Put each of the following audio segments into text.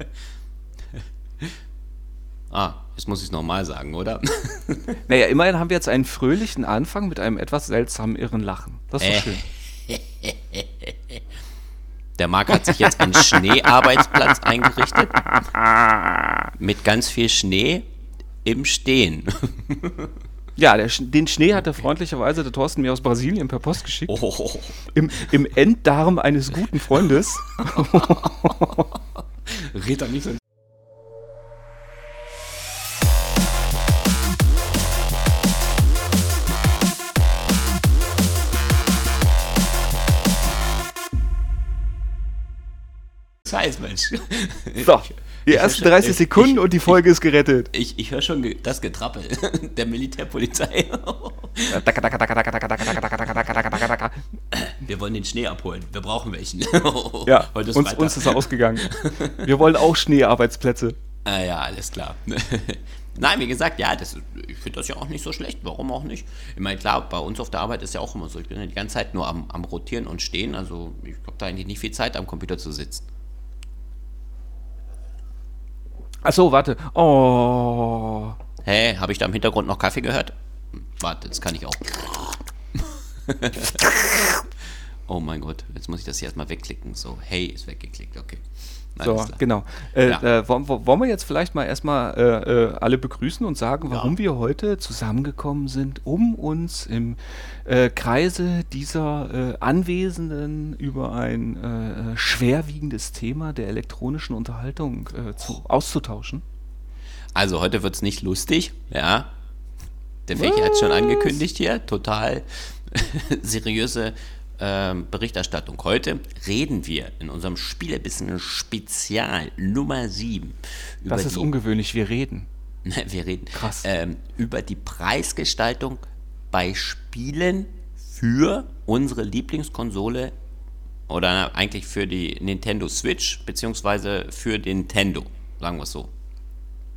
ah, jetzt muss ich es nochmal sagen, oder? Naja, immerhin haben wir jetzt einen fröhlichen Anfang mit einem etwas seltsamen irren Lachen. Das ist schön. Der Marc hat sich jetzt einen Schneearbeitsplatz eingerichtet. Mit ganz viel Schnee im Stehen. Ja, der, den Schnee hat der freundlicherweise der Thorsten mir aus Brasilien per Post geschickt. Oh, Im, Im Enddarm eines guten Freundes. Rita Nielsen. Scheiß, Mensch. Die ersten 30 Sekunden ich, und die Folge ich, ist gerettet. Ich, ich höre schon das Getrappel der Militärpolizei. Wir wollen den Schnee abholen. Wir brauchen welchen. ja, Heute ist uns, uns, ist ausgegangen. Wir wollen auch Schneearbeitsplätze. Ah, ja, alles klar. Nein, wie gesagt, ja, das, ich finde das ja auch nicht so schlecht. Warum auch nicht? Ich meine, klar, bei uns auf der Arbeit ist ja auch immer so. Ich bin ja die ganze Zeit nur am, am Rotieren und Stehen. Also, ich habe da eigentlich nicht viel Zeit, am Computer zu sitzen. Achso, warte. Oh. Hä, habe ich da im Hintergrund noch Kaffee gehört? Warte, das kann ich auch. oh mein Gott, jetzt muss ich das hier erstmal wegklicken. So, hey, ist weggeklickt, okay. So, genau. Äh, Ja. äh, wollen, wollen wir jetzt vielleicht mal erstmal äh, äh, alle begrüßen und sagen, warum wir heute zusammengekommen sind, um uns im äh, Kreise dieser äh, Anwesenden über ein schwerwiegendes Thema der elektronischen Unterhaltung zu, auszutauschen? Also heute wird es nicht lustig, ja. Der Fächer hat schon angekündigt hier, total seriöse ähm, Berichterstattung. Heute reden wir in unserem Spielebissen Spezial Nummer 7 über Das ist die, ungewöhnlich, wir reden. wir reden Krass. Ähm, über die Preisgestaltung bei Spielen für unsere Lieblingskonsole oder eigentlich für die Nintendo Switch beziehungsweise für Nintendo, sagen wir es so.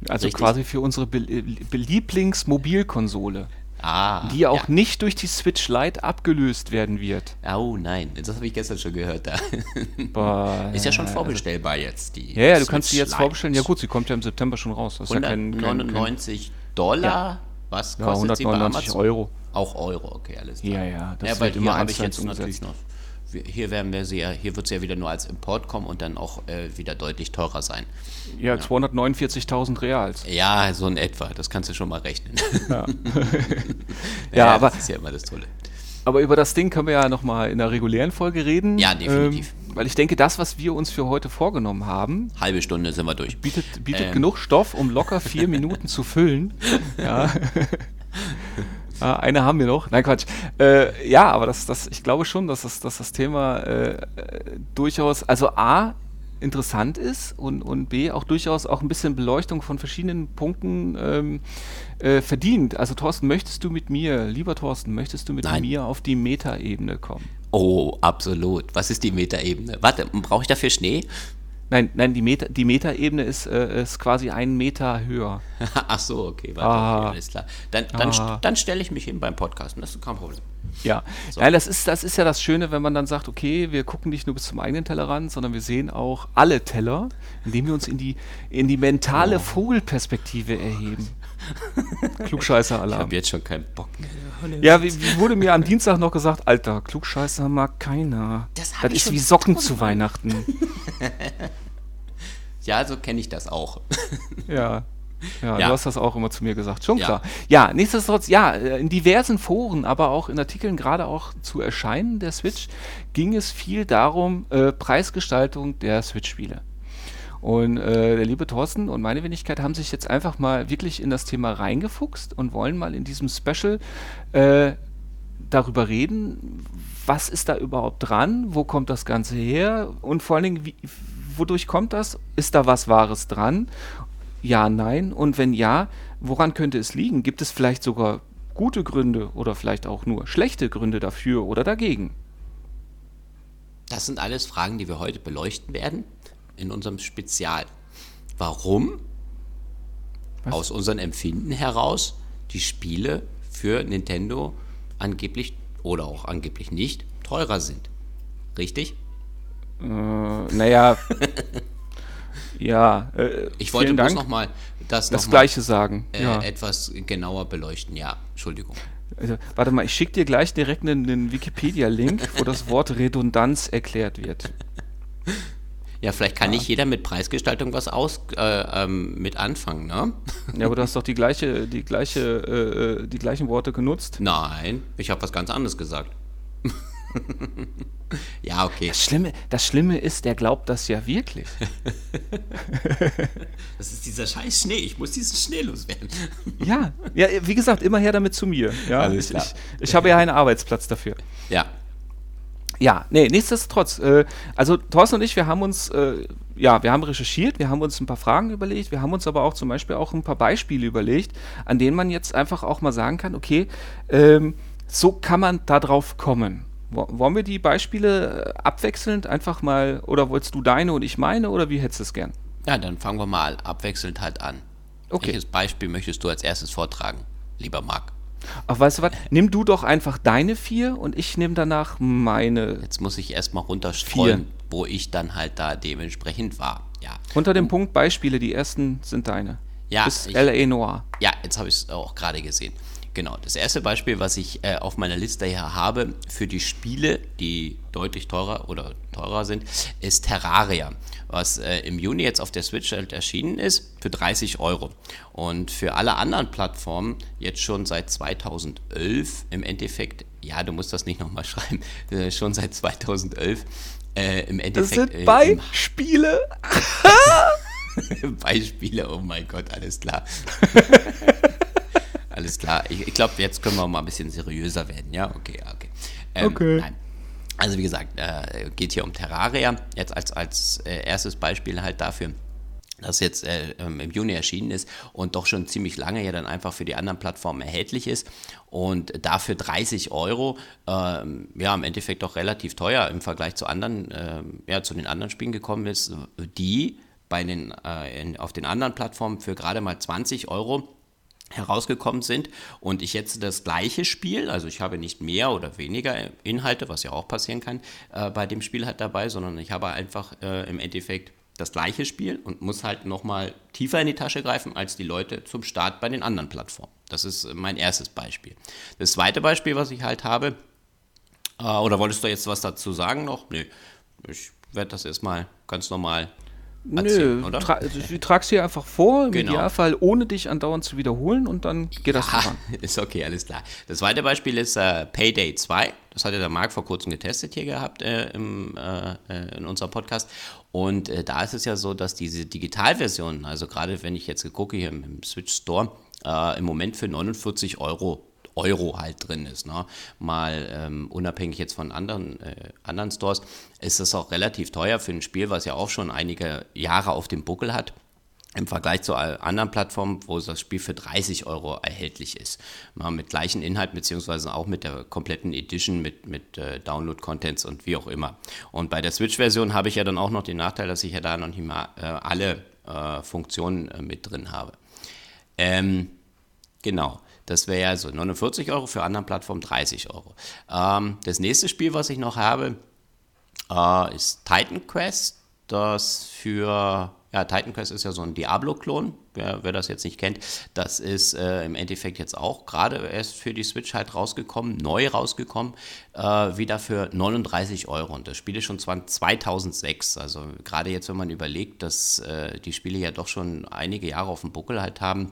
Also Richtig. quasi für unsere Be Be Lieblingsmobilkonsole, Ah, die auch ja. nicht durch die Switch Lite abgelöst werden wird. Oh nein, das habe ich gestern schon gehört. Da. Boah, Ist ja schon äh, vorbestellbar jetzt. Die Ja, ja, du kannst die Switch jetzt Lite. vorbestellen. Ja gut, sie kommt ja im September schon raus. Das ist ja kein, kein, 199 Dollar. Was ja, kostet sie bei 199 Amazon? Euro. Auch Euro, okay, alles klar. Ja, ja, das ja, weil wird hier immer habe ich jetzt natürlich noch. Hier werden wir sie ja, hier wird es ja wieder nur als Import kommen und dann auch äh, wieder deutlich teurer sein. Ja, 249.000 Reals. Ja, so in etwa. Das kannst du schon mal rechnen. Ja, ja aber, Das ist ja immer das Tolle. aber über das Ding können wir ja nochmal in der regulären Folge reden. Ja, definitiv. Ähm, weil ich denke, das, was wir uns für heute vorgenommen haben, Halbe Stunde sind wir durch. bietet, bietet Ähm. genug Stoff, um locker vier Minuten zu füllen. Ja. Ah, eine haben wir noch. Nein, Quatsch. Äh, ja, aber das, das, ich glaube schon, dass das, dass das Thema äh, durchaus, also A, interessant ist und, und B, auch durchaus auch ein bisschen Beleuchtung von verschiedenen Punkten ähm, äh, verdient. Also Thorsten, möchtest du mit mir, lieber Thorsten, möchtest du mit Nein. mir auf die Metaebene kommen? Oh, absolut. Was ist die Metaebene? Warte, brauche ich dafür Schnee? Nein, nein, die Meta, die Metaebene ist, äh, ist quasi ein Meter höher. Ach so, okay, warte, Ah. okay, alles klar. Dann, dann, Ah. dann stelle ich mich hin beim Podcasten, das ist kein Problem. Ja, nein, das ist, das ist ja das Schöne, wenn man dann sagt, okay, wir gucken nicht nur bis zum eigenen Tellerrand, sondern wir sehen auch alle Teller, indem wir uns in die, in die mentale Vogelperspektive erheben. Ich Klugscheißer-Alarm. habe jetzt schon keinen Bock mehr. Ja, wurde mir am Dienstag noch gesagt, Alter, Klugscheißer mag keiner. Das Das ich ist wie Socken zu Weihnachten. Ja, so kenne ich das auch. Ja. Ja, Ja. du hast das auch immer zu mir gesagt, schon Ja. klar. Ja, nichtsdestotrotz, ja, äh, in diversen Foren, aber auch in Artikeln, gerade auch zu Erscheinen der Switch, ging es viel darum, äh, Preisgestaltung der Switch-Spiele. Und äh, der liebe Thorsten und meine Wenigkeit haben sich jetzt einfach mal wirklich in das Thema reingefuchst und wollen mal in diesem Special äh, darüber reden, was ist da überhaupt dran, wo kommt das Ganze her und vor allen Dingen, wie, wodurch kommt das? Ist da was Wahres dran? Ja, nein. Und wenn ja, woran könnte es liegen? Gibt es vielleicht sogar gute Gründe oder vielleicht auch nur schlechte Gründe dafür oder dagegen? Das sind alles Fragen, die wir heute beleuchten werden in unserem Spezial. Warum Was? aus unseren Empfinden heraus die Spiele für Nintendo angeblich oder auch angeblich nicht teurer sind. Richtig? Äh, naja, Ja, äh, ich wollte bloß nochmal das, das noch Gleiche mal, sagen. Äh, ja. Etwas genauer beleuchten. Ja, Entschuldigung. Also, warte mal, ich schicke dir gleich direkt einen, einen Wikipedia-Link, wo das Wort Redundanz erklärt wird. Ja, vielleicht kann ja. nicht jeder mit Preisgestaltung was aus, äh, ähm, mit anfangen, ne? Ja, aber du hast doch die gleiche, die gleiche, äh, äh die gleichen Worte genutzt. Nein, ich habe was ganz anderes gesagt. ja, okay. Das Schlimme, das Schlimme ist, der glaubt das ja wirklich. das ist dieser scheiß Schnee. Ich muss diesen Schnee loswerden. ja, ja, wie gesagt, immer her damit zu mir. Ja, Alles ich, ich, ich habe ja einen Arbeitsplatz dafür. Ja. Ja, nee, nichtsdestotrotz. Äh, also Thorsten und ich, wir haben uns, äh, ja, wir haben recherchiert, wir haben uns ein paar Fragen überlegt, wir haben uns aber auch zum Beispiel auch ein paar Beispiele überlegt, an denen man jetzt einfach auch mal sagen kann, okay, ähm, so kann man da drauf kommen. Wollen wir die Beispiele äh, abwechselnd einfach mal, oder wolltest du deine und ich meine, oder wie hättest du es gern? Ja, dann fangen wir mal abwechselnd halt an. Okay. Welches Beispiel möchtest du als erstes vortragen, lieber Marc? Ach, weißt du was? Nimm du doch einfach deine vier und ich nehme danach meine. Jetzt muss ich erstmal runterscrollen, wo ich dann halt da dementsprechend war. Ja. Unter dem Punkt Beispiele, die ersten sind deine. Ja. Bis L.A. Noir. Ja, jetzt habe ich es auch gerade gesehen. Genau, das erste Beispiel, was ich äh, auf meiner Liste hier habe für die Spiele, die deutlich teurer oder teurer sind, ist Terraria, was äh, im Juni jetzt auf der Switch halt erschienen ist für 30 Euro. Und für alle anderen Plattformen jetzt schon seit 2011 im Endeffekt, ja, du musst das nicht nochmal schreiben, äh, schon seit 2011 äh, im Endeffekt. Das sind Beispiele. Beispiele, oh mein Gott, alles klar. Alles klar. Ich, ich glaube, jetzt können wir mal ein bisschen seriöser werden. Ja, okay, okay. Ähm, okay. Nein. Also wie gesagt, äh, geht hier um Terraria. Jetzt als, als äh, erstes Beispiel halt dafür das jetzt äh, ähm, im Juni erschienen ist und doch schon ziemlich lange ja dann einfach für die anderen Plattformen erhältlich ist und dafür 30 Euro, ähm, ja im Endeffekt doch relativ teuer im Vergleich zu anderen, äh, ja zu den anderen Spielen gekommen ist, die bei den, äh, in, auf den anderen Plattformen für gerade mal 20 Euro herausgekommen sind und ich jetzt das gleiche Spiel, also ich habe nicht mehr oder weniger Inhalte, was ja auch passieren kann, äh, bei dem Spiel halt dabei, sondern ich habe einfach äh, im Endeffekt das gleiche Spiel und muss halt nochmal tiefer in die Tasche greifen als die Leute zum Start bei den anderen Plattformen. Das ist mein erstes Beispiel. Das zweite Beispiel, was ich halt habe, äh, oder wolltest du jetzt was dazu sagen noch? Nö, ich werde das erstmal ganz normal Erzählen, Nö, oder? Tra ich trage hier einfach vor, im genau. Idealfall ohne dich andauernd zu wiederholen und dann geht das voran. Ist okay, alles klar. Das zweite Beispiel ist äh, Payday 2. Das hatte der Marc vor kurzem getestet hier gehabt äh, im, äh, äh in unserem Podcast. Und äh, da ist es ja so, dass diese Digitalversion, also gerade wenn ich jetzt gucke hier im, im Switch Store, äh, im Moment für 49 Euro Euro halt drin ist. Ne? Mal ähm, unabhängig jetzt von anderen, äh, anderen Stores, ist das auch relativ teuer für ein Spiel, was ja auch schon einige Jahre auf dem Buckel hat im Vergleich zu anderen Plattformen, wo das Spiel für 30 Euro erhältlich ist. Mal mit gleichen Inhalt, beziehungsweise auch mit der kompletten Edition, mit, mit äh, Download-Contents und wie auch immer. Und bei der Switch-Version habe ich ja dann auch noch den Nachteil, dass ich ja da noch nicht mal äh, alle äh, Funktionen äh, mit drin habe. Ähm, genau. Das wäre ja so 49 Euro, für andere Plattformen 30 Euro. Ähm, das nächste Spiel, was ich noch habe, äh, ist Titan Quest. Das für, ja, Titan Quest ist ja so ein Diablo-Klon, wer, wer, das jetzt nicht kennt. Das ist äh, im Endeffekt jetzt auch gerade erst für die Switch halt rausgekommen, neu rausgekommen, äh, wieder für 39 Euro. Und das Spiel ist schon 2006. Also gerade jetzt, wenn man überlegt, dass äh, die Spiele ja doch schon einige Jahre auf dem Buckel halt haben,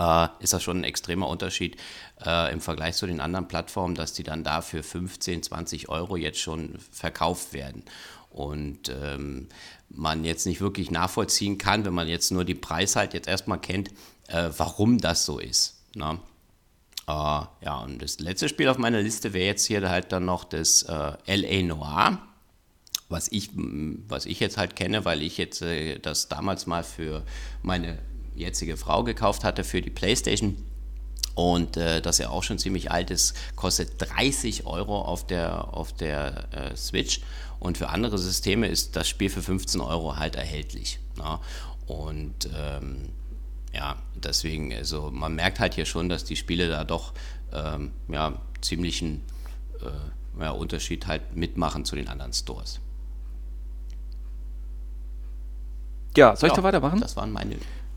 äh, ist das schon ein extremer Unterschied äh, im Vergleich zu den anderen Plattformen, dass die dann da für 15, 20 Euro jetzt schon verkauft werden. Und ähm, man jetzt nicht wirklich nachvollziehen kann, wenn man jetzt nur den Preis halt jetzt erstmal kennt, äh, warum das so ist. Ne? Äh, ja, und das letzte Spiel auf meiner Liste wäre jetzt hier halt dann noch das äh, LA Noir was ich, was ich jetzt halt kenne, weil ich jetzt äh, das damals mal für meine jetzige Frau gekauft hatte für die Playstation und äh, das ja auch schon ziemlich alt ist, kostet 30 Euro auf der, auf der äh, Switch und für andere Systeme ist das Spiel für 15 Euro halt erhältlich. Na? Ne? Und ähm, ja, deswegen, also man merkt halt hier schon, dass die Spiele da doch ähm, ja, ziemlichen äh, ja, Unterschied halt mitmachen zu den anderen Stores. Ja, soll ich da weitermachen? Das waren meine,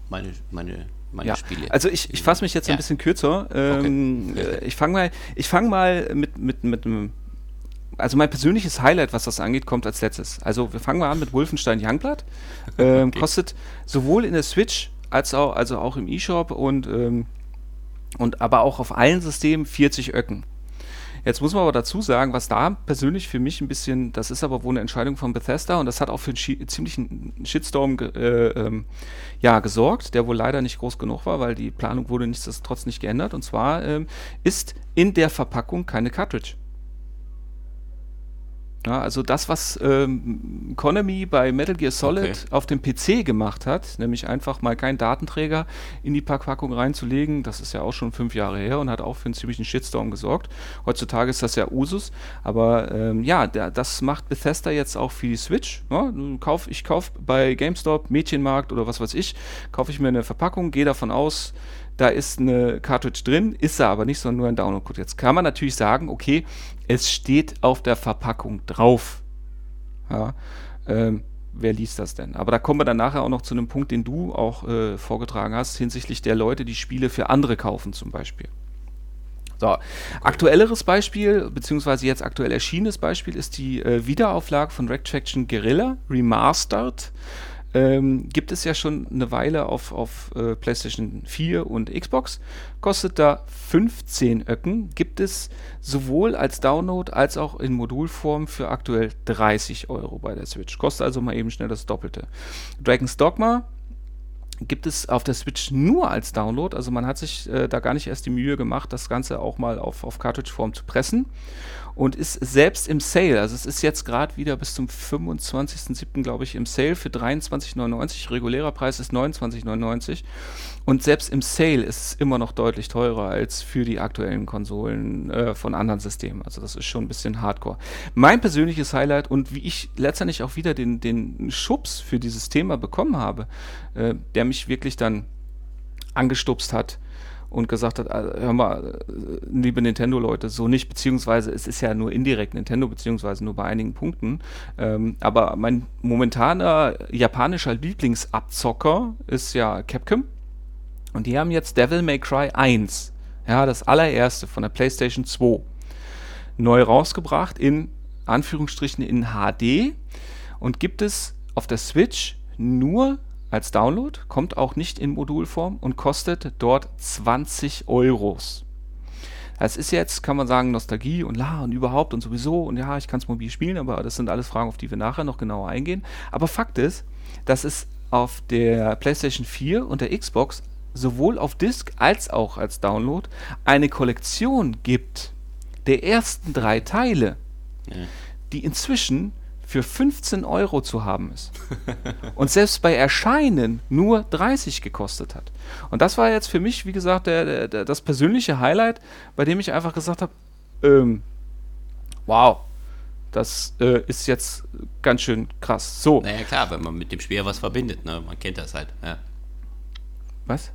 meine, meine, meine Ja, Spiele. also ich, ich fasse mich jetzt ein Ja. bisschen kürzer. Ähm, Okay. Ich fange mal, ich fang mal mit, mit, mit einem. Also mein persönliches Highlight, was das angeht, kommt als letztes. Also wir fangen mal an mit Wolfenstein Youngblood. Ähm, Okay. Kostet sowohl in der Switch als auch, also auch im eShop und, ähm, und aber auch auf allen Systemen 40 Öcken. Jetzt muss man aber dazu sagen, was da persönlich für mich ein bisschen, das ist aber wohl eine Entscheidung von Bethesda und das hat auch für einen schi- ziemlichen Shitstorm ge, äh, ähm, ja, gesorgt, der wohl leider nicht groß genug war, weil die Planung wurde nichtsdestotrotz nicht geändert. Und zwar ähm, ist in der Verpackung keine Cartridge. Ja, also das, was ähm, Konami bei Metal Gear Solid Okay. auf dem PC gemacht hat, nämlich einfach mal keinen Datenträger in die Verpackung reinzulegen, das ist ja auch schon fünf Jahre her und hat auch für einen ziemlichen Shitstorm gesorgt. Heutzutage ist das ja Usus, aber ähm, ja, der, das macht Bethesda jetzt auch für die Switch. Ja, du kauf, ich kaufe bei GameStop, Mädchenmarkt oder was weiß ich, kaufe ich mir eine Verpackung, gehe davon aus, da ist eine Cartridge drin, ist da aber nicht, sondern nur ein Download-Code. Jetzt kann man natürlich sagen, okay, es steht auf der Verpackung drauf. Ja, ähm, wer liest das denn? Aber da kommen wir dann nachher auch noch zu einem Punkt, den du auch äh, vorgetragen hast, hinsichtlich der Leute, die Spiele für andere kaufen zum Beispiel. So, aktuelleres Beispiel, beziehungsweise jetzt aktuell erschienenes Beispiel, ist die äh, Wiederauflage von Red Faction Guerrilla Remastered. Ähm, gibt es ja schon eine Weile auf, auf äh, PlayStation 4 und Xbox. Kostet da 15 Öcken. Gibt es sowohl als Download als auch in Modulform für aktuell 30 Euro bei der Switch. Kostet also mal eben schnell das Doppelte. Dragon's Dogma gibt es auf der Switch nur als Download. Also man hat sich äh, da gar nicht erst die Mühe gemacht, das Ganze auch mal auf, auf Cartridge-Form zu pressen. Und ist selbst im Sale, also es ist jetzt gerade wieder bis zum 25.07. glaube ich im Sale für 23,99. Regulärer Preis ist 29,99. Und selbst im Sale ist es immer noch deutlich teurer als für die aktuellen Konsolen äh, von anderen Systemen. Also das ist schon ein bisschen hardcore. Mein persönliches Highlight und wie ich letztendlich auch wieder den, den Schubs für dieses Thema bekommen habe, äh, der mich wirklich dann angestupst hat und gesagt hat, äh, hör mal, liebe Nintendo-Leute, so nicht, beziehungsweise es ist ja nur indirekt Nintendo, beziehungsweise nur bei einigen Punkten. Ähm, aber mein momentaner japanischer Lieblingsabzocker ist ja Capcom. Und die haben jetzt Devil May Cry 1, ja, das allererste von der PlayStation 2, neu rausgebracht in Anführungsstrichen in HD und gibt es auf der Switch nur als Download, kommt auch nicht in Modulform und kostet dort 20 Euros. Das ist jetzt, kann man sagen, Nostalgie und la und überhaupt und sowieso und ja, ich kann es mobil spielen, aber das sind alles Fragen, auf die wir nachher noch genauer eingehen. Aber Fakt ist, dass es auf der PlayStation 4 und der Xbox sowohl auf Disk als auch als Download eine Kollektion gibt der ersten drei Teile, Ja. die inzwischen für 15 Euro zu haben ist. Und selbst bei Erscheinen nur 30 gekostet hat. Und das war jetzt für mich, wie gesagt, der, der, das persönliche Highlight, bei dem ich einfach gesagt habe, ähm, wow, das äh, ist jetzt ganz schön krass. So, Naja, klar, wenn man mit dem Spiel was verbindet, ne? Man kennt das halt. Ja, was?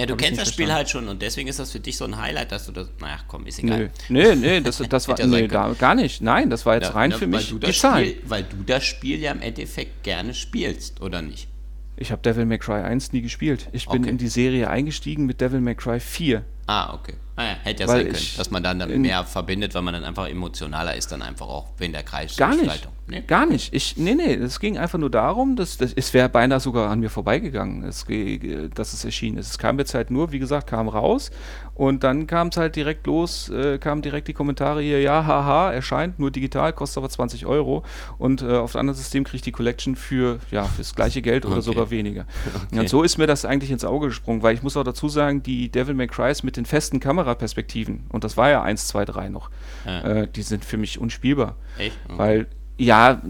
Ja du kennst das Spiel verstanden. halt schon und deswegen ist das für dich so ein Highlight, dass du das. Naja, komm, ist Nö, egal. nee, nee, das, das war, sein nee, gar, nicht. Nein, das war jetzt Ja, rein ne, für mich die. Spiel, weil du das Spiel ja im Endeffekt gerne spielst, oder nicht? Ich habe Devil May Cry 1 nie gespielt. Ich bin Okay. in die Serie eingestiegen mit Devil May Cry 4. Ah, okay. Ah, ja, hätte ja Weil sein können, ich dass man dann, dann mehr verbindet, weil man dann einfach emotionaler ist, dann einfach auch wenn der Kreis Gar nicht. Nee? Gar nicht. Ich, nee, nee, es ging einfach nur darum, dass, dass es wäre beinahe sogar an mir vorbeigegangen, ge- dass es erschienen ist. Es kam jetzt halt nur, wie gesagt, kam raus und dann kam es halt direkt los, äh, kamen direkt die Kommentare hier, ja, haha, erscheint nur digital, kostet aber 20 Euro und äh, auf dem anderen System kriegt die Collection für, ja, fürs gleiche Geld oder Okay. sogar weniger. Okay. Und so ist mir das eigentlich ins Auge gesprungen, weil ich muss auch dazu sagen, die Devil May Crys mit den festen Kameraperspektiven, und das war ja 1, 2, 3 noch, Ja. äh, die sind für mich unspielbar. Echt? Okay. Weil, ja,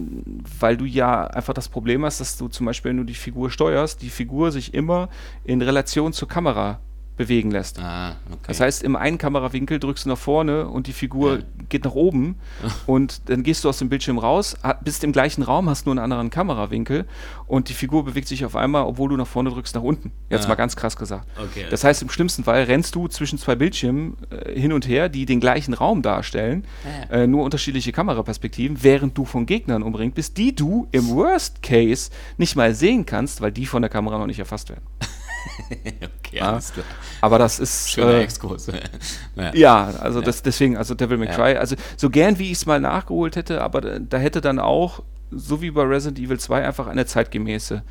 weil du ja einfach das Problem hast, dass du zum Beispiel, wenn du die Figur steuerst, die Figur sich immer in Relation zur Kamera bewegen lässt. Ah, okay. Das heißt, im einen Kamerawinkel drückst du nach vorne und die Figur Ja. geht nach oben und dann gehst du aus dem Bildschirm raus, bist im gleichen Raum, hast nur einen anderen Kamerawinkel und die Figur bewegt sich auf einmal, obwohl du nach vorne drückst, nach unten. Jetzt Ah. mal ganz krass gesagt. Okay. Das heißt, im schlimmsten Fall rennst du zwischen zwei Bildschirmen äh, hin und her, die den gleichen Raum darstellen, Ja. äh, nur unterschiedliche Kameraperspektiven, während du von Gegnern umringt bist, die du im Worst Case nicht mal sehen kannst, weil die von der Kamera noch nicht erfasst werden. okay, klar. Aber das ist Schöner äh, Exkurs. ja. ja, also Das, deswegen, also Devil May Ja. Cry, also so gern wie ich es mal nachgeholt hätte, aber da, da hätte dann auch, so wie bei Resident Evil 2, einfach eine zeitgemäße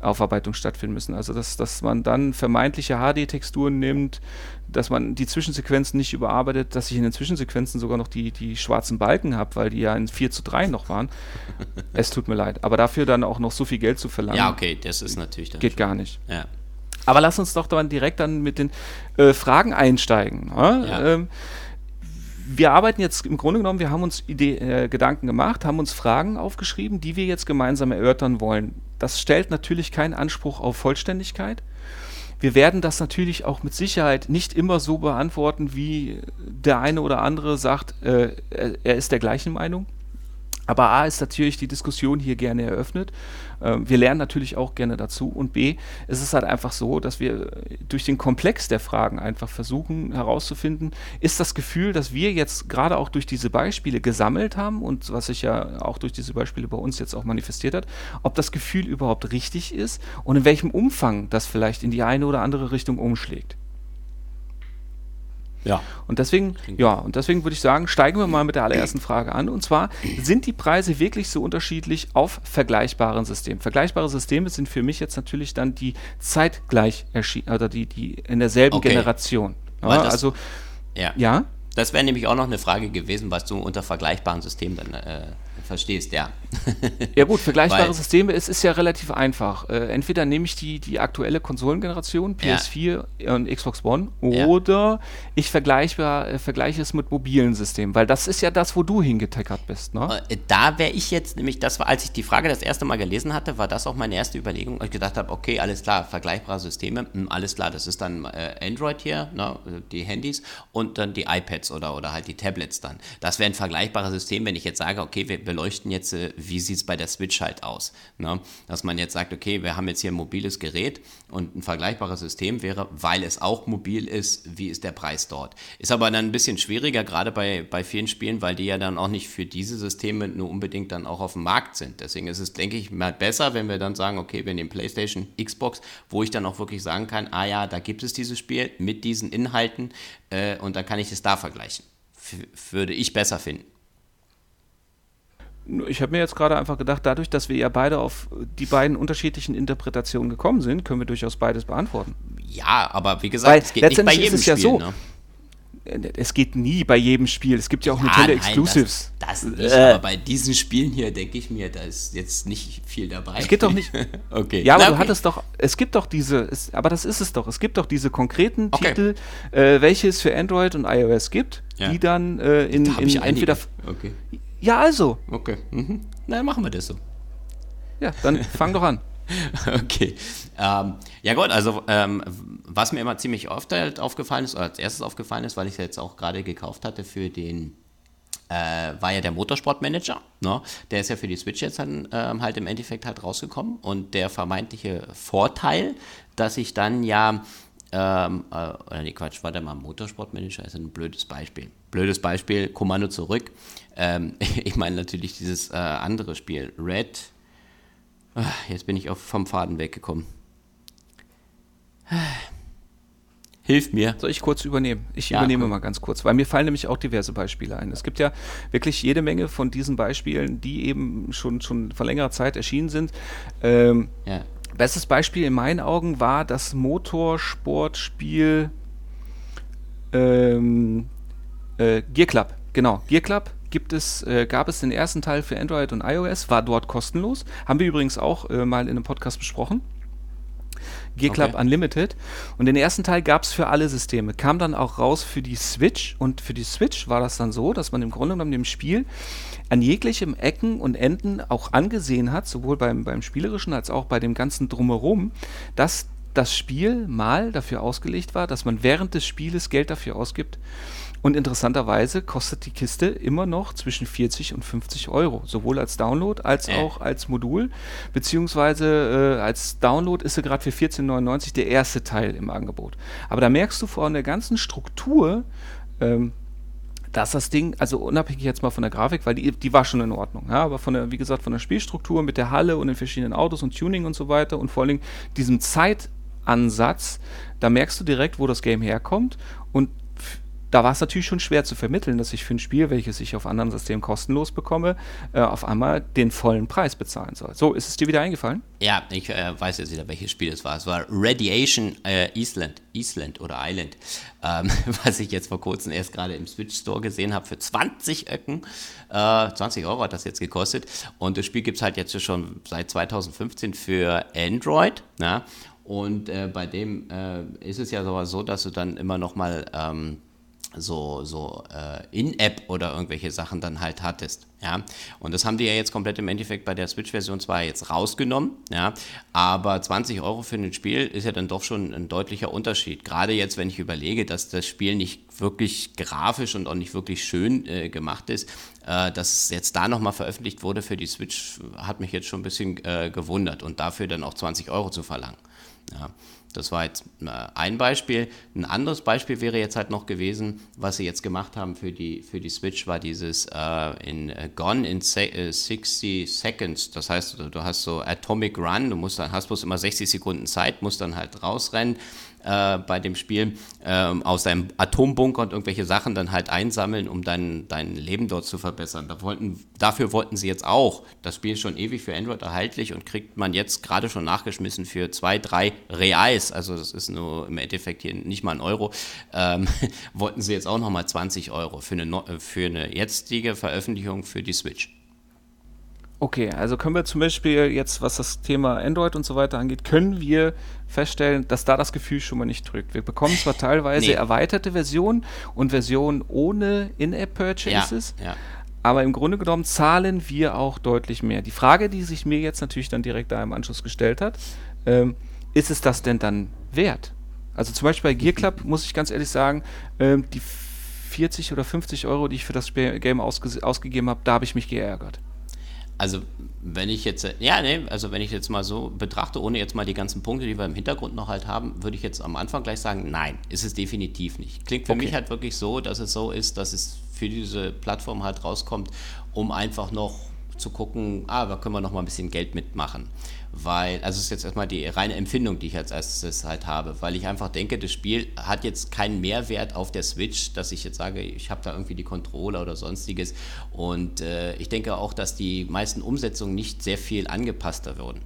Aufarbeitung stattfinden müssen. Also dass, dass man dann vermeintliche HD-Texturen nimmt, dass man die Zwischensequenzen nicht überarbeitet, dass ich in den Zwischensequenzen sogar noch die, die schwarzen Balken habe, weil die ja in 4 zu 3 noch waren. es tut mir leid. Aber dafür dann auch noch so viel Geld zu verlangen, ja, okay, das ist natürlich dann geht gar nicht. Ja. Aber lass uns doch dann direkt dann mit den äh, Fragen einsteigen. Ne? Ja. Ähm, wir arbeiten jetzt im Grunde genommen, wir haben uns Idee, äh, Gedanken gemacht, haben uns Fragen aufgeschrieben, die wir jetzt gemeinsam erörtern wollen. Das stellt natürlich keinen Anspruch auf Vollständigkeit. Wir werden das natürlich auch mit Sicherheit nicht immer so beantworten, wie der eine oder andere sagt, äh, er, er ist der gleichen Meinung. Aber A ist natürlich die Diskussion hier gerne eröffnet. Ähm, wir lernen natürlich auch gerne dazu. Und B, es ist halt einfach so, dass wir durch den Komplex der Fragen einfach versuchen herauszufinden, ist das Gefühl, das wir jetzt gerade auch durch diese Beispiele gesammelt haben und was sich ja auch durch diese Beispiele bei uns jetzt auch manifestiert hat, ob das Gefühl überhaupt richtig ist und in welchem Umfang das vielleicht in die eine oder andere Richtung umschlägt. Ja. Und deswegen, ja, und deswegen würde ich sagen, steigen wir mal mit der allerersten Frage an. Und zwar, sind die Preise wirklich so unterschiedlich auf vergleichbaren Systemen? Vergleichbare Systeme sind für mich jetzt natürlich dann die zeitgleich erschienen, oder die, die in derselben Okay. Generation. Ja, das- also, Ja. ja, Das wäre nämlich auch noch eine Frage gewesen, was du unter vergleichbaren Systemen dann äh, verstehst, ja. Ja gut, vergleichbare Weil- Systeme, es ist ja relativ einfach. Äh, entweder nehme ich die, die aktuelle Konsolengeneration, Ja. PS4 und Xbox One, Ja. oder ich vergleichbar, äh, vergleiche es mit mobilen Systemen, weil das ist ja das, wo du hingetackert bist. Ne? Äh, Da wäre ich jetzt nämlich, das war, als ich die Frage das erste Mal gelesen hatte, war das auch meine erste Überlegung, weil ich gedacht habe, okay, alles klar, vergleichbare Systeme, hm, alles klar, das ist dann äh, Android hier, ne, die Handys und dann die iPads oder, oder halt die Tablets dann. Das wäre ein vergleichbares System, wenn ich jetzt sage, okay, wir beleuchten jetzt, äh, wie sieht es bei der Switch halt aus. Ne? Dass man jetzt sagt, okay, wir haben jetzt hier ein mobiles Gerät und ein vergleichbares System wäre, weil es auch mobil ist, wie ist der Preis dort. Ist aber dann ein bisschen schwieriger, gerade bei, bei vielen Spielen, weil die ja dann auch nicht für diese Systeme nur unbedingt dann auch auf dem Markt sind. Deswegen ist es, denke ich, mal besser, wenn wir dann sagen, okay, wir nehmen PlayStation, Xbox, wo ich dann auch wirklich sagen kann, ah ja, da gibt es dieses Spiel mit diesen Inhalten äh, und dann kann ich es da vergleichen. F würde ich besser finden. Ich habe mir jetzt gerade einfach gedacht, dadurch, dass wir ja beide auf die beiden unterschiedlichen Interpretationen gekommen sind, können wir durchaus beides beantworten. Ja, aber wie gesagt, Weil es geht nicht bei letztendlich jedem ist es ja Spiel. so. Ne? Es geht nie bei jedem Spiel. Es gibt ja auch Ah, Nintendo nein, Exclusives. Das, das nicht, Äh. aber bei diesen Spielen hier denke ich mir, da ist jetzt nicht viel dabei. Es geht doch nicht. okay. Ja, aber Na, du okay. hattest doch, es gibt doch diese, es, aber das ist es doch, es gibt doch diese konkreten Okay. Titel, äh, welche es für Android und iOS gibt, Ja. die dann äh, in, in entweder. Okay. Ja, also. Okay. Mhm. Na, machen wir das so. Ja, dann fang doch an. Okay. Ähm, ja gut, also ähm, was mir immer ziemlich oft halt aufgefallen ist, oder als erstes aufgefallen ist, weil ich es jetzt auch gerade gekauft hatte für den, äh, war ja der Motorsportmanager. Ne? Der ist ja für die Switch jetzt dann ähm, halt im Endeffekt halt rausgekommen. Und der vermeintliche Vorteil, dass ich dann ja, ähm, äh, oder nee, Quatsch, warte mal, Motorsportmanager ist ein blödes Beispiel. Blödes Beispiel, Kommando zurück. Ähm, ich meine natürlich dieses äh, andere Spiel, Red. Ah, Jetzt bin ich auf, vom Faden weggekommen. Hilf mir. Soll ich kurz übernehmen? Ich Ja, übernehme komm. mal ganz kurz, weil mir fallen nämlich auch diverse Beispiele ein. Es gibt ja wirklich jede Menge von diesen Beispielen, die eben schon, schon vor längerer Zeit erschienen sind. Ähm, Ja. Bestes Beispiel in meinen Augen war das Motorsportspiel ähm, äh, Gear Club. Genau, Gear Club gibt es, äh, gab es den ersten Teil für Android und iOS, war dort kostenlos. Haben wir übrigens auch äh, mal in einem Podcast besprochen. Gear Club Okay. Unlimited. Und den ersten Teil gab es für alle Systeme. Kam dann auch raus für die Switch. Und für die Switch war das dann so, dass man im Grunde genommen dem Spiel an jeglichem Ecken und Enden auch angesehen hat, sowohl beim, beim Spielerischen als auch bei dem ganzen Drumherum, dass das Spiel mal dafür ausgelegt war, dass man während des Spieles Geld dafür ausgibt. Und interessanterweise kostet die Kiste immer noch zwischen 40 und 50 Euro, sowohl als Download als Äh. auch als Modul. Beziehungsweise äh, als Download ist sie gerade für 14,99 der erste Teil im Angebot. Aber da merkst du von der ganzen Struktur, ähm, dass das Ding, also unabhängig jetzt mal von der Grafik, weil die, die war schon in Ordnung, ja, aber von der, wie gesagt, von der Spielstruktur mit der Halle und den verschiedenen Autos und Tuning und so weiter und vor allen Dingen diesem Zeitansatz, da merkst du direkt, wo das Game herkommt und da war es natürlich schon schwer zu vermitteln, dass ich für ein Spiel, welches ich auf anderen Systemen kostenlos bekomme, äh, auf einmal den vollen Preis bezahlen soll. So, ist es dir wieder eingefallen? Ja, ich äh, weiß jetzt wieder, welches Spiel es war. Es war Radiation äh, Island, Island oder Island, ähm, was ich jetzt vor kurzem erst gerade im Switch Store gesehen habe für 20 Öcken. Äh, 20 Euro hat das jetzt gekostet. Und das Spiel gibt es halt jetzt schon seit 2015 für Android. Na? Und äh, bei dem äh, ist es ja sogar so, dass du dann immer noch mal ähm, so, so äh, In-App oder irgendwelche Sachen dann halt hattest. Ja? Und das haben die ja jetzt komplett im Endeffekt bei der Switch-Version zwar jetzt rausgenommen, ja, aber 20 Euro für ein Spiel ist ja dann doch schon ein deutlicher Unterschied. Gerade jetzt, wenn ich überlege, dass das Spiel nicht wirklich grafisch und auch nicht wirklich schön äh, gemacht ist, äh, dass es jetzt da nochmal veröffentlicht wurde für die Switch, hat mich jetzt schon ein bisschen äh, gewundert und dafür dann auch 20 Euro zu verlangen. Ja, das war jetzt äh, ein Beispiel. Ein anderes Beispiel wäre jetzt halt noch gewesen, was sie jetzt gemacht haben für die, für die Switch, war dieses äh, in äh, Gone in se äh, 60 Seconds. Das heißt, du, hast so Atomic Run, du musst dann, hast bloß immer 60 Sekunden Zeit, musst dann halt rausrennen äh, bei dem Spiel ähm, aus deinem Atombunker und irgendwelche Sachen dann halt einsammeln, um dein, dein Leben dort zu verbessern. Da wollten, dafür wollten sie jetzt auch. Das Spiel ist schon ewig für Android erhältlich und kriegt man jetzt gerade schon nachgeschmissen für zwei, drei Reais. Also das ist nur im Endeffekt hier nicht mal ein Euro. Ähm, wollten sie jetzt auch nochmal 20 Euro für eine, neu- für eine jetzige Veröffentlichung für die Switch. Okay, also können wir zum Beispiel jetzt, was das Thema Android und so weiter angeht, können wir feststellen, dass da das Gefühl schon mal nicht drückt. Wir bekommen zwar teilweise Nee. erweiterte Versionen und Versionen ohne In-App-Purchases, ja. aber im Grunde genommen zahlen wir auch deutlich mehr. Die Frage, die sich mir jetzt natürlich dann direkt da im Anschluss gestellt hat, ähm, ist es das denn dann wert? Also zum Beispiel bei Gear Club muss ich ganz ehrlich sagen, ähm, die 40 oder 50 Euro, die ich für das Game ausge ausgegeben habe, da habe ich mich geärgert. Also, wenn ich jetzt, ja, nee, also wenn ich jetzt mal so betrachte, ohne jetzt mal die ganzen Punkte, die wir im Hintergrund noch halt haben, würde ich jetzt am Anfang gleich sagen, nein, ist es definitiv nicht. Klingt für Okay. mich halt wirklich so, dass es so ist, dass es für diese Plattform halt rauskommt, um einfach noch zu gucken, ah, da können wir noch mal ein bisschen Geld mitmachen. Weil, also es ist jetzt erstmal die reine Empfindung, die ich als erstes halt habe, weil ich einfach denke, das Spiel hat jetzt keinen Mehrwert auf der Switch, dass ich jetzt sage, ich habe da irgendwie die Controller oder sonstiges. Und äh, ich denke auch, dass die meisten Umsetzungen nicht sehr viel angepasster würden.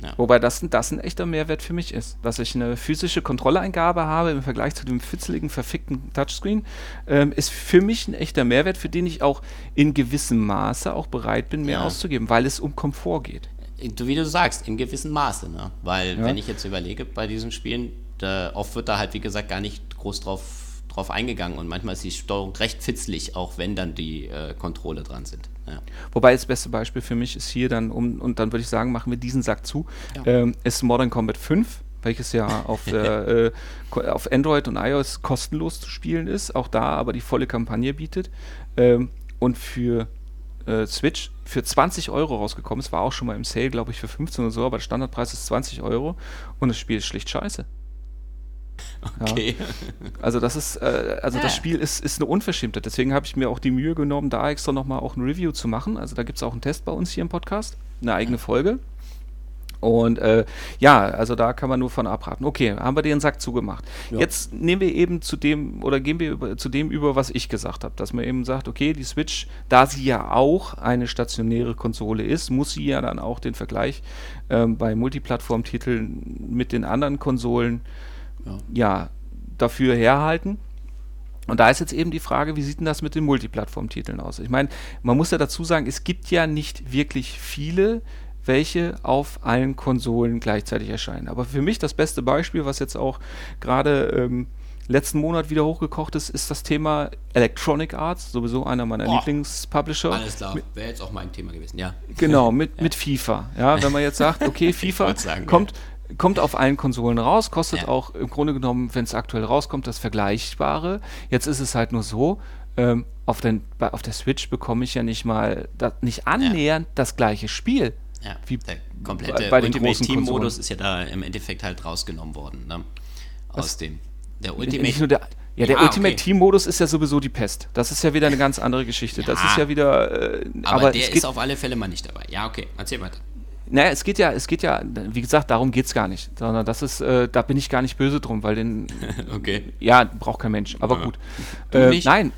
Ja. Wobei das, ein- das ein echter Mehrwert für mich ist, dass ich eine physische Kontrolleingabe habe im Vergleich zu dem fitzeligen, verfickten Touchscreen, ähm, ist für mich ein echter Mehrwert, für den ich auch in gewissem Maße auch bereit bin, mehr Ja. auszugeben, weil es um Komfort geht. Wie du sagst, in gewissem Maße. Ne? Weil, Ja. wenn ich jetzt überlege, bei diesen Spielen, da, oft wird da halt, wie gesagt, gar nicht groß drauf, drauf eingegangen und manchmal ist die Steuerung recht fitzlig, auch wenn dann die äh, Kontrolle dran sind. Ja. Wobei das beste Beispiel für mich ist hier dann, um, und dann würde ich sagen, machen wir diesen Sack zu, Ja. ähm, ist Modern Combat 5, welches ja auf, der, äh, ko- auf Android und iOS kostenlos zu spielen ist, auch da aber die volle Kampagne bietet. Ähm, und für äh, Switch für 20 Euro rausgekommen. Es war auch schon mal im Sale, glaube ich, für 15 oder so, aber der Standardpreis ist 20 Euro und das Spiel ist schlicht scheiße. Okay. Also das ist, äh, also das Ja. Spiel ist, ist eine Unverschämtheit. Deswegen habe ich mir auch die Mühe genommen, da extra nochmal auch ein Review zu machen. Also da gibt es auch einen Test bei uns hier im Podcast, eine eigene Folge. Und äh, ja, also da kann man nur von abraten. Okay, haben wir den Sack zugemacht. Ja. Jetzt nehmen wir eben zu dem oder gehen wir über, zu dem über, was ich gesagt habe, dass man eben sagt, okay, die Switch, da sie ja auch eine stationäre Konsole ist, muss sie ja dann auch den Vergleich ähm, bei Multiplattform-Titeln mit den anderen Konsolen Ja. ja dafür herhalten. Und da ist jetzt eben die Frage, wie sieht denn das mit den Multiplattform-Titeln aus? Ich meine, man muss ja dazu sagen, es gibt ja nicht wirklich viele, welche auf allen Konsolen gleichzeitig erscheinen. Aber für mich das beste Beispiel, was jetzt auch gerade ähm, letzten Monat wieder hochgekocht ist, ist das Thema Electronic Arts, sowieso einer meiner Boah. Lieblingspublisher. Alles klar, wäre jetzt auch mein Thema gewesen, ja. Genau, mit, mit FIFA. Ja, wenn man jetzt sagt, okay, FIFA sagen, kommt, kommt auf allen Konsolen raus, kostet Ja. auch im Grunde genommen, wenn es aktuell rauskommt, das Vergleichbare. Jetzt ist es halt nur so, ähm, auf, den, auf der Switch bekomme ich ja nicht mal, da, nicht annähernd das gleiche Spiel. Ja, Wie der komplette bei den Ultimate Team Modus ist ja da im Endeffekt halt rausgenommen worden. Ne? Aus Was? dem. Der Ultimate. der, ja, der Ja, Ultimate okay. Team Modus ist ja sowieso die Pest. Das ist ja wieder eine ganz andere Geschichte. Das Ja. ist ja wieder, äh, aber, aber, der ist auf alle Fälle mal nicht dabei. Ja, okay, erzähl weiter. naja, es geht ja, es geht ja, wie gesagt, darum geht es gar nicht. Sondern das ist, äh, da bin ich gar nicht böse drum, weil den, Okay. Ja, braucht kein Mensch, aber Ja. gut. Äh, nein.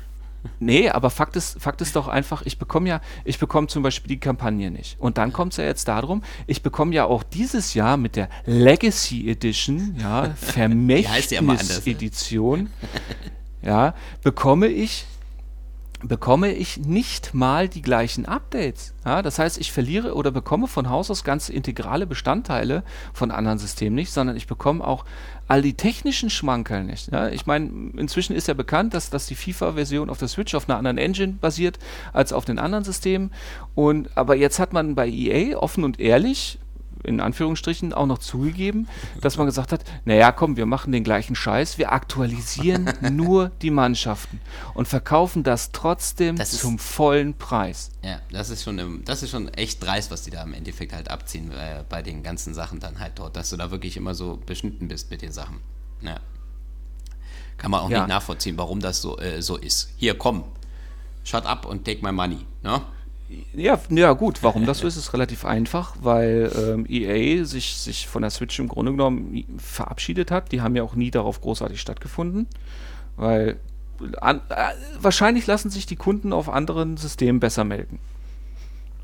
Nee, aber Fakt ist, Fakt ist doch einfach, ich bekomme ja, ich bekomme zum Beispiel die Kampagne nicht. Und dann kommt es ja jetzt darum, ich bekomme ja auch dieses Jahr mit der Legacy Edition, ja, ne? Vermächtnis-Edition, ja, bekomme ich bekomme ich nicht mal die gleichen Updates. Ja, das heißt, ich verliere oder bekomme von Haus aus ganz integrale Bestandteile von anderen Systemen nicht, sondern ich bekomme auch all die technischen Schmankerl nicht. Ja, ich meine, inzwischen ist ja bekannt, dass, dass die FIFA-Version auf der Switch auf einer anderen Engine basiert als auf den anderen Systemen. Und, aber jetzt hat man bei EA offen und ehrlich in Anführungsstrichen auch noch zugegeben, dass man gesagt hat, naja, komm, wir machen den gleichen Scheiß, wir aktualisieren nur die Mannschaften und verkaufen das trotzdem Das ist- zum vollen Preis. Ja, das ist schon, das ist schon echt dreist, was die da im Endeffekt halt abziehen äh, bei den ganzen Sachen dann halt dort, dass du da wirklich immer so beschnitten bist mit den Sachen. Ja. Kann man auch Ja. nicht nachvollziehen, warum das so, äh, so ist. Hier, komm, shut up und take my money. Ne? Ja, ja gut, warum das so ist, ist relativ einfach, weil ähm, EA sich, sich von der Switch im Grunde genommen verabschiedet hat. Die haben ja auch nie darauf großartig stattgefunden, weil an, äh, wahrscheinlich lassen sich die Kunden auf anderen Systemen besser melden.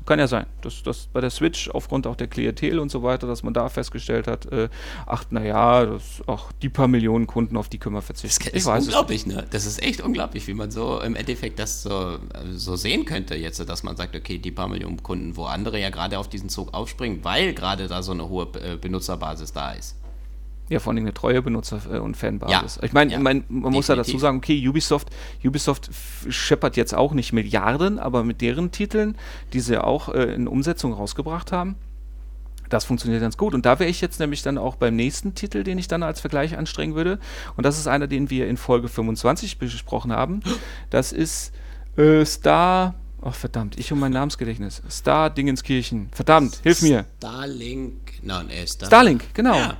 Kann ja sein, dass das bei der Switch aufgrund auch der Klientel und so weiter, dass man da festgestellt hat, äh, ach naja, auch die paar Millionen Kunden, auf die können wir verzichten. Das ist unglaublich, ne? Das ist echt unglaublich, wie man so im Endeffekt das so, äh, so sehen könnte jetzt, dass man sagt, okay, die paar Millionen Kunden, wo andere ja gerade auf diesen Zug aufspringen, weil gerade da so eine hohe äh, Benutzerbasis da ist. Ja, vor allem eine treue Benutzer- äh, und Fanbasis. Ja, Ich meine, ja, ich mein, man muss ja dazu sagen, okay, Ubisoft, Ubisoft scheppert jetzt auch nicht Milliarden, aber mit deren Titeln, die sie auch äh, in Umsetzung rausgebracht haben, das funktioniert ganz gut. Und da wäre ich jetzt nämlich dann auch beim nächsten Titel, den ich dann als Vergleich anstrengen würde. Und das ist einer, den wir in Folge 25 besprochen haben. Das ist äh, Star. Ach verdammt, ich um mein Namensgedächtnis. Star Dingenskirchen. Verdammt, hilf mir. Starlink, nein, er ist da. Starlink, genau. Ja,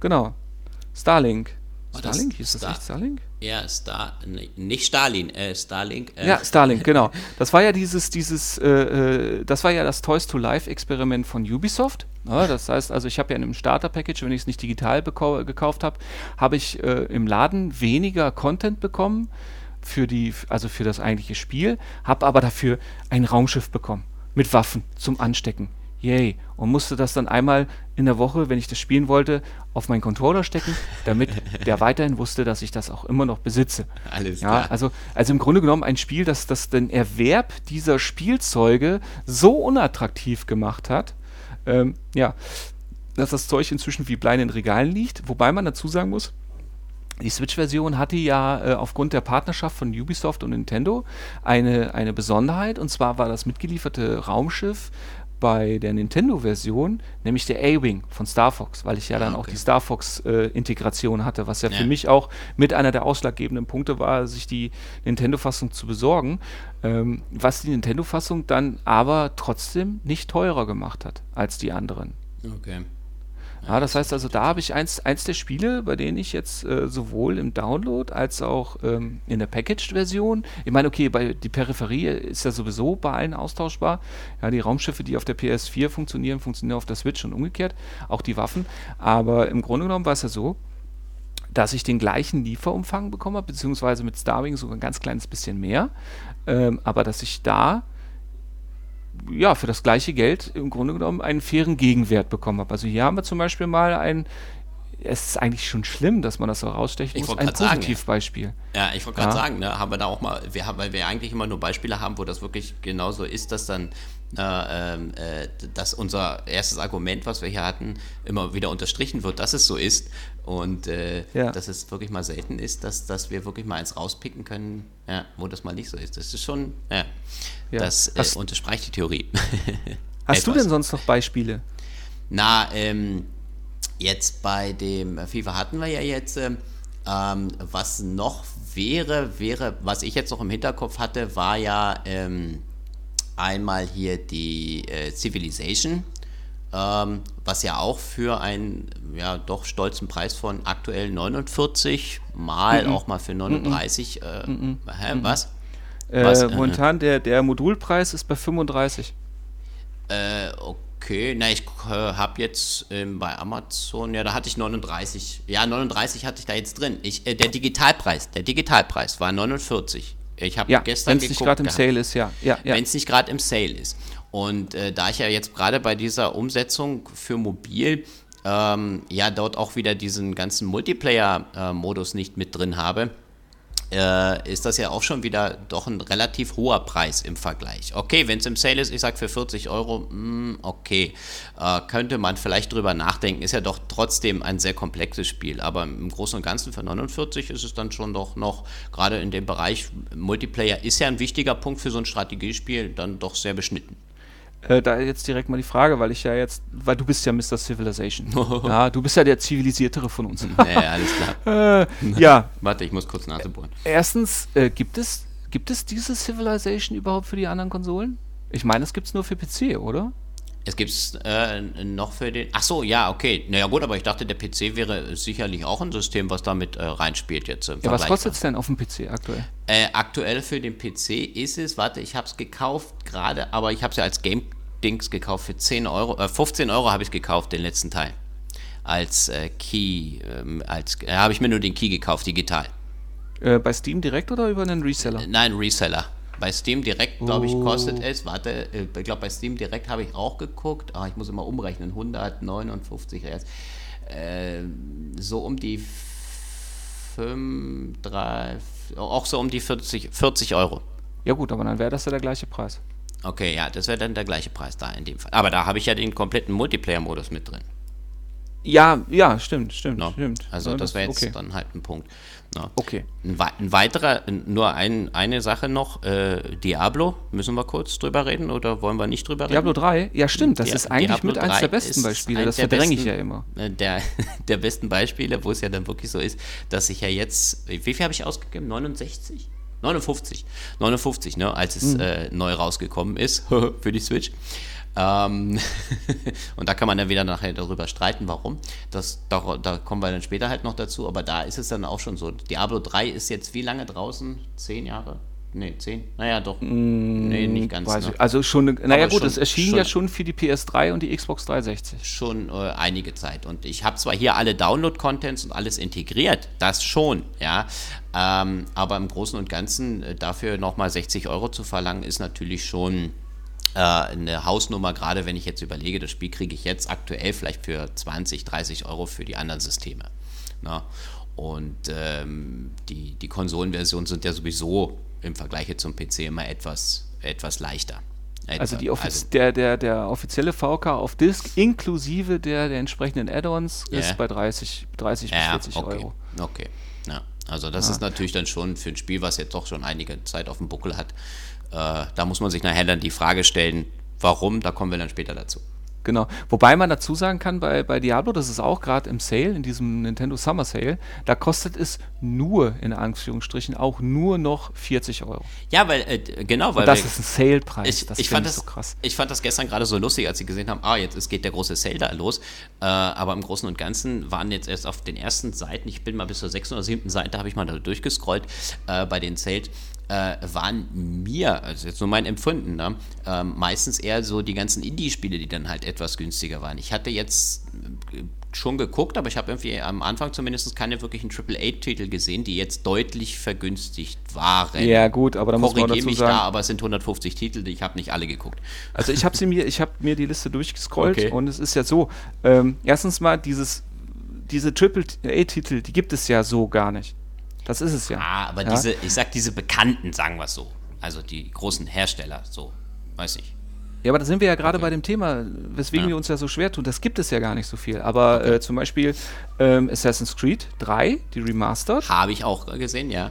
Genau. Starlink. War das Starlink? Hieß das Star- echt Starlink? ja Star, nicht Stalin, äh, Starlink. Äh, Ja, Starlink, genau. Das war ja dieses, dieses, äh, äh, das war ja das Toys to Life Experiment von Ubisoft. Ja, das heißt, also ich habe ja in einem Starter-Package, wenn ich es nicht digital gekauft habe, habe ich äh, im Laden weniger Content bekommen für die, also für das eigentliche Spiel, habe aber dafür ein Raumschiff bekommen mit Waffen zum Anstecken. Yay. Und musste das dann einmal in der Woche, wenn ich das spielen wollte, auf meinen Controller stecken, damit der weiterhin wusste, dass ich das auch immer noch besitze. Alles Ja, klar. also, also im Grunde genommen ein Spiel, das, das den Erwerb dieser Spielzeuge so unattraktiv gemacht hat, ähm, ja, dass das Zeug inzwischen wie Blei in den Regalen liegt. Wobei man dazu sagen muss, die Switch-Version hatte ja äh, aufgrund der Partnerschaft von Ubisoft und Nintendo eine, eine Besonderheit. Und zwar war das mitgelieferte Raumschiff bei der Nintendo-Version, nämlich der A-Wing von Star Fox, weil ich ja dann auch okay. die Star Fox-Integration hatte, was ja, Ja. für mich auch mit einer der ausschlaggebenden Punkte war, sich die Nintendo-Fassung zu besorgen, ähm, was die Nintendo-Fassung dann aber trotzdem nicht teurer gemacht hat als die anderen. Okay. Ja, das heißt also, da habe ich eins, eins der Spiele, bei denen ich jetzt äh, sowohl im Download als auch ähm, in der Packaged-Version, ich meine, okay, bei, die Peripherie ist ja sowieso bei allen austauschbar. Ja, die Raumschiffe, die auf der PS4 funktionieren, funktionieren auf der Switch und umgekehrt, auch die Waffen. Aber im Grunde genommen war es ja so, dass ich den gleichen Lieferumfang bekommen habe, beziehungsweise mit Starwing sogar ein ganz kleines bisschen mehr. Ähm, aber dass ich da ja, für das gleiche Geld im Grunde genommen einen fairen Gegenwert bekommen habe. Also hier haben wir zum Beispiel mal ein, es ist eigentlich schon schlimm, dass man das so rausstechen Ich muss, wollte ein. Positivbeispiel. Ja, ich wollte gerade Ja. sagen, ne, haben wir da auch mal, wir haben, weil wir eigentlich immer nur Beispiele haben, wo das wirklich genauso ist, dass dann äh, ähm, äh, dass unser erstes Argument, was wir hier hatten, immer wieder unterstrichen wird, dass es so ist und äh, Ja. dass es wirklich mal selten ist, dass, dass wir wirklich mal eins rauspicken können, ja, wo das mal nicht so ist. Das ist schon, ja, das äh, Hast- unterstreicht die Theorie. Hast du denn sonst noch Beispiele? Na, ähm, Jetzt bei dem FIFA hatten wir ja jetzt, ähm, was noch wäre, wäre, was ich jetzt noch im Hinterkopf hatte, war ja ähm, einmal hier die äh, Civilization, ähm, was ja auch für einen ja doch stolzen Preis von aktuell 49 mal mhm. auch mal für 39 äh, mhm. hä, was? Äh, was? momentan der, der Modulpreis ist bei 35. Äh, okay, na ich äh, habe jetzt ähm, bei Amazon, ja da hatte ich 39, ja 39 hatte ich da jetzt drin. Ich, äh, der Digitalpreis, der Digitalpreis war 49. Ich habe ja, gestern Wenn es nicht gerade im Sale ist, ja. ja, ja. Wenn es nicht gerade im Sale ist. Und äh, da ich ja jetzt gerade bei dieser Umsetzung für mobil ähm, ja dort auch wieder diesen ganzen Multiplayer-Modus nicht mit drin habe, äh, ist das ja auch schon wieder doch ein relativ hoher Preis im Vergleich. Okay, wenn es im Sale ist, ich sage für 40 Euro, mh, hm, okay, äh, könnte man vielleicht drüber nachdenken. Ist ja doch trotzdem ein sehr komplexes Spiel, aber im Großen und Ganzen für 49 ist es dann schon doch noch, gerade in dem Bereich Multiplayer ist ja ein wichtiger Punkt für so ein Strategiespiel, dann doch sehr beschnitten. Äh, da jetzt direkt mal die Frage, weil ich ja jetzt, weil du bist ja Mr. Civilization. ja, du bist ja der zivilisiertere von uns. ja, alles klar. äh, ja. Warte, ich muss kurz Nase bohren. Erstens, äh, gibt es gibt es diese Civilization überhaupt für die anderen Konsolen? Ich meine, es gibt es nur für PC, oder? Es gibt es äh, noch für den. Ach so, ja, okay. Naja, gut, aber ich dachte, der PC wäre sicherlich auch ein System, was damit äh, reinspielt jetzt. Ja, was kostet es denn auf dem PC aktuell? Äh, aktuell für den PC ist es, warte, ich habe es gekauft gerade, aber ich habe es ja als Game-Dings gekauft für 10 Euro. 15 äh, Euro habe ich gekauft, den letzten Teil. Als äh, Key, ähm, als äh, habe ich mir nur den Key gekauft, digital. bei Steam direkt oder über einen Reseller? nein, Reseller. Bei Steam direkt, glaube ich, kostet oh. es, warte, äh, ich glaube, bei Steam direkt habe ich auch geguckt, ah, ich muss immer umrechnen, 159 erst, äh, so um die 5, 3, auch so um die 40, 40 Euro. Ja gut, aber dann wäre das ja der gleiche Preis. Okay, ja, das wäre dann der gleiche Preis da in dem Fall. Aber da habe ich ja den kompletten Multiplayer-Modus mit drin. Ja, ja, stimmt, stimmt, no. stimmt. Also das, das wäre jetzt okay. dann halt ein Punkt. No. Okay. Ein, ein, weiterer, nur ein, eine Sache noch, äh, Diablo, müssen wir kurz drüber reden oder wollen wir nicht drüber reden? Viel 3, ja stimmt, das Di ist eigentlich Diablo mit eines der besten Beispiele, das verdränge ich ja immer. Äh, der, der besten Beispiele, wo es ja dann wirklich so ist, dass ich ja jetzt, wie viel habe ich ausgegeben? 69? 59. 59, ne, als es hm. äh, neu rausgekommen ist für die Switch. Ähm und da kann man dann wieder nachher darüber streiten, warum. Das, da, da, kommen wir dann später halt noch dazu, aber da ist es dann auch schon so. Diablo 3 ist jetzt wie lange draußen? Zehn Jahre? Nee, zehn? Naja, doch. Mm, nee, nicht ganz. Ne? Also schon, naja gut, schon, es erschien schon, ja schon für die PS3 und die Xbox 360. Schon äh, einige Zeit. Und ich habe zwar hier alle Download-Contents und alles integriert, das schon, ja. Ähm, aber im Großen und Ganzen äh, dafür nochmal 60 Euro zu verlangen, ist natürlich schon eine Hausnummer, gerade wenn ich jetzt überlege, das Spiel kriege ich jetzt aktuell vielleicht für 20, 30 Euro für die anderen Systeme. Na? Und ähm, die, die Konsolenversionen sind ja sowieso im Vergleich zum PC immer etwas, etwas leichter. Also, die also der, der, der offizielle VK auf Disk inklusive der, der entsprechenden Add-ons yeah. ist bei 30, 30 ja, bis 40 okay. Euro. Okay. Ja. Also das ja. ist natürlich dann schon für ein Spiel, was jetzt doch schon einige Zeit auf dem Buckel hat, äh, da muss man sich nachher dann die Frage stellen, warum, da kommen wir dann später dazu. Genau. Wobei man dazu sagen kann, bei, bei Diablo, das ist auch gerade im Sale, in diesem Nintendo Summer Sale, da kostet es nur, in Anführungsstrichen, auch nur noch 40 Euro. Ja, weil, äh, genau, weil. Und das ist ein Sale-Preis. Ich, das ich fand das so krass. Ich fand das gestern gerade so lustig, als sie gesehen haben, ah, jetzt geht der große Sale da los. Äh, aber im Großen und Ganzen waren jetzt erst auf den ersten Seiten, ich bin mal bis zur sechsten oder siebten Seite, habe ich mal da durchgescrollt, äh, bei den Sales äh, waren mir, also jetzt nur mein Empfinden, ne, äh, meistens eher so die ganzen Indie-Spiele, die dann halt etwas günstiger waren. Ich hatte jetzt äh, schon geguckt, aber ich habe irgendwie am Anfang zumindest keine wirklichen AAA-Titel gesehen, die jetzt deutlich vergünstigt waren. Ja gut, aber da muss man dazu mich sagen, da, aber es sind 150 Titel, ich habe nicht alle geguckt. Also ich habe sie mir, ich habe mir die Liste durchgescrollt okay. und es ist ja so, ähm, erstens mal dieses diese AAA-Titel, die gibt es ja so gar nicht. Das ist es ja. Ah, aber ja? diese, ich sag diese bekannten, sagen wir es so. Also die großen Hersteller, so, weiß ich. Ja, aber da sind wir ja gerade okay. bei dem Thema, weswegen ja. wir uns ja so schwer tun. Das gibt es ja gar nicht so viel. Aber okay. äh, zum Beispiel ähm, Assassin's Creed 3, die Remastered. Habe ich auch gesehen, ja.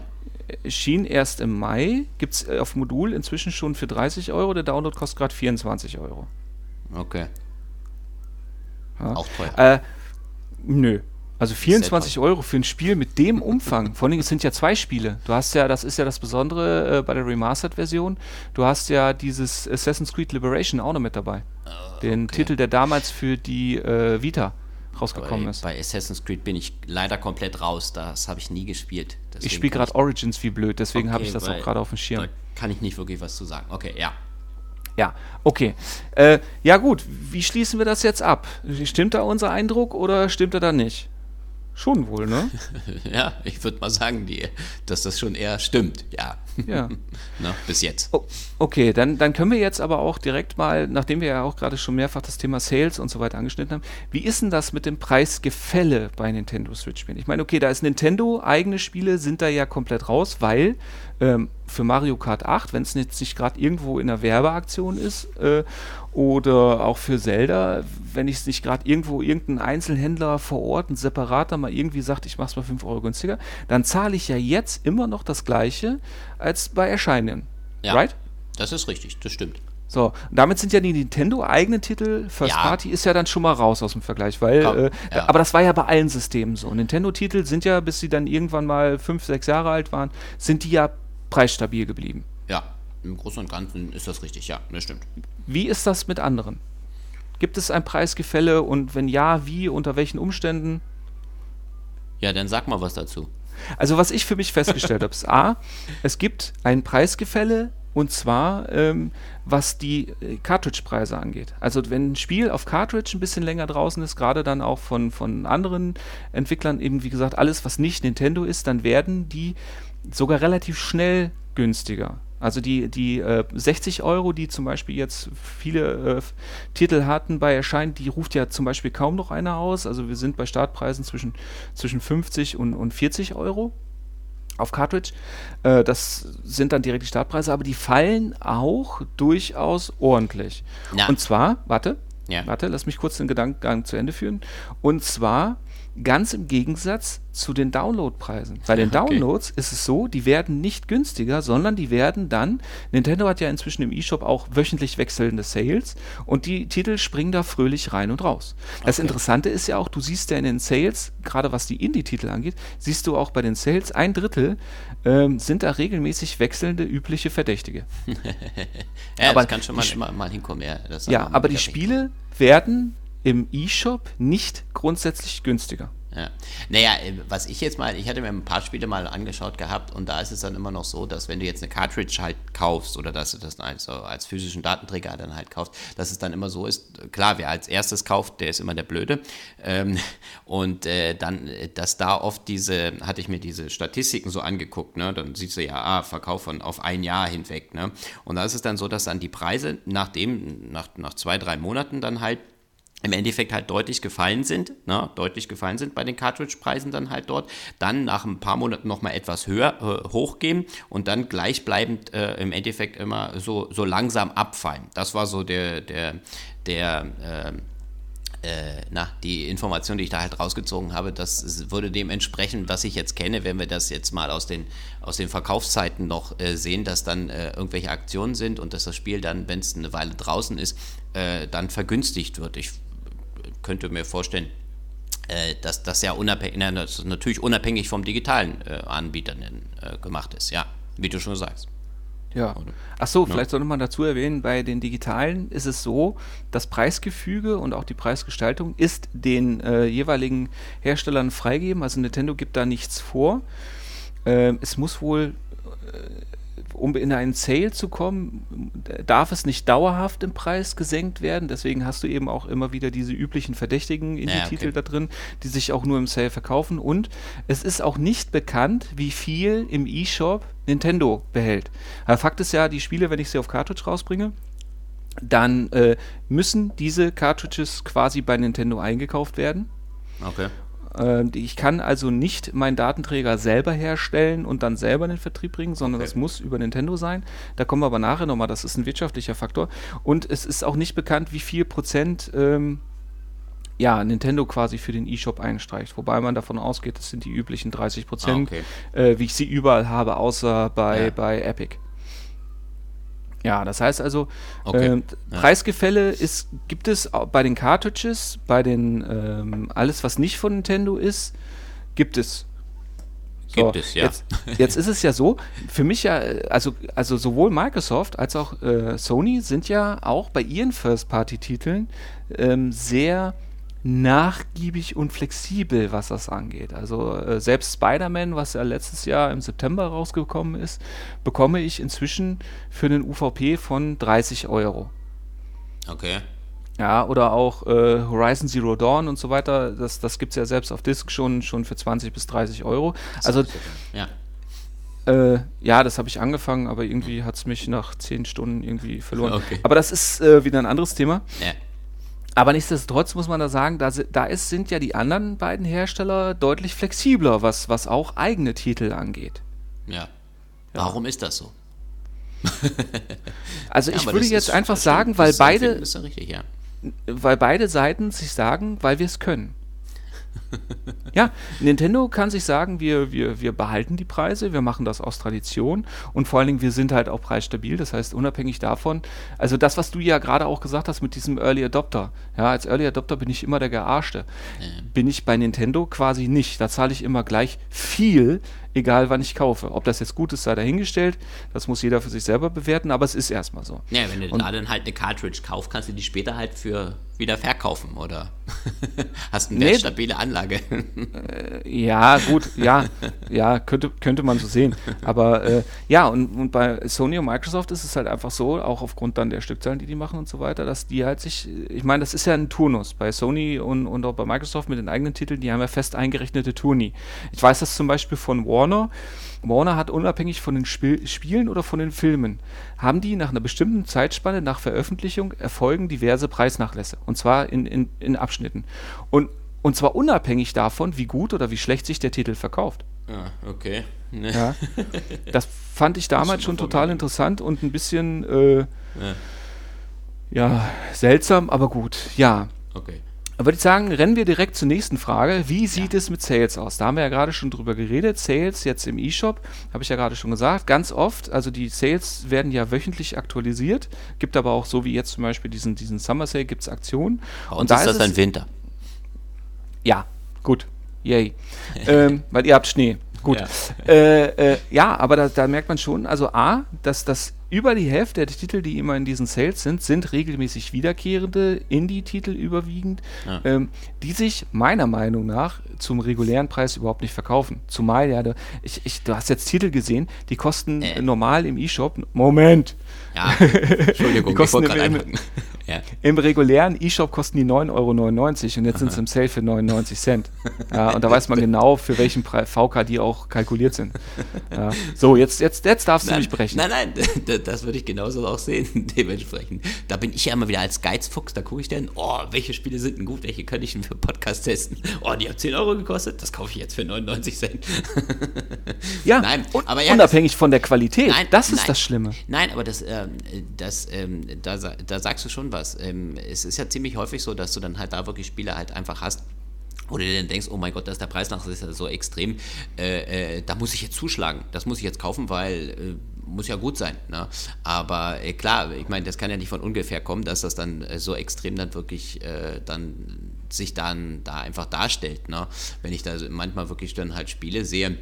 Schien erst im Mai. Gibt es äh, auf Modul inzwischen schon für 30 Euro. Der Download kostet gerade 24 Euro. Okay. Ja. Auch teuer. Äh, Nö. Also 24 Euro für ein Spiel mit dem Umfang. Vor allem, es sind ja zwei Spiele. Du hast ja, das ist ja das Besondere äh, bei der Remastered-Version. Du hast ja dieses Assassin's Creed Liberation auch noch mit dabei. Oh, Den okay. Titel, der damals für die äh, Vita rausgekommen bei, ist. Bei Assassin's Creed bin ich leider komplett raus. Das habe ich nie gespielt. Deswegen ich spiele gerade Origins wie blöd, deswegen okay, habe ich das auch gerade auf dem Schirm. Da kann ich nicht wirklich was zu sagen. Okay, ja. Ja, okay. Äh, ja gut, wie schließen wir das jetzt ab? Stimmt da unser Eindruck oder stimmt er da nicht? Schon wohl, ne? ja, ich würde mal sagen, die, dass das schon eher stimmt, ja. Ja. Na, bis jetzt. Oh, okay, dann, dann können wir jetzt aber auch direkt mal, nachdem wir ja auch gerade schon mehrfach das Thema Sales und so weiter angeschnitten haben, wie ist denn das mit dem Preisgefälle bei Nintendo Switch-Spielen? Ich meine, okay, da ist Nintendo, eigene Spiele sind da ja komplett raus, weil ähm, für Mario Kart 8, wenn es jetzt nicht gerade irgendwo in einer Werbeaktion ist, äh, oder auch für Zelda, wenn ich es nicht gerade irgendwo irgendein Einzelhändler vor Ort, ein separater mal irgendwie sagt, ich mache es mal 5 Euro günstiger, dann zahle ich ja jetzt immer noch das gleiche als bei Erscheinen. Ja, right? Das ist richtig, das stimmt. So, damit sind ja die Nintendo-eigenen Titel, First ja. Party ist ja dann schon mal raus aus dem Vergleich, weil, äh, ja. aber das war ja bei allen Systemen so. Nintendo-Titel sind ja, bis sie dann irgendwann mal 5, 6 Jahre alt waren, sind die ja preisstabil geblieben. Ja, im Großen und Ganzen ist das richtig, ja, das stimmt. Wie ist das mit anderen? Gibt es ein Preisgefälle und wenn ja, wie, unter welchen Umständen? Ja, dann sag mal was dazu. Also was ich für mich festgestellt habe, ist A, es gibt ein Preisgefälle und zwar ähm, was die äh, Cartridge-Preise angeht. Also wenn ein Spiel auf Cartridge ein bisschen länger draußen ist, gerade dann auch von, von anderen Entwicklern, eben wie gesagt, alles was nicht Nintendo ist, dann werden die sogar relativ schnell günstiger. Also die, die äh, 60 Euro, die zum Beispiel jetzt viele äh, Titel hatten bei Erscheinen, die ruft ja zum Beispiel kaum noch einer aus. Also wir sind bei Startpreisen zwischen, zwischen 50 und, und 40 Euro auf Cartridge. Äh, das sind dann direkt die Startpreise, aber die fallen auch durchaus ordentlich. Ja. Und zwar, warte, ja. warte, lass mich kurz den Gedankengang zu Ende führen. Und zwar Ganz im Gegensatz zu den Downloadpreisen. Bei den Downloads okay. ist es so, die werden nicht günstiger, sondern die werden dann, Nintendo hat ja inzwischen im eShop auch wöchentlich wechselnde Sales und die Titel springen da fröhlich rein und raus. Das okay. Interessante ist ja auch, du siehst ja in den Sales, gerade was die Indie-Titel angeht, siehst du auch bei den Sales, ein Drittel ähm, sind da regelmäßig wechselnde, übliche Verdächtige. ja, aber das kann schon mal, mal, mal hinkommen. Ja, ja aber die Spiele werden im eShop nicht grundsätzlich günstiger. Ja. Naja, äh, was ich jetzt mal, ich hatte mir ein paar Spiele mal angeschaut gehabt und da ist es dann immer noch so, dass wenn du jetzt eine Cartridge halt kaufst oder dass du das also als physischen Datenträger dann halt kaufst, dass es dann immer so ist, klar, wer als erstes kauft, der ist immer der Blöde. Ähm, und äh, dann, äh, dass da oft diese, hatte ich mir diese Statistiken so angeguckt, ne? Dann siehst du ja, ah, Verkauf von auf ein Jahr hinweg, ne? Und da ist es dann so, dass dann die Preise nach dem, nach, nach zwei, drei Monaten dann halt im Endeffekt halt deutlich gefallen sind, ne, deutlich gefallen sind bei den Cartridge-Preisen dann halt dort, dann nach ein paar Monaten nochmal etwas höher äh, hochgehen und dann gleichbleibend äh, im Endeffekt immer so, so langsam abfallen. Das war so der, der, der, äh, äh, na, die Information, die ich da halt rausgezogen habe, das würde dem entsprechen, was ich jetzt kenne, wenn wir das jetzt mal aus den, aus den Verkaufszeiten noch äh, sehen, dass dann äh, irgendwelche Aktionen sind und dass das Spiel dann, wenn es eine Weile draußen ist, äh, dann vergünstigt wird. Ich könnte mir vorstellen, äh, dass das ja unabhängig, natürlich unabhängig vom digitalen äh, Anbieter äh, gemacht ist, ja, wie du schon sagst. Ja. Ach so, ja. vielleicht sollte man dazu erwähnen, bei den digitalen ist es so, das Preisgefüge und auch die Preisgestaltung ist den äh, jeweiligen Herstellern freigegeben. Also Nintendo gibt da nichts vor. Äh, es muss wohl um in einen Sale zu kommen, darf es nicht dauerhaft im Preis gesenkt werden. Deswegen hast du eben auch immer wieder diese üblichen Verdächtigen in ja, die Titel da drin, die sich auch nur im Sale verkaufen. Und es ist auch nicht bekannt, wie viel im eShop Nintendo behält. Aber Fakt ist ja, die Spiele, wenn ich sie auf Cartridge rausbringe, dann äh, müssen diese Cartridges quasi bei Nintendo eingekauft werden. Okay. Äh, ich kann also nicht meinen Datenträger selber herstellen und dann selber in den Vertrieb bringen, sondern okay. das muss über Nintendo sein. Da kommen wir aber nachher nochmal, das ist ein wirtschaftlicher Faktor. Und es ist auch nicht bekannt, wie viel Prozent ähm, ja, Nintendo quasi für den eShop einstreicht. Wobei man davon ausgeht, das sind die üblichen 30 Prozent, ah, okay. äh, wie ich sie überall habe, außer bei, ja. bei Epic. Ja, das heißt also, Okay. Ja. Preisgefälle ist, gibt es bei den Cartridges, bei den ähm, alles, was nicht von Nintendo ist, gibt es. Gibt es, ja. Jetzt, jetzt ist es ja so, für mich ja, äh, also, also sowohl Microsoft als auch äh, Sony sind ja auch bei ihren First-Party-Titeln ähm, sehr nachgiebig und flexibel, was das angeht. Also äh, selbst Spider-Man, was ja letztes Jahr im September rausgekommen ist, bekomme ich inzwischen für einen UVP von 30 Euro. Okay. Ja, oder auch äh, Horizon Zero Dawn und so weiter, das, das gibt es ja selbst auf Disc schon, schon für 20 bis 30 Euro. Also Ja. äh, ja, das habe ich angefangen, aber irgendwie hat es mich nach 10 Stunden irgendwie verloren. Okay. Aber das ist äh, wieder ein anderes Thema. Ja. Aber nichtsdestotrotz muss man da sagen, da, da ist, sind ja die anderen beiden Hersteller deutlich flexibler, was, was auch eigene Titel angeht. ja. Warum ist das so? Also Ja, ich würde jetzt einfach sagen, weil beide, richtig, ja. weil beide Seiten sich sagen, weil wir es können. ja, Nintendo kann sich sagen, wir, wir, wir behalten die Preise, wir machen das aus Tradition und vor allen Dingen, wir sind halt auch preisstabil. Das heißt, unabhängig davon, also das, was du ja gerade auch gesagt hast mit diesem Early Adopter, ja, als Early Adopter bin ich immer der Gearschte. Bin ich bei Nintendo quasi nicht. Da zahle ich immer gleich viel, egal wann ich kaufe. Ob das jetzt gut ist, sei dahingestellt. Das muss jeder für sich selber bewerten, aber es ist erstmal so. Ja, wenn du Und- da dann halt eine Cartridge kaufst, kannst du die später halt für wieder verkaufen oder hast eine Nee. wertstabile Anlage. Ja, gut, ja, ja, könnte, könnte man so sehen. Aber äh, ja, und, und bei Sony und Microsoft ist es halt einfach so, auch aufgrund dann der Stückzahlen, die die machen und so weiter, dass die halt sich, ich meine, das ist ja ein Turnus. Bei Sony und, und auch bei Microsoft mit den eigenen Titeln, die haben ja fest eingerechnete Turni. Ich weiß das zum Beispiel von Warner. Warner hat unabhängig von den Spiel Spielen oder von den Filmen, haben die nach einer bestimmten Zeitspanne nach Veröffentlichung erfolgen diverse Preisnachlässe. Und zwar in, in, in Abschnitten. Und, und zwar unabhängig davon, wie gut oder wie schlecht sich der Titel verkauft. ah, okay. Ne. Ja. Das fand ich damals schon total vermeiden. interessant und ein bisschen äh, Ja. ja, seltsam, aber gut. Ja. Okay. Würde ich sagen, rennen wir direkt zur nächsten Frage. Wie sieht Ja. es mit Sales aus? Da haben wir ja gerade schon drüber geredet. Sales jetzt im E-Shop, habe ich ja gerade schon gesagt, ganz oft, also die Sales werden ja wöchentlich aktualisiert, gibt aber auch so wie jetzt zum Beispiel diesen, diesen Summer Sale, gibt es Aktionen. Bei uns ist das dann Winter. Ja, gut. Yay. ähm, weil ihr habt Schnee. Gut. Ja. Äh, äh, ja, aber da, da merkt man schon, also A, dass das über die Hälfte der Titel, die immer in diesen Sales sind, sind regelmäßig wiederkehrende Indie-Titel überwiegend, Ja. ähm, die sich meiner Meinung nach zum regulären Preis überhaupt nicht verkaufen. Zumal ja, du, ich, ich, du hast jetzt Titel gesehen, die kosten Äh. normal im E-Shop, Moment, Ja, Entschuldigung, Die ich kosten gerade im- einhaken. Ja. im regulären E-Shop kosten die 9,99 Euro und jetzt sind sie im Sale für 99 Cent. Ja, und da weiß man genau, für welchen VK die auch kalkuliert sind. Ja. So, jetzt, jetzt, jetzt darfst du mich brechen. Nein, nein, das, das würde ich genauso auch sehen, dementsprechend. Da bin ich ja immer wieder als Geizfuchs, da gucke ich dann, oh, welche Spiele sind denn gut, welche könnte ich denn für Podcast testen? Oh, die haben 10 Euro gekostet, das kaufe ich jetzt für 99 Cent. ja, nein, aber ja, unabhängig von der Qualität. Nein, das ist nein. das Schlimme. Nein, aber das, ähm, das, ähm, da, da sagst du schon was. Ähm, es ist ja ziemlich häufig so, dass du dann halt da wirklich Spiele halt einfach hast, wo du dir dann denkst, oh mein Gott, da ist der Preis nach ist ja so extrem, äh, äh, da muss ich jetzt zuschlagen, das muss ich jetzt kaufen, weil äh, muss ja gut sein. Ne? Aber äh, klar, ich meine, das kann ja nicht von ungefähr kommen, dass das dann äh, so extrem dann wirklich äh, dann sich dann da einfach darstellt. Ne? Wenn ich da manchmal wirklich dann halt Spiele sehe,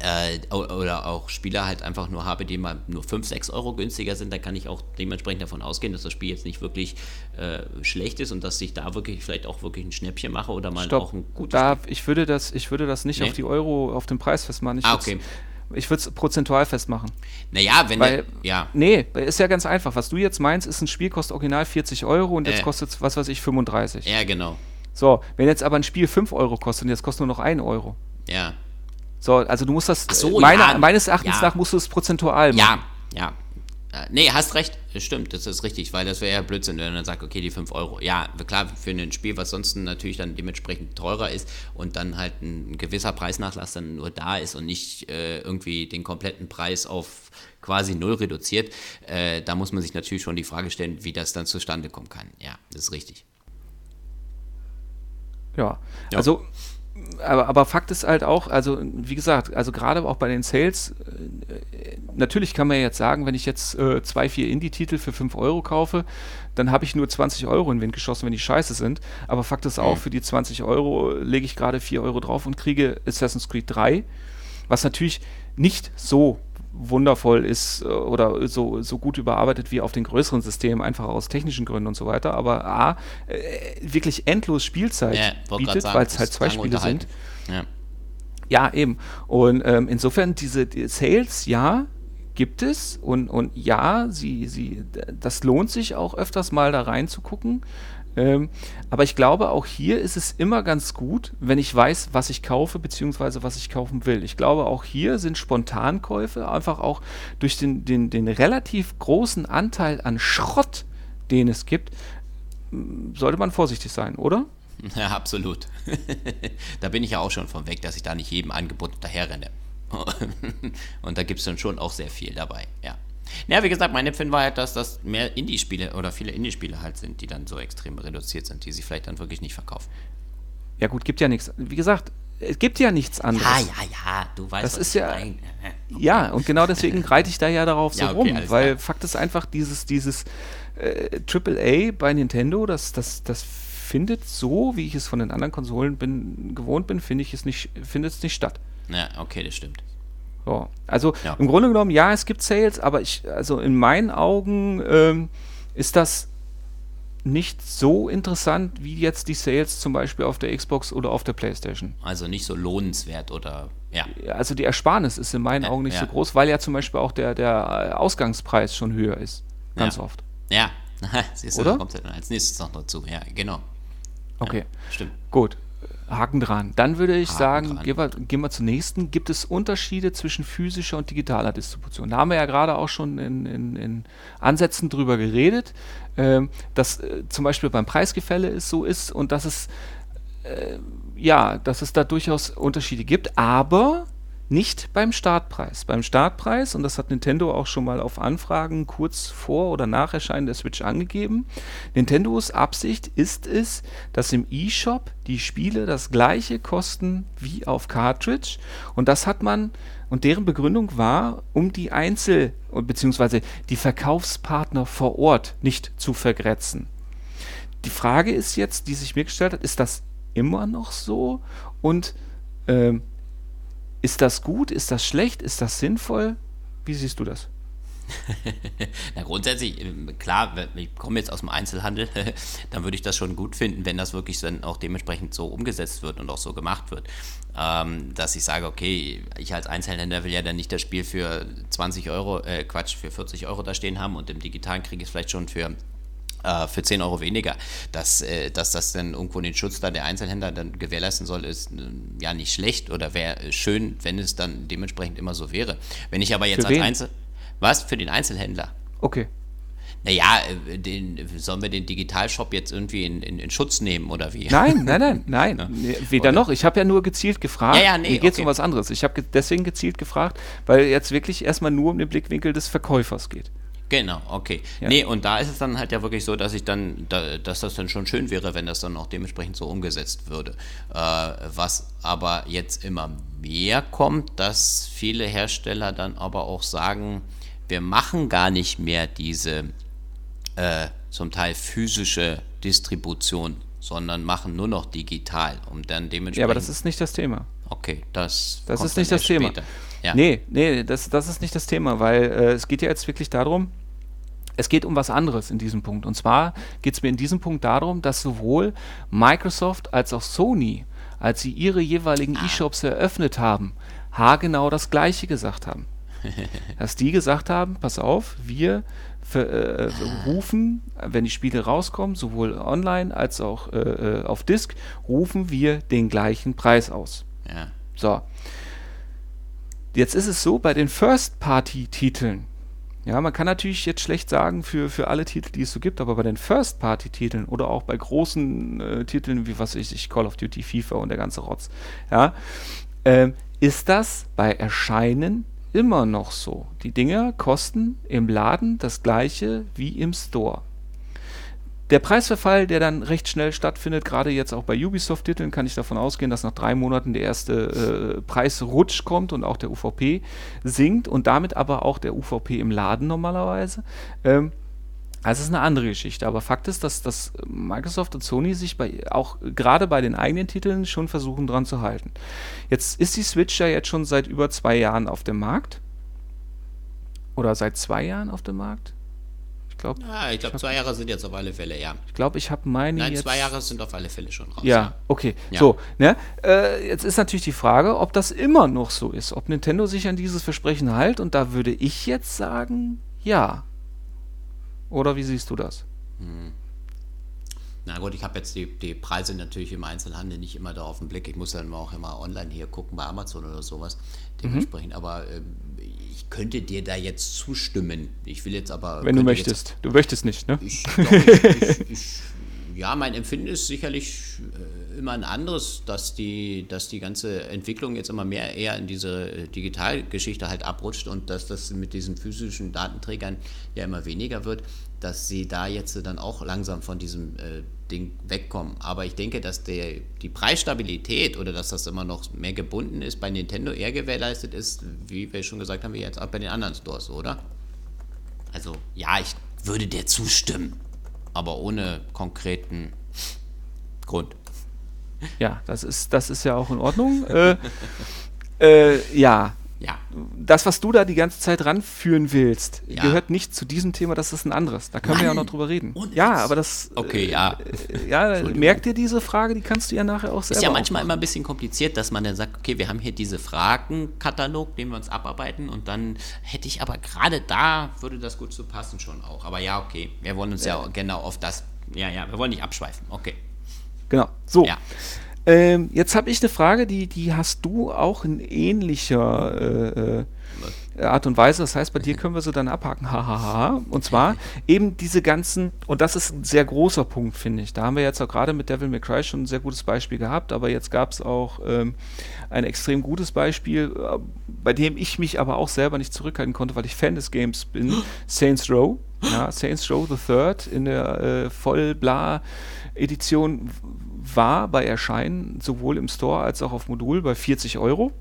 äh, oder auch Spieler halt einfach nur habe, die mal nur 5, 6 Euro günstiger sind, dann kann ich auch dementsprechend davon ausgehen, dass das Spiel jetzt nicht wirklich äh, schlecht ist und dass ich da wirklich vielleicht auch wirklich ein Schnäppchen mache oder mal auch ein Stopp. gutes Da, ich, würde das, ich würde das nicht Nee? auf die Euro, auf den Preis festmachen. Ich Ah, okay. Ich würde es prozentual festmachen. Naja, wenn Weil, der, ja, nee, ist ja ganz einfach. Was du jetzt meinst, ist ein Spiel, kostet original 40 Euro und jetzt Äh. kostet es, was weiß ich, 35. ja, genau. So, wenn jetzt aber ein Spiel 5 Euro kostet und jetzt kostet nur noch 1 Euro. Ja. So, also du musst das, so, meiner, ja, meines Erachtens ja. nach musst du es prozentual machen. Ja, ja. Nee, hast recht, das stimmt, das ist richtig, weil das wäre ja Blödsinn, wenn man dann sagt, okay, die 5 Euro. Ja, klar, für ein Spiel, was sonst natürlich dann dementsprechend teurer ist und dann halt ein gewisser Preisnachlass dann nur da ist und nicht äh, irgendwie den kompletten Preis auf quasi null reduziert, äh, da muss man sich natürlich schon die Frage stellen, wie das dann zustande kommen kann. Ja, das ist richtig. Ja. Ja. Also, aber, aber Fakt ist halt auch, also wie gesagt, also gerade auch bei den Sales, äh, natürlich kann man jetzt sagen, wenn ich jetzt äh, zwei, vier Indie-Titel für 5 Euro kaufe, dann habe ich nur 20 Euro in den Wind geschossen, wenn die scheiße sind. Aber Fakt ist auch, mhm. für die 20 Euro lege ich gerade 4 Euro drauf und kriege Assassin's Creed 3, was natürlich nicht so wundervoll ist äh, oder so, so gut überarbeitet wie auf den größeren Systemen, einfach aus technischen Gründen und so weiter. Aber A, äh, wirklich endlos Spielzeit ja, bietet, weil es halt zwei Spiele sind. Ja. ja. eben. Und ähm, insofern, diese die Sales, ja, gibt es und, und ja, sie, sie, das lohnt sich auch öfters mal da reinzugucken. Ähm, aber ich glaube, auch hier ist es immer ganz gut, wenn ich weiß, was ich kaufe, beziehungsweise was ich kaufen will. Ich glaube, auch hier sind Spontankäufe einfach auch durch den, den, den relativ großen Anteil an Schrott, den es gibt, sollte man vorsichtig sein, oder? Ja, absolut. da bin ich ja auch schon von weg, dass ich da nicht jedem Angebot hinterherrenne. Und da gibt es dann schon auch sehr viel dabei, ja. Ja, wie gesagt, mein Empfinden war halt, dass das mehr Indie-Spiele oder viele Indie-Spiele halt sind, die dann so extrem reduziert sind, die sich vielleicht dann wirklich nicht verkaufen. Ja, gut, gibt ja nichts. Wie gesagt, es gibt ja nichts anderes. Ja, ja, ja, du weißt, das ist ja. Okay. Ja, und genau deswegen reite ich da ja darauf so ja, okay, rum, weil klar. Fakt ist einfach, dieses, dieses äh, AAA bei Nintendo, das, das, das findet so, wie ich es von den anderen Konsolen bin, gewohnt bin, finde ich es nicht, findet es nicht statt. Ja, okay, das stimmt. Ja. Also ja. im Grunde genommen, ja, es gibt Sales, aber ich, also in meinen Augen ähm, ist das nicht so interessant wie jetzt die Sales zum Beispiel auf der Xbox oder auf der PlayStation. Also nicht so lohnenswert oder ja. Also die Ersparnis ist in meinen ja, Augen nicht ja. so groß, weil ja zum Beispiel auch der, der Ausgangspreis schon höher ist. Ganz oft. Ja, siehst du, oder? kommt als nächstes noch dazu. Ja, genau. Okay. stimmt. Gut. Haken dran. Dann würde ich Haken sagen, gehen wir, gehen wir zum nächsten. Gibt es Unterschiede zwischen physischer und digitaler Distribution? Da haben wir ja gerade auch schon in, in, in Ansätzen drüber geredet, äh, dass äh, zum Beispiel beim Preisgefälle es so ist und dass es äh, ja, dass es da durchaus Unterschiede gibt, aber nicht beim Startpreis. Beim Startpreis, und das hat Nintendo auch schon mal auf Anfragen kurz vor oder nach Erscheinen der Switch angegeben, Nintendos Absicht ist es, dass im eShop die Spiele das gleiche kosten wie auf Cartridge. Und das hat man, und deren Begründung war, um die Einzel- bzw. die Verkaufspartner vor Ort nicht zu vergrätzen. Die Frage ist jetzt, die sich mir gestellt hat, ist das immer noch so? Und ähm, ist das gut? Ist das schlecht? Ist das sinnvoll? Wie siehst du das? Na, grundsätzlich, ähm, klar, ich komme jetzt aus dem Einzelhandel, dann würde ich das schon gut finden, wenn das wirklich dann auch dementsprechend so umgesetzt wird und auch so gemacht wird. Ähm, dass ich sage, okay, ich als Einzelhändler will ja dann nicht das Spiel für 20 Euro, äh, Quatsch, für 40 Euro da stehen haben und im Digitalen kriege ich es vielleicht schon für äh, für 10 Euro weniger. Dass, äh, dass das dann irgendwo den Schutz dann der Einzelhändler dann gewährleisten soll, ist äh, ja nicht schlecht oder wäre schön, wenn es dann dementsprechend immer so wäre. Wenn ich aber jetzt als Einzel... Was? Für den Einzelhändler. Okay. Naja, den, sollen wir den Digitalshop jetzt irgendwie in, in, in, Schutz nehmen oder wie? Nein, nein, nein, nein. Ja. Nee, weder oder? noch. Ich habe ja nur gezielt gefragt. Ja, ja, nee, Mir geht es okay. um was anderes. Ich habe ge deswegen gezielt gefragt, weil jetzt wirklich erstmal nur um den Blickwinkel des Verkäufers geht. Genau, okay. Ja. Nee, und da ist es dann halt ja wirklich so, dass ich dann, da, dass das dann schon schön wäre, wenn das dann auch dementsprechend so umgesetzt würde. Äh, was aber jetzt immer mehr kommt, dass viele Hersteller dann aber auch sagen, wir machen gar nicht mehr diese äh, zum Teil physische Distribution, sondern machen nur noch digital, um dann dementsprechend. Ja, aber das ist nicht das Thema. Okay, das. Das ist nicht das Thema. Später. Ja. Nee, nee, das, das ist nicht das Thema, weil äh, es geht ja jetzt wirklich darum, es geht um was anderes in diesem Punkt. Und zwar geht es mir in diesem Punkt darum, dass sowohl Microsoft als auch Sony, als sie ihre jeweiligen ah. E-Shops eröffnet haben, haargenau das Gleiche gesagt haben. dass die gesagt haben, pass auf, wir für, äh, rufen, wenn die Spiele rauskommen, sowohl online als auch äh, äh auf Disk, rufen wir den gleichen Preis aus. Ja. So. Jetzt ist es so, bei den First-Party-Titeln, ja, man kann natürlich jetzt schlecht sagen für, für alle Titel, die es so gibt, aber bei den First-Party-Titeln oder auch bei großen äh, Titeln wie was weiß ich, Call of Duty, FIFA und der ganze Rotz, ja, äh, ist das bei Erscheinen immer noch so. Die Dinger kosten im Laden das gleiche wie im Store. Der Preisverfall, der dann recht schnell stattfindet, gerade jetzt auch bei Ubisoft-Titeln, kann ich davon ausgehen, dass nach drei Monaten der erste äh, Preisrutsch kommt und auch der UVP sinkt und damit aber auch der UVP im Laden normalerweise. Ähm, also es ist eine andere Geschichte, aber Fakt ist, dass, dass Microsoft und Sony sich bei, auch gerade bei den eigenen Titeln schon versuchen dran zu halten. Jetzt ist die Switch ja jetzt schon seit über zwei Jahren auf dem Markt. Oder seit zwei Jahren auf dem Markt? Ich glaube, ja, ich glaube, zwei Jahre sind jetzt auf alle Fälle, ja. Ich glaube, ich habe meine. Nein, zwei Jahre sind auf alle Fälle schon raus. Ja, ja. okay. Ja. So, ne? Äh, jetzt ist natürlich die Frage, ob das immer noch so ist, ob Nintendo sich an dieses Versprechen hält. Und da würde ich jetzt sagen, ja. Oder wie siehst du das? Hm. Na gut, ich habe jetzt die, die Preise natürlich im Einzelhandel nicht immer da auf den Blick. Ich muss dann auch immer online hier gucken bei Amazon oder sowas. Dementsprechend, mhm. aber äh, ich könnte dir da jetzt zustimmen. Ich will jetzt aber. Wenn du möchtest. Jetzt, du möchtest nicht, ne? Ich, doch, ich, ich, ja, mein Empfinden ist sicherlich äh, immer ein anderes, dass die, dass die ganze Entwicklung jetzt immer mehr eher in diese äh, Digitalgeschichte halt abrutscht und dass das mit diesen physischen Datenträgern ja immer weniger wird, dass sie da jetzt dann auch langsam von diesem äh, Ding wegkommen. Aber ich denke, dass der, die Preisstabilität oder dass das immer noch mehr gebunden ist, bei Nintendo eher gewährleistet ist, wie wir schon gesagt haben, wie jetzt auch bei den anderen Stores, oder? Also ja, ich würde dir zustimmen aber ohne konkreten Grund. Ja, das ist, das ist ja auch in Ordnung. äh, äh, ja. Ja. Das, was du da die ganze Zeit ranführen willst, ja. gehört nicht zu diesem Thema, das ist ein anderes. Da können Mann. wir ja auch noch drüber reden. Und ja, aber das. Okay, ja. Äh, ja, merkt ihr diese Frage, die kannst du ja nachher auch selber. Ist ja manchmal immer ein bisschen kompliziert, dass man dann sagt, okay, wir haben hier diese Fragenkatalog, den wir uns abarbeiten und dann hätte ich aber gerade da, würde das gut zu passen schon auch. Aber ja, okay, wir wollen uns ja, ja genau auf das. Ja, ja, wir wollen nicht abschweifen. Okay. Genau. So. Ja. Ähm, jetzt habe ich eine Frage, die, die hast du auch in ähnlicher äh, äh, Art und Weise. Das heißt, bei dir können wir sie dann abhaken. Hahaha. und zwar eben diese ganzen, und das ist ein sehr großer Punkt, finde ich. Da haben wir jetzt auch gerade mit Devil May Cry schon ein sehr gutes Beispiel gehabt, aber jetzt gab es auch ähm, ein extrem gutes Beispiel, äh, bei dem ich mich aber auch selber nicht zurückhalten konnte, weil ich Fan des Games bin. Saints Row. Ja, Saints Row the Third in der äh, Voll-Bla-Edition war bei Erscheinen sowohl im Store als auch auf Modul bei 40 Euro.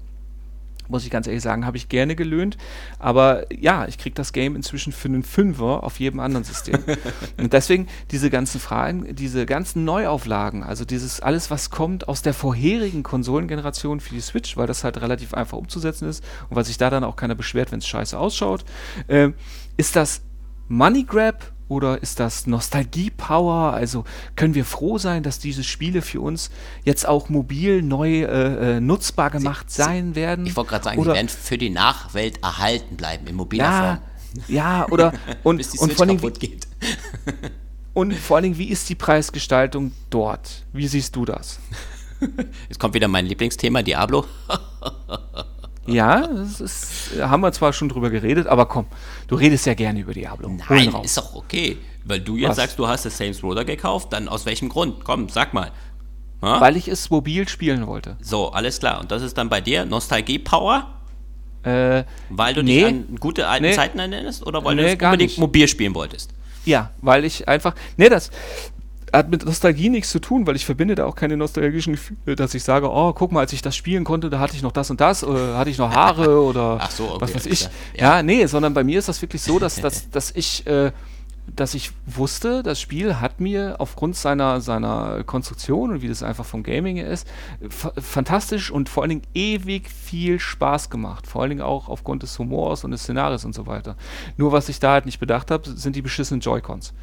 Muss ich ganz ehrlich sagen, habe ich gerne gelöhnt. Aber ja, ich kriege das Game inzwischen für einen Fünfer auf jedem anderen System. und deswegen diese ganzen Fragen, diese ganzen Neuauflagen, also dieses alles, was kommt aus der vorherigen Konsolengeneration für die Switch, weil das halt relativ einfach umzusetzen ist und weil sich da dann auch keiner beschwert, wenn es scheiße ausschaut, äh, ist das Money Grab oder ist das Nostalgie-Power? Also können wir froh sein, dass diese Spiele für uns jetzt auch mobil neu äh, äh nutzbar gemacht sie, sein werden? Ich wollte gerade sagen, oder, die werden für die Nachwelt erhalten bleiben in mobiler ja, Form. Ja, oder und, Bis die und vor allem, kaputt geht. und vor allen Dingen, wie ist die Preisgestaltung dort? Wie siehst du das? Jetzt kommt wieder mein Lieblingsthema, Diablo. Ja, das ist, haben wir zwar schon drüber geredet, aber komm, du redest ja gerne über Diablo. Nein, ist doch okay. Weil du jetzt Was? sagst, du hast das Saints Row gekauft, dann aus welchem Grund? Komm, sag mal. Ha? Weil ich es mobil spielen wollte. So, alles klar. Und das ist dann bei dir Nostalgie-Power? Äh, weil du nee, dich an gute alten nee, Zeiten erinnerst oder weil nee, du unbedingt nicht. mobil spielen wolltest? Ja, weil ich einfach. Nee, das, hat mit Nostalgie nichts zu tun, weil ich verbinde da auch keine nostalgischen Gefühle, dass ich sage, oh, guck mal, als ich das spielen konnte, da hatte ich noch das und das, oder hatte ich noch Haare oder so, okay, was weiß ich. Ja. ja. nee, sondern bei mir ist das wirklich so, dass, dass, dass ich äh, dass ich wusste, das Spiel hat mir aufgrund seiner, seiner Konstruktion und wie das einfach vom Gaming ist, fantastisch und vor allen Dingen ewig viel Spaß gemacht. Vor allen Dingen auch aufgrund des Humors und des Szenarios und so weiter. Nur was ich da halt nicht bedacht habe, sind die beschissenen Joy-Cons.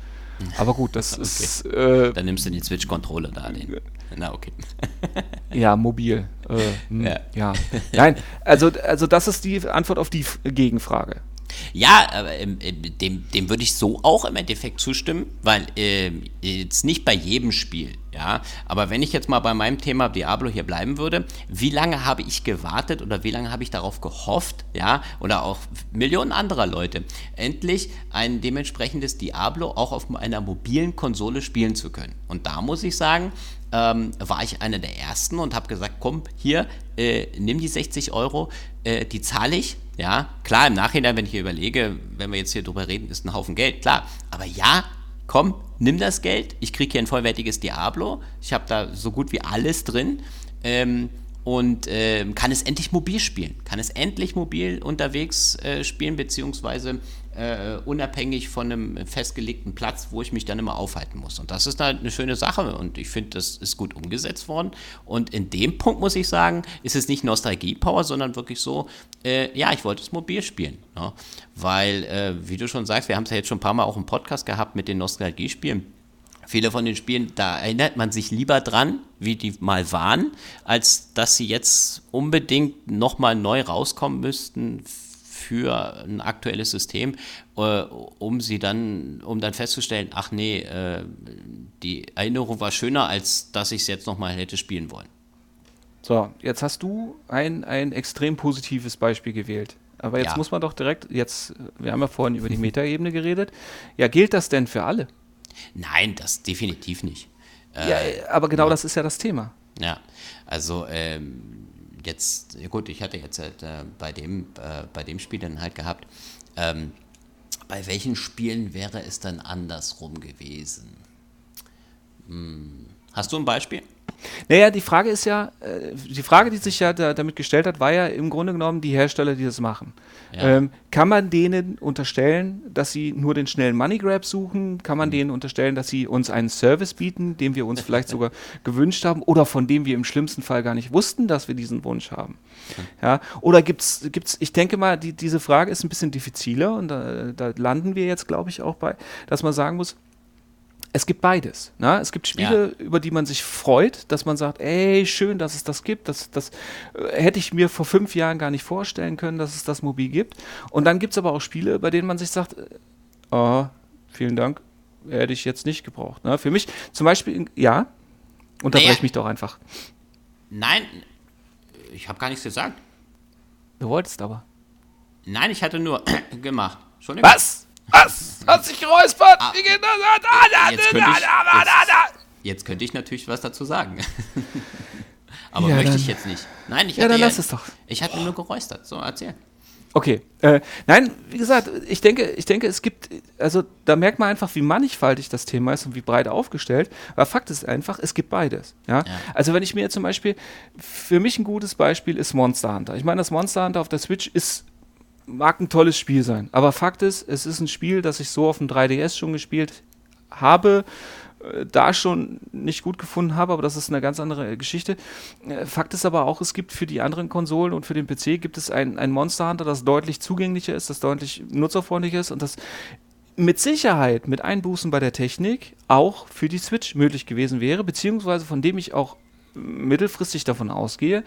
Aber gut, das okay. ist. Äh, Dann nimmst du den Switch-Controller da. Den. Na, okay. ja, mobil. Äh, ja. ja. Nein, also, also das ist die Antwort auf die Gegenfrage. Ja, aber ähm, äh, dem, dem würde ich so auch im Endeffekt zustimmen, weil äh, jetzt nicht bei jedem Spiel, ja. Aber wenn ich jetzt mal bei meinem Thema Diablo hier bleiben würde, wie lange habe ich gewartet oder wie lange habe ich darauf gehofft, ja, oder auch Millionen anderer Leute, endlich ein dementsprechendes Diablo auch auf einer mobilen Konsole spielen zu können. Und da muss ich sagen, ähm, war ich einer der ersten und habe gesagt, komm, hier, äh, nimm die 60 Euro, äh, die zahle ich. Ja, klar, im Nachhinein, wenn ich hier überlege, wenn wir jetzt hier drüber reden, ist ein Haufen Geld, klar. Aber ja, komm, nimm das Geld, ich kriege hier ein vollwertiges Diablo, ich habe da so gut wie alles drin. Ähm, und äh, kann es endlich mobil spielen, kann es endlich mobil unterwegs äh, spielen, beziehungsweise äh, unabhängig von einem festgelegten Platz, wo ich mich dann immer aufhalten muss. Und das ist halt eine schöne Sache und ich finde, das ist gut umgesetzt worden. Und in dem Punkt muss ich sagen, ist es nicht Nostalgie-Power, sondern wirklich so, äh, ja, ich wollte es mobil spielen. Ne? Weil, äh, wie du schon sagst, wir haben es ja jetzt schon ein paar Mal auch im Podcast gehabt mit den Nostalgie-Spielen Viele von den Spielen, da erinnert man sich lieber dran, wie die mal waren, als dass sie jetzt unbedingt nochmal neu rauskommen müssten für ein aktuelles System, äh, um sie dann, um dann festzustellen, ach nee, äh, die Erinnerung war schöner, als dass ich es jetzt nochmal hätte spielen wollen. So, jetzt hast du ein, ein extrem positives Beispiel gewählt. Aber jetzt ja. muss man doch direkt, jetzt, wir haben ja vorhin über die Metaebene geredet. Ja, gilt das denn für alle? Nein, das definitiv nicht. Ja, äh, aber genau ja. das ist ja das Thema. Ja, also ähm, jetzt, gut, ich hatte jetzt halt, äh, bei, dem, äh, bei dem Spiel dann halt gehabt, ähm, bei welchen Spielen wäre es dann andersrum gewesen? Hm. Hast du ein Beispiel? Naja, die Frage ist ja, äh, die Frage, die sich ja da, damit gestellt hat, war ja im Grunde genommen die Hersteller, die das machen. Ja. Ähm, kann man denen unterstellen, dass sie nur den schnellen Money Grab suchen? Kann man mhm. denen unterstellen, dass sie uns einen Service bieten, den wir uns vielleicht sogar gewünscht haben oder von dem wir im schlimmsten Fall gar nicht wussten, dass wir diesen Wunsch haben? Ja, oder gibt es, gibt's, ich denke mal, die, diese Frage ist ein bisschen diffiziler und da, da landen wir jetzt, glaube ich, auch bei, dass man sagen muss, es gibt beides. Ne? Es gibt Spiele, ja. über die man sich freut, dass man sagt, ey, schön, dass es das gibt. Das, das äh, hätte ich mir vor fünf Jahren gar nicht vorstellen können, dass es das mobil gibt. Und dann gibt es aber auch Spiele, bei denen man sich sagt, äh, oh, vielen Dank, hätte ich jetzt nicht gebraucht. Ne? Für mich zum Beispiel, ja, unterbreche naja. mich doch einfach. Nein, ich habe gar nichts gesagt. Du wolltest aber. Nein, ich hatte nur gemacht. Was? Was? Hat sich geräuspert? Ah, Wie geht das? Ah, jetzt, könnte ich, jetzt, jetzt könnte ich natürlich was dazu sagen. Aber ja, möchte ich jetzt nicht. Nein, ich ja, dann ja, lass es doch. Ich hatte nur geräustert. So, erzähl. Okay. Äh, nein, wie gesagt, ich denke, ich denke, es gibt, also da merkt man einfach, wie mannigfaltig das Thema ist und wie breit aufgestellt. Aber Fakt ist einfach, es gibt beides. Ja? ja. Also wenn ich mir zum Beispiel, für mich ein gutes Beispiel ist Monster Hunter. Ich meine, das Monster Hunter auf der Switch ist mag ein tolles Spiel sein. Aber Fakt ist, es ist ein Spiel, das ich so auf dem 3DS schon gespielt habe, äh, da schon nicht gut gefunden habe, aber das ist eine ganz andere Geschichte. Äh, Fakt ist aber auch, es gibt für die anderen Konsolen und für den PC gibt es ein, ein Monster Hunter, das deutlich zugänglicher ist, das deutlich nutzerfreundlicher ist und das mit Sicherheit mit Einbußen bei der Technik auch für die Switch möglich gewesen wäre, beziehungsweise von dem ich auch mittelfristig davon ausgehe,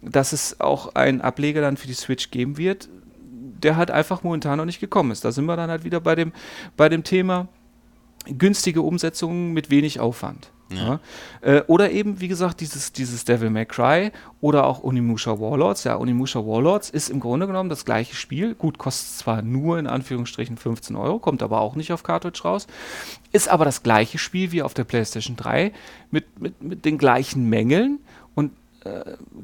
dass es auch einen Ableger dann für die Switch geben wird, der halt einfach momentan noch nicht gekommen ist. Da sind wir dann halt wieder bei dem, bei dem Thema günstige Umsetzungen mit wenig Aufwand. Ja. Ja. Äh, oder eben, wie gesagt, dieses, dieses Devil May Cry oder auch Onimusha Warlords. Ja, Onimusha Warlords ist im Grunde genommen das gleiche Spiel. Gut, kostet zwar nur in Anführungsstrichen 15 Euro, kommt aber auch nicht auf Cartridge raus. Ist aber das gleiche Spiel wie auf der PlayStation 3 mit, mit, mit den gleichen Mängeln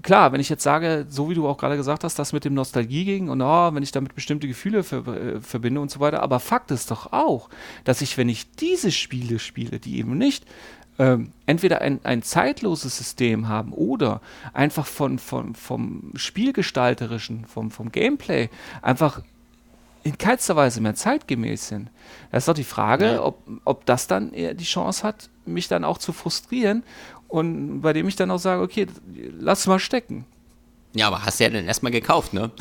klar, wenn ich jetzt sage, so wie du auch gerade gesagt hast, das mit dem Nostalgie ging und oh, wenn ich damit bestimmte Gefühle ver äh, verbinde und so weiter, aber Fakt ist doch auch, dass ich, wenn ich diese Spiele spiele, die eben nicht ähm, entweder ein, ein zeitloses System haben oder einfach von, von, vom Spielgestalterischen, vom, vom Gameplay einfach in keinster Weise mehr zeitgemäß sind. Da ist doch die Frage, ja. ob, ob das dann eher die Chance hat, mich dann auch zu frustrieren und bei dem ich dann auch sage, okay, lass mal stecken. Ja, aber hast du ja dann erstmal gekauft, ne?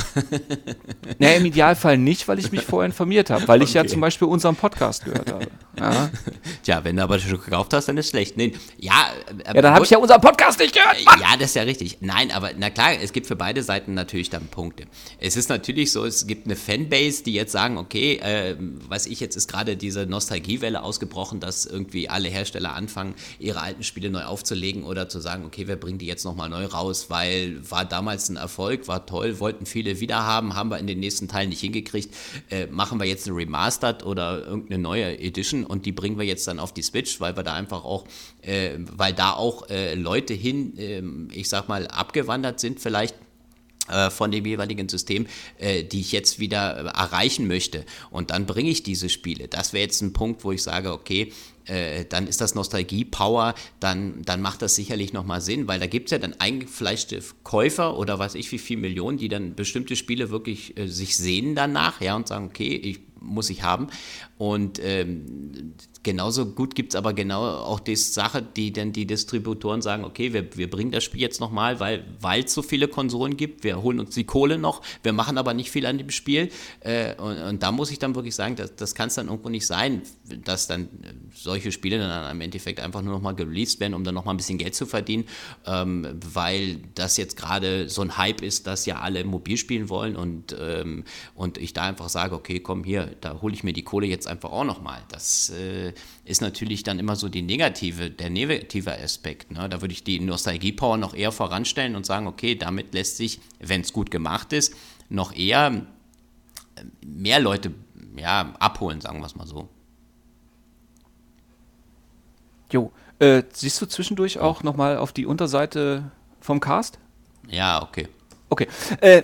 naja, im Idealfall nicht, weil ich mich vorher informiert habe, weil okay. ich ja zum Beispiel unseren Podcast gehört habe. Ja. Tja, wenn du aber schon gekauft hast, dann ist schlecht. Nee, ja, ja, dann habe ich ja unseren Podcast nicht gehört. Mann. Ja, das ist ja richtig. Nein, aber na klar, es gibt für beide Seiten natürlich dann Punkte. Es ist natürlich so, es gibt eine Fanbase, die jetzt sagen, okay, äh, was ich jetzt ist gerade diese Nostalgiewelle ausgebrochen, dass irgendwie alle Hersteller anfangen, ihre alten Spiele neu aufzulegen oder zu sagen, okay, wir bringen die jetzt nochmal neu raus, weil war damals ein Erfolg, war toll, wollten viele wieder haben, haben wir in den nächsten Teilen nicht hingekriegt. Äh, machen wir jetzt eine Remastered oder irgendeine neue Edition und die bringen wir jetzt dann auf die Switch, weil wir da einfach auch, äh, weil da auch äh, Leute hin, ähm, ich sag mal, abgewandert sind vielleicht äh, von dem jeweiligen System, äh, die ich jetzt wieder äh, erreichen möchte. Und dann bringe ich diese Spiele. Das wäre jetzt ein Punkt, wo ich sage, okay, äh, dann ist das Nostalgie-Power, dann, dann macht das sicherlich nochmal Sinn, weil da gibt es ja dann eingefleischte Käufer oder weiß ich wie viele Millionen, die dann bestimmte Spiele wirklich äh, sich sehnen danach, ja, und sagen, okay, ich muss ich haben. Und ähm, genauso gut gibt es aber genau auch die Sache, die dann die Distributoren sagen, okay, wir, wir bringen das Spiel jetzt nochmal, weil es so viele Konsolen gibt, wir holen uns die Kohle noch, wir machen aber nicht viel an dem Spiel. Äh, und, und, da muss ich dann wirklich sagen, das, das kann es dann irgendwo nicht sein, dass dann solche Spiele dann im Endeffekt einfach nur nochmal released werden, um dann nochmal ein bisschen Geld zu verdienen, ähm, weil das jetzt gerade so ein Hype ist, dass ja alle mobil spielen wollen und, ähm, und ich da einfach sage, okay, komm hier, da hole ich mir die Kohle jetzt einfach auch nochmal. Das äh, ist natürlich dann immer so die negative, der negative Aspekt. Ne? Da würde ich die Nostalgie-Power noch eher voranstellen und sagen, okay, damit lässt sich, wenn es gut gemacht ist, noch eher äh, mehr Leute ja, abholen, sagen wir es mal so. Jo, äh, siehst du zwischendurch auch nochmal auf die Unterseite vom Cast? Ja, okay. Okay. Äh,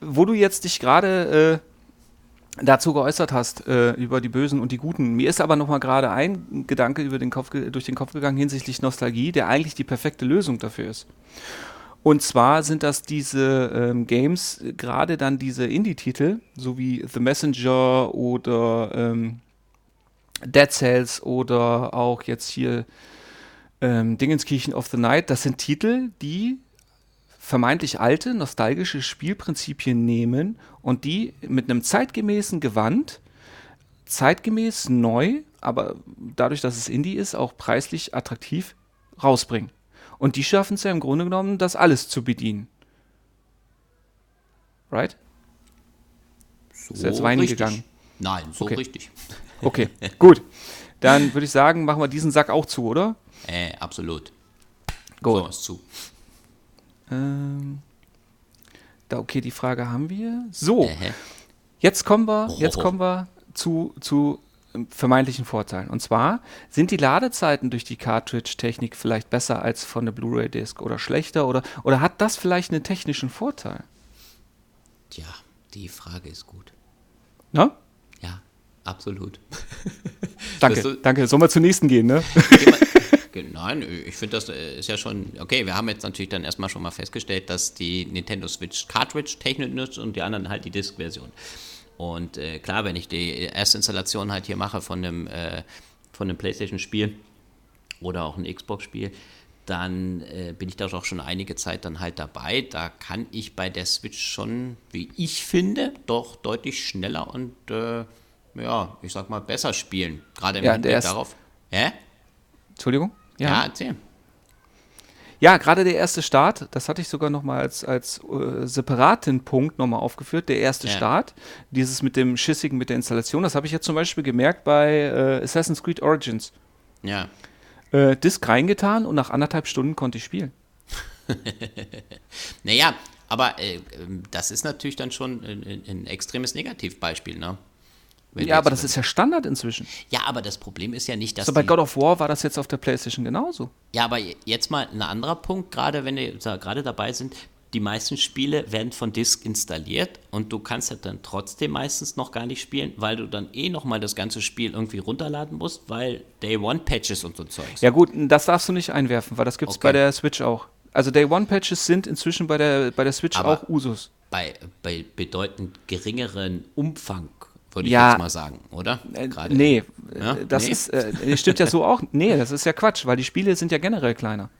wo du jetzt dich gerade äh, dazu geäußert hast, äh, über die Bösen und die Guten. Mir ist aber noch mal gerade ein Gedanke über den Kopf, durch den Kopf gegangen hinsichtlich Nostalgie, der eigentlich die perfekte Lösung dafür ist. Und zwar sind das diese ähm, Games, gerade dann diese Indie-Titel, so wie The Messenger oder ähm, Dead Cells oder auch jetzt hier ähm, Dingenskirchen of the Night. Das sind Titel, die vermeintlich alte, nostalgische Spielprinzipien nehmen und die mit einem zeitgemäßen Gewand, zeitgemäß neu, aber dadurch, dass es Indie ist, auch preislich attraktiv rausbringen. Und die schaffen es ja im Grunde genommen, das alles zu bedienen. Right? So ist jetzt weinen gegangen? Nein, so okay. richtig. Okay, gut. Dann würde ich sagen, machen wir diesen Sack auch zu, oder? Äh, absolut. Gut. So, ist zu. Ähm, da, okay, die Frage haben wir. So, äh, jetzt kommen wir, jetzt kommen wir zu, zu ähm, vermeintlichen Vorteilen. Und zwar sind die Ladezeiten durch die Cartridge-Technik vielleicht besser als von der Blu-ray-Disc oder schlechter oder, oder hat das vielleicht einen technischen Vorteil? Tja, die Frage ist gut. Na? Absolut. danke, so, danke. Sollen wir zur nächsten gehen, ne? Nein, ich finde, das äh, ist ja schon, okay, wir haben jetzt natürlich dann erstmal schon mal festgestellt, dass die Nintendo Switch Cartridge-Technik nutzt und die anderen halt die Disk-Version. Und äh, klar, wenn ich die erste Installation halt hier mache von einem, äh, von einem Playstation-Spiel oder auch ein Xbox-Spiel, dann äh, bin ich da auch schon einige Zeit dann halt dabei. Da kann ich bei der Switch schon, wie ich finde, doch deutlich schneller und äh, ja, ich sag mal, besser spielen. Gerade im ja, Hinblick darauf. Hä? Entschuldigung? Ja, ja erzähl. Ja, gerade der erste Start, das hatte ich sogar nochmal als, als äh, separaten Punkt nochmal aufgeführt, der erste ja. Start, dieses mit dem Schissigen, mit der Installation, das habe ich jetzt zum Beispiel gemerkt bei äh, Assassin's Creed Origins. Ja. Äh, Disk reingetan und nach anderthalb Stunden konnte ich spielen. naja, aber äh, ähm, das ist natürlich dann schon ein, ein extremes Negativbeispiel, ne? Ja, aber das ist ja Standard inzwischen. Ja, aber das Problem ist ja nicht, dass. So bei God of War war das jetzt auf der PlayStation genauso. Ja, aber jetzt mal ein anderer Punkt, gerade wenn wir gerade dabei sind. Die meisten Spiele werden von Disk installiert und du kannst ja dann trotzdem meistens noch gar nicht spielen, weil du dann eh nochmal das ganze Spiel irgendwie runterladen musst, weil Day One Patches und so Zeugs. Ja gut, das darfst du nicht einwerfen, weil das gibt es okay. bei der Switch auch. Also Day One Patches sind inzwischen bei der, bei der Switch aber auch Usus. Bei, bei bedeutend geringeren Umfang würde ich ja, jetzt mal sagen, oder? Äh, Gerade nee, ja? das nee? ist, äh, stimmt ja so auch. Nee, das ist ja Quatsch, weil die Spiele sind ja generell kleiner.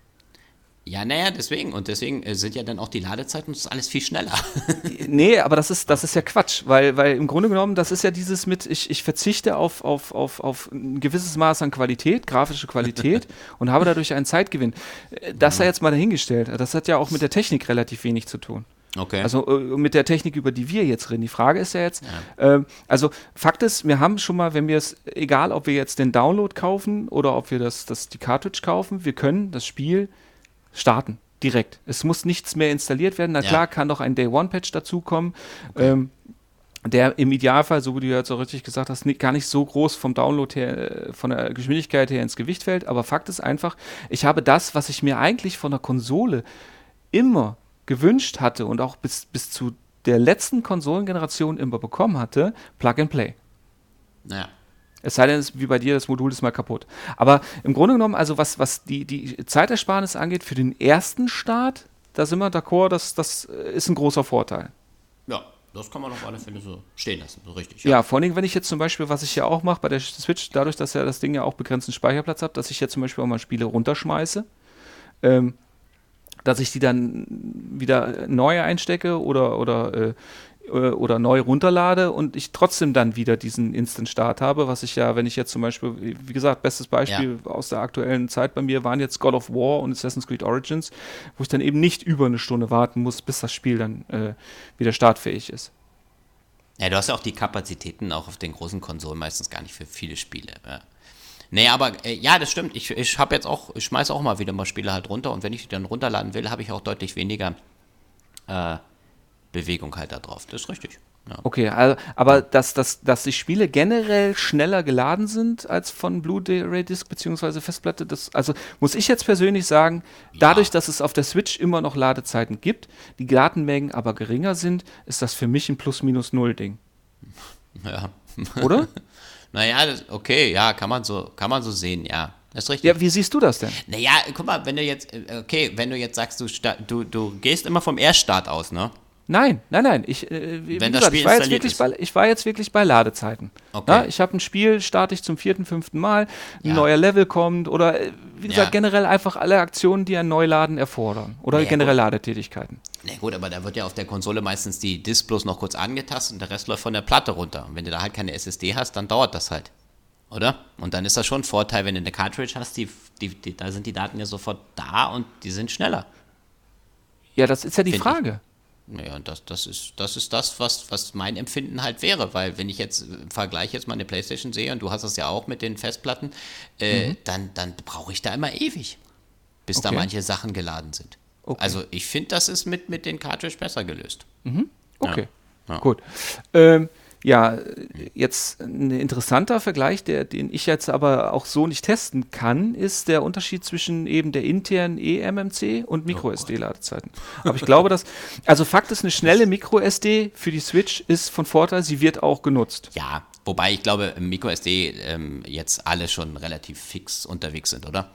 Ja, naja, deswegen. Und deswegen äh, sind ja dann auch die Ladezeiten und das ist alles viel schneller. nee, aber das ist, das ist ja Quatsch, weil, weil im Grunde genommen, das ist ja dieses mit, ich, ich verzichte auf, auf, auf, auf ein gewisses Maß an Qualität, grafische Qualität und habe dadurch einen Zeitgewinn. Äh, das sei jetzt mal dahingestellt. Das hat ja auch mit der Technik relativ wenig zu tun. Okay. Also äh, mit der Technik, über die wir jetzt reden. Die Frage ist ja jetzt, ja. Äh, also Fakt ist, wir haben schon mal, wenn wir es, egal ob wir jetzt den Download kaufen oder ob wir das, das die Cartridge kaufen, wir können das Spiel starten. Direkt. Es muss nichts mehr installiert werden. Na ja. klar, kann noch ein Day-One-Patch dazukommen. Okay. Ähm, der im Idealfall, so wie du jetzt auch richtig gesagt hast, gar nicht so groß vom Download her, äh, von der Geschwindigkeit her ins Gewicht fällt. Aber Fakt ist einfach, ich habe das, was ich mir eigentlich von der Konsole immer gewünscht hatte und auch bis, bis zu der letzten Konsolengeneration immer bekommen hatte, Plug and Play. Naja. Es sei denn, es, wie bei dir, das Modul ist mal kaputt. Aber im Grunde genommen, also was, was die, die Zeitersparnis angeht, für den ersten Start, da sind wir d'accord, das, das ist ein großer Vorteil. Ja, das kann man auf alle Fälle so stehen lassen, so richtig. Ja, vor allem, wenn ich jetzt zum Beispiel, was ich ja auch mache bei der Switch, dadurch, dass ja das Ding ja auch begrenzten Speicherplatz hat, dass ich jetzt zum Beispiel auch mal Spiele runterschmeiße, ähm, dass ich die dann wieder neu einstecke oder, oder äh, äh, oder neu runterlade und ich trotzdem dann wieder diesen Instant Start habe, was ich ja, wenn ich jetzt zum Beispiel, wie gesagt, bestes Beispiel ja. aus der aktuellen Zeit bei mir waren jetzt God of War und Assassin's Creed Origins, wo ich dann eben nicht über eine Stunde warten muss, bis das Spiel dann äh, wieder startfähig ist. Ja, du hast ja auch die Kapazitäten auch auf den großen Konsolen meistens gar nicht für viele Spiele. Ja. Nee, aber äh, ja, das stimmt. Ich, ich habe jetzt auch, ich schmeiße auch mal wieder mal Spiele halt runter und wenn ich die dann runterladen will, habe ich auch deutlich weniger äh, Bewegung halt da drauf. Das ist richtig. Ja. Okay, also, aber dass, dass, dass die Spiele generell schneller geladen sind als von Blu-ray Disc bzw. Festplatte, das, also muss ich jetzt persönlich sagen, ja. dadurch, dass es auf der Switch immer noch Ladezeiten gibt, die Datenmengen aber geringer sind, ist das für mich ein Plus-Minus-Null-Ding. Ja. Oder? naja, das, okay, ja, kann man so, kann man so sehen, ja. Das ist richtig. Ja, wie siehst du das denn? Naja, guck mal, wenn du jetzt, äh, okay, wenn du jetzt sagst, du, du, du gehst immer vom Erststart aus, ne? Nein, nein, nein. Ich, äh, wie Wenn das gesagt, Spiel ich, war jetzt wirklich bei, ich war jetzt wirklich bei Ladezeiten. Okay. Ja, ich habe ein Spiel, starte ich zum vierten, fünften Mal, ein ja. neuer Level kommt oder äh, wie gesagt, ja. generell einfach alle Aktionen, die ein Neuladen erfordern. Oder naja, generell gut. Ladetätigkeiten. Na gut, aber da wird ja auf der Konsole meistens die Disk bloß noch kurz angetastet und der Rest läuft von der Platte runter. Und wenn du da halt keine SSD hast, dann dauert das halt. Oder? Und dann ist das schon ein Vorteil, wenn du eine Cartridge hast, die, die, die, da sind die Daten ja sofort da und die sind schneller. Ja, das ist ja die Find Frage. Ich. Naja, das, das, ist, das ist das, was, was mein Empfinden halt wäre, weil wenn ich jetzt im Vergleich jetzt mal eine Playstation sehe und du hast das ja auch mit den Festplatten, äh, mhm. dann, dann brauche ich da immer ewig, bis okay. da manche Sachen geladen sind. Okay. Also ich finde, das ist mit, mit den Cartridge besser gelöst. Mhm. Okay, ja. Ja. gut. Ähm, ja, jetzt ein interessanter Vergleich, der, den ich jetzt aber auch so nicht testen kann, ist der Unterschied zwischen eben der internen eMMC und MicroSD-Ladezeiten. Aber ich glaube, dass, also Fakt ist, eine schnelle MicroSD für die Switch ist von Vorteil, sie wird auch genutzt. Ja, wobei ich glaube, MicroSD ähm, jetzt alle schon relativ fix unterwegs sind, oder?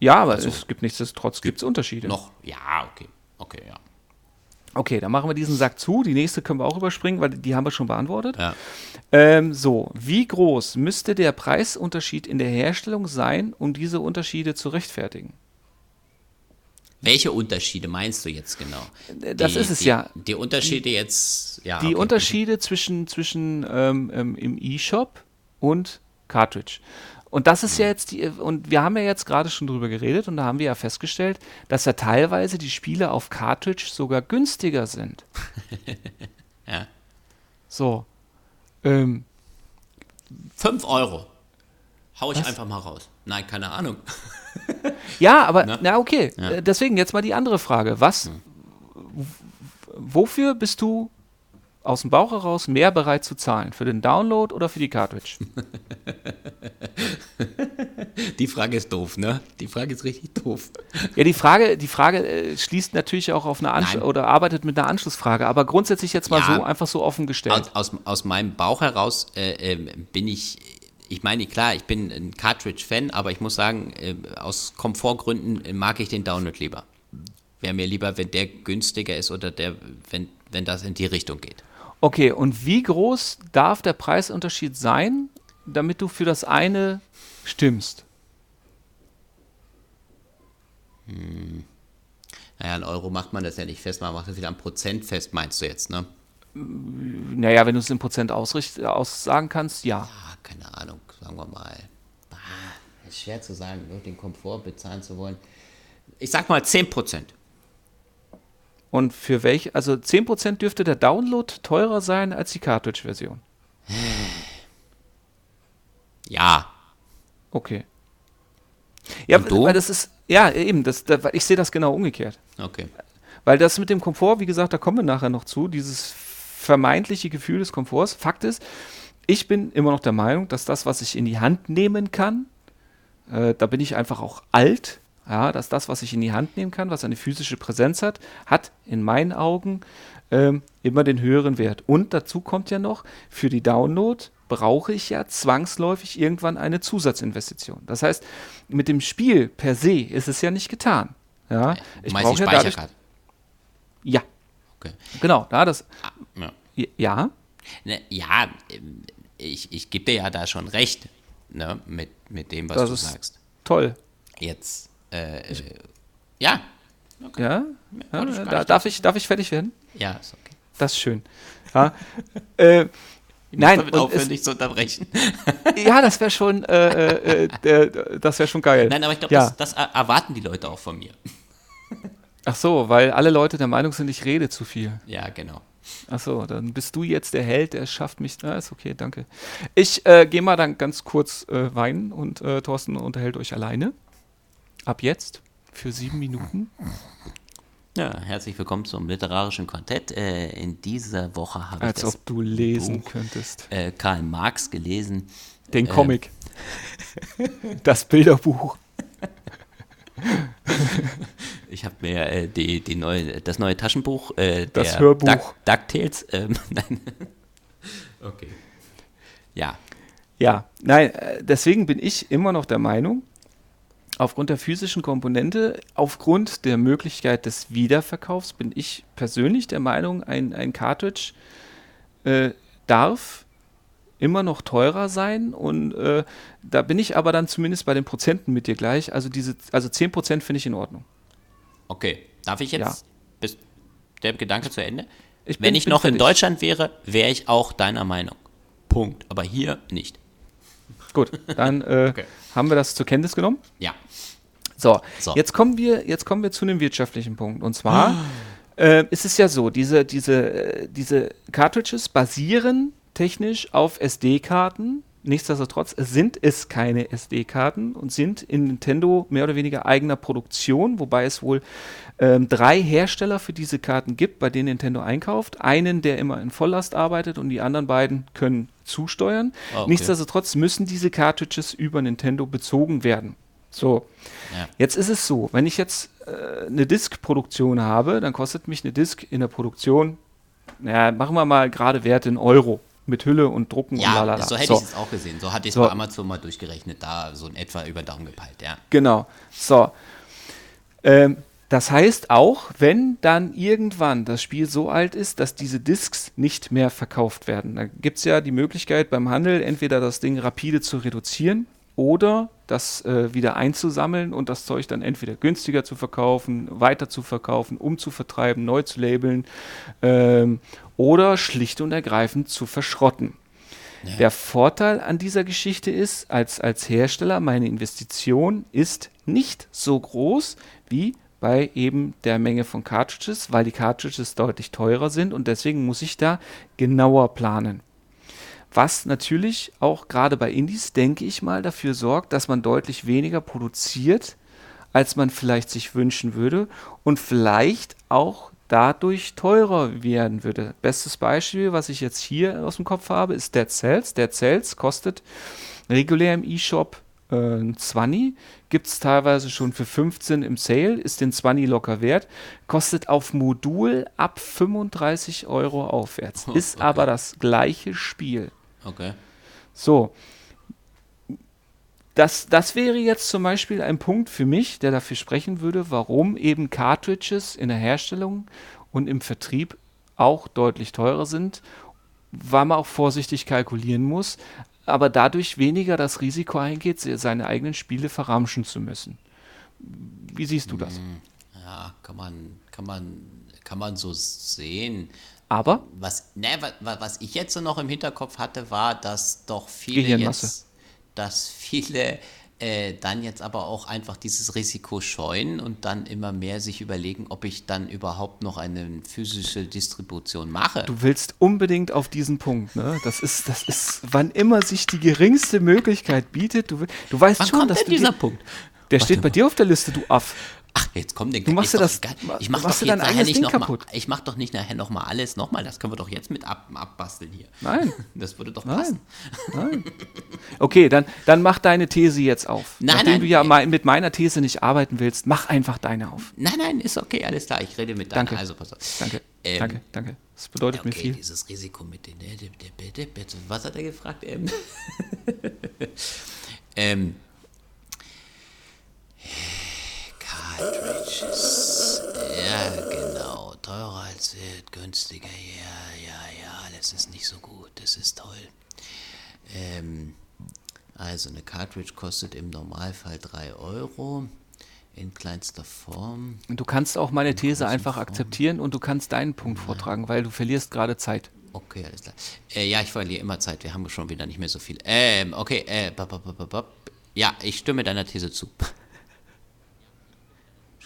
Ja, aber also, es gibt nichtsdestotrotz gibt es Unterschiede. Noch, ja, okay. Okay, ja. Okay, dann machen wir diesen Sack zu. Die nächste können wir auch überspringen, weil die haben wir schon beantwortet. Ja. Ähm, so, wie groß müsste der Preisunterschied in der Herstellung sein, um diese Unterschiede zu rechtfertigen? Welche Unterschiede meinst du jetzt genau? Äh, das die, ist es die, ja. Die Unterschiede jetzt, ja. Die okay. Unterschiede zwischen, zwischen ähm, ähm, im E-Shop und Cartridge. Und das ist ja jetzt die, und wir haben ja jetzt gerade schon drüber geredet und da haben wir ja festgestellt, dass ja teilweise die Spiele auf Cartridge sogar günstiger sind. ja. So. Ähm, 5 Euro. Hau ich was? einfach mal raus. Nein, keine Ahnung. ja, aber, na, na okay. Ja. Äh, deswegen jetzt mal die andere Frage. Was, hm. wofür bist du aus dem Bauch heraus mehr bereit zu zahlen? Für den Download oder für die Cartridge? Die Frage ist doof, ne? Die Frage ist richtig doof. Ja, die Frage, die Frage äh, schließt natürlich auch auf eine Anschluss oder arbeitet mit einer Anschlussfrage, aber grundsätzlich jetzt mal ja, so einfach so offen gestellt. Aus, aus, aus meinem Bauch heraus äh, äh, bin ich, ich meine, klar, ich bin ein Cartridge-Fan, aber ich muss sagen, äh, aus Komfortgründen mag ich den Download lieber. Wäre mir lieber, wenn der günstiger ist oder der, wenn, wenn das in die Richtung geht. Okay, und wie groß darf der Preisunterschied sein, damit du für das eine stimmst? Hm. Naja, ein Euro macht man das ja nicht fest, man macht das wieder am Prozent fest, meinst du jetzt, ne? Naja, wenn du es in Prozent aussagen kannst, ja. Ja, keine Ahnung, sagen wir mal. Ah, ist schwer zu sagen, nur den Komfort bezahlen zu wollen. Ich sag mal 10 Prozent. Und für welche, also 10% dürfte der Download teurer sein als die Cartridge-Version. Ja. Okay. Ja, weil das ist, ja, eben, das, da, ich sehe das genau umgekehrt. Okay. Weil das mit dem Komfort, wie gesagt, da kommen wir nachher noch zu, dieses vermeintliche Gefühl des Komforts. Fakt ist, ich bin immer noch der Meinung, dass das, was ich in die Hand nehmen kann, äh, da bin ich einfach auch alt, ja, dass das, was ich in die Hand nehmen kann, was eine physische Präsenz hat, hat in meinen Augen ähm, immer den höheren Wert. Und dazu kommt ja noch, für die Download brauche ich ja zwangsläufig irgendwann eine Zusatzinvestition. Das heißt, mit dem Spiel per se ist es ja nicht getan. Ja, ich brauche ja dadurch, Ja. Okay. Genau, da das. Ah, ja. Ja. Ne, ja, ich, ich gebe dir ja da schon recht, ne, mit, mit dem, was das du sagst. Toll. Jetzt, äh, ja. Okay. Ja, ja da, darf, ich, darf ich fertig werden? Ja, ist okay. Das ist schön. Ja, äh, ich Nein, damit aufhören, nicht zu unterbrechen. ja, das wäre schon, äh, äh, äh das wäre schon geil. Nein, aber ich glaube, ja. das, das, erwarten die Leute auch von mir. Ach so, weil alle Leute der Meinung sind, ich rede zu viel. Ja, genau. Ach so, dann bist du jetzt der Held, der schafft mich. Na, ist okay, danke. Ich äh, gehe mal dann ganz kurz äh, weinen und äh, Thorsten unterhält euch alleine. Ab jetzt für sieben Minuten. Ja, herzlich willkommen zum literarischen Quartett. Äh, in dieser Woche habe ich Als ob du lesen Buch, könntest. Äh, Karl Marx gelesen. Den äh, Comic. das Bilderbuch. ich habe mir äh, die, die neue, das neue Taschenbuch, äh, das Hörbuch. Duck, DuckTales. Ähm, nein. okay. Ja. Ja, nein, äh, deswegen bin ich immer noch der Meinung, aufgrund der physischen Komponente, aufgrund der Möglichkeit des Wiederverkaufs bin ich persönlich der Meinung, ein, ein Cartridge äh, darf immer noch teurer sein und äh, da bin ich aber dann zumindest bei den Prozenten mit dir gleich. Also diese, also 10% finde ich in Ordnung. Okay, darf ich jetzt ja. bis der Gedanke zu Ende? Ich Wenn ich noch in Deutschland wäre, wäre ich auch deiner Meinung. Punkt. Aber hier nicht. Gut, dann äh, okay. Haben wir das zur Kenntnis genommen. Ja. So, so, Jetzt, kommen wir, jetzt kommen wir zu einem wirtschaftlichen Punkt. Und zwar äh, ist es ja so, diese, diese, äh, diese Cartridges basieren technisch auf SD-Karten. Nichtsdestotrotz sind es keine SD-Karten und sind in Nintendo mehr oder weniger eigener Produktion, wobei es wohl ähm, drei Hersteller für diese Karten gibt, bei denen Nintendo einkauft. Einen, der immer in Volllast arbeitet und die anderen beiden können zusteuern. Oh, okay. Nichtsdestotrotz müssen diese Cartridges über Nintendo bezogen werden. So, ja. jetzt ist es so, wenn ich jetzt äh, eine Disk-Produktion habe, dann kostet mich eine Disk in der Produktion, naja, machen wir mal gerade Werte in Euro mit Hülle und Drucken ja, und lalala. so hätte so. ich es auch gesehen. So hatte ich es so. bei Amazon mal durchgerechnet, da so in etwa über Daumen gepeilt, ja. Genau. So. Ähm, das heißt auch, wenn dann irgendwann das Spiel so alt ist, dass diese Discs nicht mehr verkauft werden, da gibt es ja die Möglichkeit beim Handel entweder das Ding rapide zu reduzieren oder das äh, wieder einzusammeln und das Zeug dann entweder günstiger zu verkaufen, weiter zu verkaufen, umzuvertreiben, neu zu labeln ähm, oder schlicht und ergreifend zu verschrotten. Ja. Der Vorteil an dieser Geschichte ist, als, als Hersteller, meine Investition ist nicht so groß wie bei eben der Menge von Cartridges, weil die Cartridges deutlich teurer sind und deswegen muss ich da genauer planen. Was natürlich auch gerade bei Indies, denke ich mal, dafür sorgt, dass man deutlich weniger produziert, als man vielleicht sich wünschen würde und vielleicht auch dadurch teurer werden würde. Bestes Beispiel, was ich jetzt hier aus dem Kopf habe, ist Dead Cells. Dead Cells kostet regulär im eShop äh, ein 20, gibt es teilweise schon für 15 im Sale, ist den 20 locker wert, kostet auf Modul ab 35 Euro aufwärts, ist okay. aber das gleiche Spiel. Okay. So. Das, das wäre jetzt zum Beispiel ein Punkt für mich, der dafür sprechen würde, warum eben Cartridges in der Herstellung und im Vertrieb auch deutlich teurer sind, weil man auch vorsichtig kalkulieren muss, aber dadurch weniger das Risiko eingeht, seine eigenen Spiele verramschen zu müssen. Wie siehst du das? Hm, ja, kann man, kann man, kann man so sehen. Aber? Was, ne, was, was ich jetzt so noch im Hinterkopf hatte, war, dass doch viele jetzt, dass viele äh, dann jetzt aber auch einfach dieses Risiko scheuen und dann immer mehr sich überlegen, ob ich dann überhaupt noch eine physische Distribution mache. Du willst unbedingt auf diesen Punkt, ne? Das ist, das ist, wann immer sich die geringste Möglichkeit bietet, du, du weißt wann schon, kommt dass denn dieser Punkt? Der Warte steht bei mal. dir auf der Liste, du Aff. Ach, jetzt kommt der Du machst ja das- Ich mach doch jetzt nachher nicht nochmal. Ich mach doch nicht nachher nochmal alles nochmal. Das können wir doch jetzt mit ab, abbasteln hier. Nein, Das würde doch nein, passen. nein. Okay, dann, dann mach deine These jetzt auf. Nein, Nachdem nein, du ja mei- mit meiner These nicht arbeiten willst, mach einfach deine auf. Nein, nein, ist okay, alles klar. Ich rede mit deiner. Danke. Also pass auf. Danke, Ähm, danke, danke. Das bedeutet mir Okay, viel. dieses Risiko mit den. Was hat er gefragt? Ähm, ähm, Cartridges. Ja, genau. Teurer als wird, günstiger. Ja, ja, ja. Alles ist nicht so gut. Das ist toll. Ähm, also eine Cartridge kostet im Normalfall 3 Euro. In kleinster Form. Und Du kannst auch meine These einfach Form. akzeptieren und du kannst deinen Punkt vortragen, weil du verlierst gerade Zeit. Okay, alles klar. Äh, ja, ich verliere immer Zeit. Wir haben schon wieder nicht mehr so viel. Ähm, okay, äh, bap, bap, bap. ja, ich stimme deiner These zu.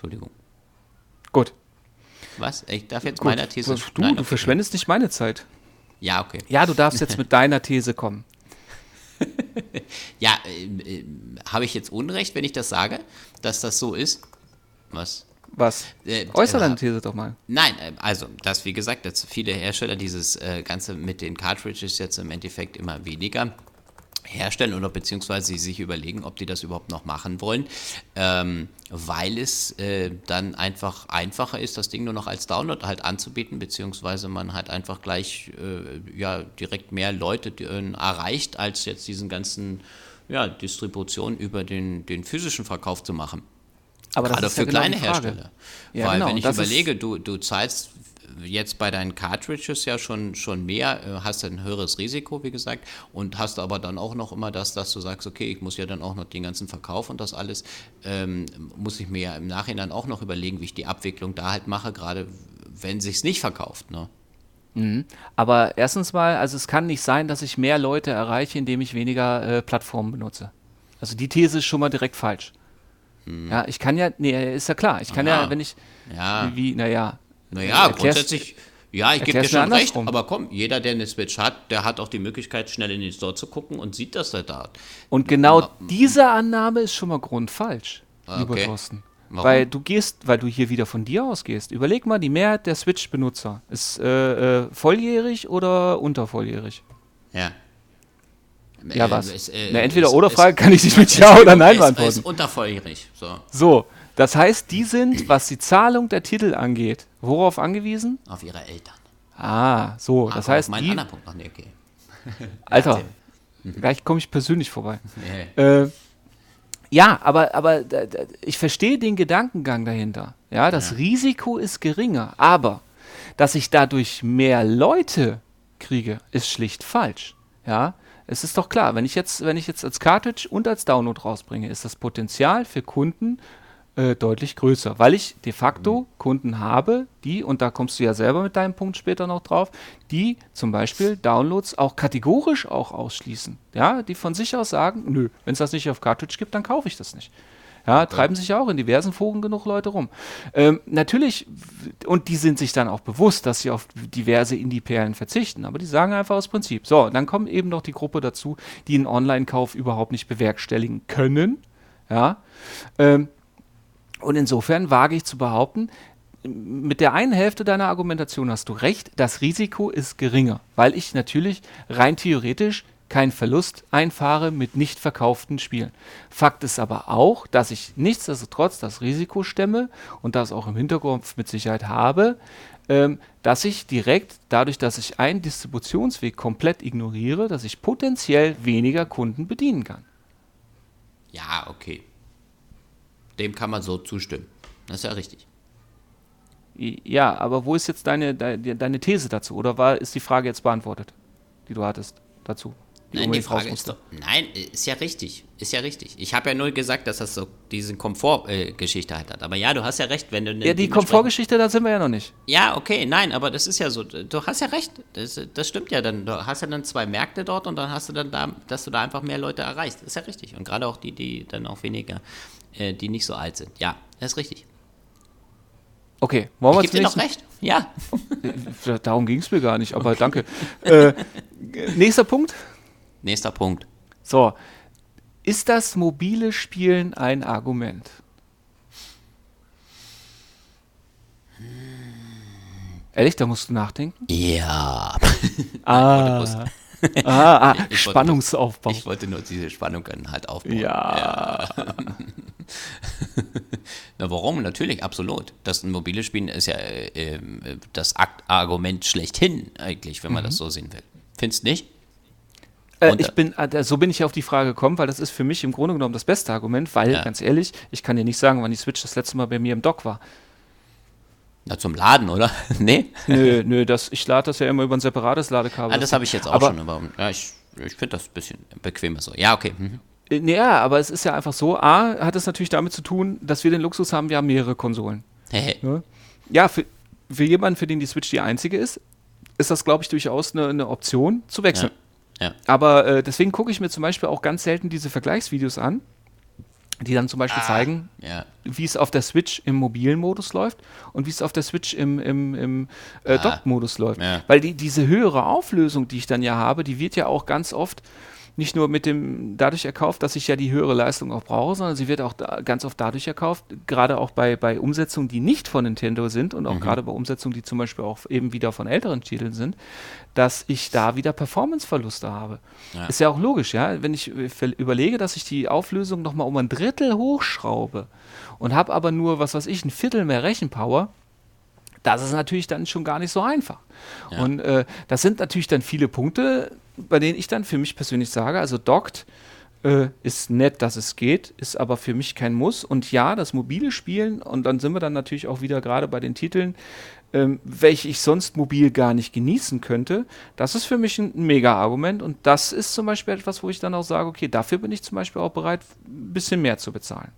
Entschuldigung. Gut. Was? Ich darf jetzt Gut. meiner These Du, Nein, du okay. verschwendest nicht meine Zeit. Ja, okay. Ja, du darfst jetzt mit deiner These kommen. Ja, ähm, ähm, habe ich jetzt Unrecht, wenn ich das sage, dass das so ist? Was? Was? Äh, Äußere äh, deine These doch mal. Nein, äh, also, dass wie gesagt, dass viele Hersteller dieses äh, Ganze mit den Cartridges jetzt im Endeffekt immer weniger herstellen oder beziehungsweise sie sich überlegen, ob die das überhaupt noch machen wollen, ähm, weil es äh, dann einfach einfacher ist, das Ding nur noch als Download halt anzubieten, beziehungsweise man halt einfach gleich äh, ja direkt mehr Leute äh, erreicht, als jetzt diesen ganzen ja, Distribution über den, den physischen Verkauf zu machen. Aber das Gerade ist ja für genau kleine. Hersteller. Ja, Weil genau, wenn ich überlege, du, du zahlst jetzt bei deinen Cartridges ja schon, schon mehr, äh, hast ein höheres Risiko, wie gesagt, und hast aber dann auch noch immer das, dass du sagst, okay, ich muss ja dann auch noch den ganzen Verkauf und das alles, ähm, muss ich mir ja im Nachhinein auch noch überlegen, wie ich die Abwicklung da halt mache, gerade wenn sich's nicht verkauft. Ne? Aber erstens mal, also es kann nicht sein, dass ich mehr Leute erreiche, indem ich weniger äh, Plattformen benutze. Also die These ist schon mal direkt falsch. Ja, ich kann ja, nee, ist ja klar. Ich kann ja, Aha. wenn ich, Ja. wie, naja. Naja, erklär's- grundsätzlich, ja, ich gebe dir schon recht, aber komm, jeder, der eine Switch hat, der hat auch die Möglichkeit, schnell in den Store zu gucken und sieht, dass er da hat. Und genau diese Annahme ist schon mal grundfalsch, lieber Okay. Thorsten. Warum? Weil du gehst, weil du hier wieder von dir ausgehst. Überleg mal, die Mehrheit der Switch-Benutzer ist äh, äh, volljährig oder untervolljährig. Ja. Ja, Äh, was? es, äh, Eine Entweder-oder-Frage es- kann ich nicht mit Ja oder Nein beantworten. Ist untervolljährig. So, So, das heißt, die sind, was die Zahlung der Titel angeht, worauf angewiesen? auf ihre Eltern. Ah, so, das Aber heißt, die, anderen Punkt noch nicht, okay. Alter, erzähl. gleich komme ich persönlich vorbei. Nee. Äh, ja, aber, aber ich verstehe den Gedankengang dahinter. Ja, das Ja. Risiko ist geringer, aber dass ich dadurch mehr Leute kriege, ist schlicht falsch. Ja, es ist doch klar, wenn ich jetzt, wenn ich jetzt als Cartridge und als Download rausbringe, ist das Potenzial für Kunden äh, deutlich größer, weil ich de facto Kunden habe, die, und da kommst du ja selber mit deinem Punkt später noch drauf, die zum Beispiel Downloads auch kategorisch auch ausschließen. Ja, die von sich aus sagen, nö, wenn es das nicht auf Cartridge gibt, dann kaufe ich das nicht. Ja, treiben sich auch in diversen Foren genug Leute rum. Ähm, natürlich, und die sind sich dann auch bewusst, dass sie auf diverse Indie-Perlen verzichten, aber die sagen einfach aus Prinzip. So, dann kommt eben noch die Gruppe dazu, die einen Online-Kauf überhaupt nicht bewerkstelligen können. Ja, ähm, und insofern wage ich zu behaupten, mit der einen Hälfte deiner Argumentation hast du recht, das Risiko ist geringer, weil ich natürlich rein theoretisch keinen Verlust einfahre mit nicht verkauften Spielen. Fakt ist aber auch, dass ich nichtsdestotrotz das Risiko stemme und das auch im Hinterkopf mit Sicherheit habe, ähm, dass ich direkt, dadurch, dass ich einen Distributionsweg komplett ignoriere, dass ich potenziell weniger Kunden bedienen kann. Ja, okay. Dem kann man so zustimmen. Das ist ja richtig. Ja, aber wo ist jetzt deine, deine, deine These dazu? Oder war, ist die Frage jetzt beantwortet, die du hattest dazu? Nein, die unbedingt raus Frage ist doch. Nein, ist ja richtig. Ist ja richtig. Ich habe ja nur gesagt, dass das so diese Komfortgeschichte halt hat. Aber ja, du hast ja recht, wenn du. eine Ja, die Komfortgeschichte, da sind wir ja noch nicht. Ja, okay, nein, aber das ist ja so. Du hast ja recht. Das, das stimmt ja dann. Du hast ja dann zwei Märkte dort und dann hast du dann da, dass du da einfach mehr Leute erreichst. Ist ja richtig. Und gerade auch die, die dann auch weniger, äh, die nicht so alt sind. Ja, das ist richtig. Okay, wollen wir es dir noch recht. Ja. Äh, darum ging es mir gar nicht, aber okay. danke. Äh, nächster Punkt. Nächster Punkt. So, ist das mobile Spielen ein Argument? Hm. Ehrlich, da musst du nachdenken? Ja. ah. ah, ah ich Spannungsaufbau. Wollte, ich wollte nur diese Spannung dann halt aufbauen. Ja. ja. Na, warum? Natürlich, absolut. Das mobile Spielen ist ja äh, äh, das Argument schlechthin, eigentlich, wenn man das so sehen will. Findest nicht? Äh, Und, ich bin, äh, so bin ich auf die Frage gekommen, weil das ist für mich im Grunde genommen das beste Argument, weil, Ja. ganz ehrlich, ich kann dir nicht sagen, wann die Switch das letzte Mal bei mir im Dock war. Na, zum Laden, oder? nee? Nö, nö, das, ich lade das ja immer über ein separates Ladekabel. Ah, das habe ich jetzt auch aber, schon. Aber ja, ich, ich finde das ein bisschen bequemer so. Ja, okay. Mhm. Äh, nee, Ja, aber es ist ja einfach so, A, hat es natürlich damit zu tun, dass wir den Luxus haben, wir haben mehrere Konsolen. Hey, Ne? Ja, für, für jemanden, für den die Switch die einzige ist, ist das, glaube ich, durchaus eine, eine Option zu wechseln. Ja. Aber äh, deswegen gucke ich mir zum Beispiel auch ganz selten diese Vergleichsvideos an, die dann zum Beispiel zeigen, ja. wie es auf der Switch im mobilen Modus läuft und wie es auf der Switch im, im, im äh, Ah. Dock-Modus läuft. Ja. Weil die, diese höhere Auflösung, die ich dann ja habe, die wird ja auch ganz oft nicht nur mit dem dadurch erkauft, dass ich ja die höhere Leistung auch brauche, sondern sie wird auch da, ganz oft dadurch erkauft, gerade auch bei, bei Umsetzungen, die nicht von Nintendo sind und auch gerade bei Umsetzungen, die zum Beispiel auch eben wieder von älteren Titeln sind, dass ich da wieder Performanceverluste habe. Ja. Ist ja auch logisch, ja. Wenn ich überlege, dass ich die Auflösung nochmal um ein Drittel hochschraube und habe aber nur, was weiß ich, ein Viertel mehr Rechenpower, das ist natürlich dann schon gar nicht so einfach. Ja. Und äh, das sind natürlich dann viele Punkte, bei denen ich dann für mich persönlich sage, also Dockt äh, ist nett, dass es geht, ist aber für mich kein Muss. Und ja, das mobile Spielen, und dann sind wir dann natürlich auch wieder gerade bei den Titeln, ähm, welche ich sonst mobil gar nicht genießen könnte, das ist für mich ein Mega-Argument. Und das ist zum Beispiel etwas, wo ich dann auch sage, okay, dafür bin ich zum Beispiel auch bereit, ein bisschen mehr zu bezahlen.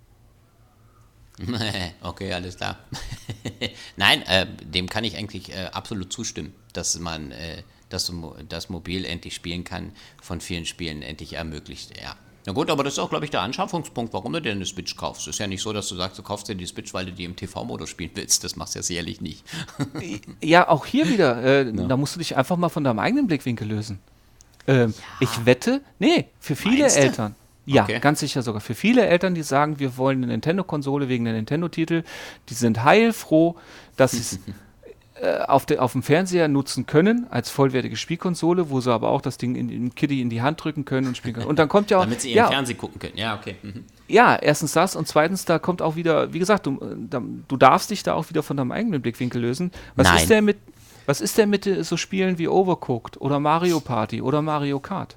okay, alles klar. Nein, äh, dem kann ich eigentlich äh, absolut zustimmen, dass man äh, das, Mo- das Mobil endlich spielen kann, von vielen Spielen endlich ermöglicht. Ja. Na gut, aber das ist auch, glaube ich, der Anschaffungspunkt, warum du dir eine Switch kaufst. Ist ja nicht so, dass du sagst, du kaufst dir die Switch, weil du die im TV-Modus spielen willst. Das machst du ja sicherlich nicht. Ja, auch hier wieder, äh, da musst du dich einfach mal von deinem eigenen Blickwinkel lösen. Ähm, Ich wette, nee, für viele Meinst du? Eltern. Ja, Okay. ganz sicher sogar. Für viele Eltern, die sagen, wir wollen eine Nintendo-Konsole wegen der Nintendo-Titel, die sind heilfroh, dass sie es auf, de, auf dem Fernseher nutzen können als vollwertige Spielkonsole, wo sie aber auch das Ding in, in Kitty in die Hand drücken können und spielen können. Und dann kommt ja auch. Damit sie ihren ja, Fernsehen gucken können. Ja, okay. Mhm. ja, erstens das und zweitens, da kommt auch wieder, wie gesagt, du, äh, du darfst dich da auch wieder von deinem eigenen Blickwinkel lösen. Was Nein. ist denn mit, was ist denn mit äh, so Spielen wie Overcooked oder Mario Party oder Mario Kart?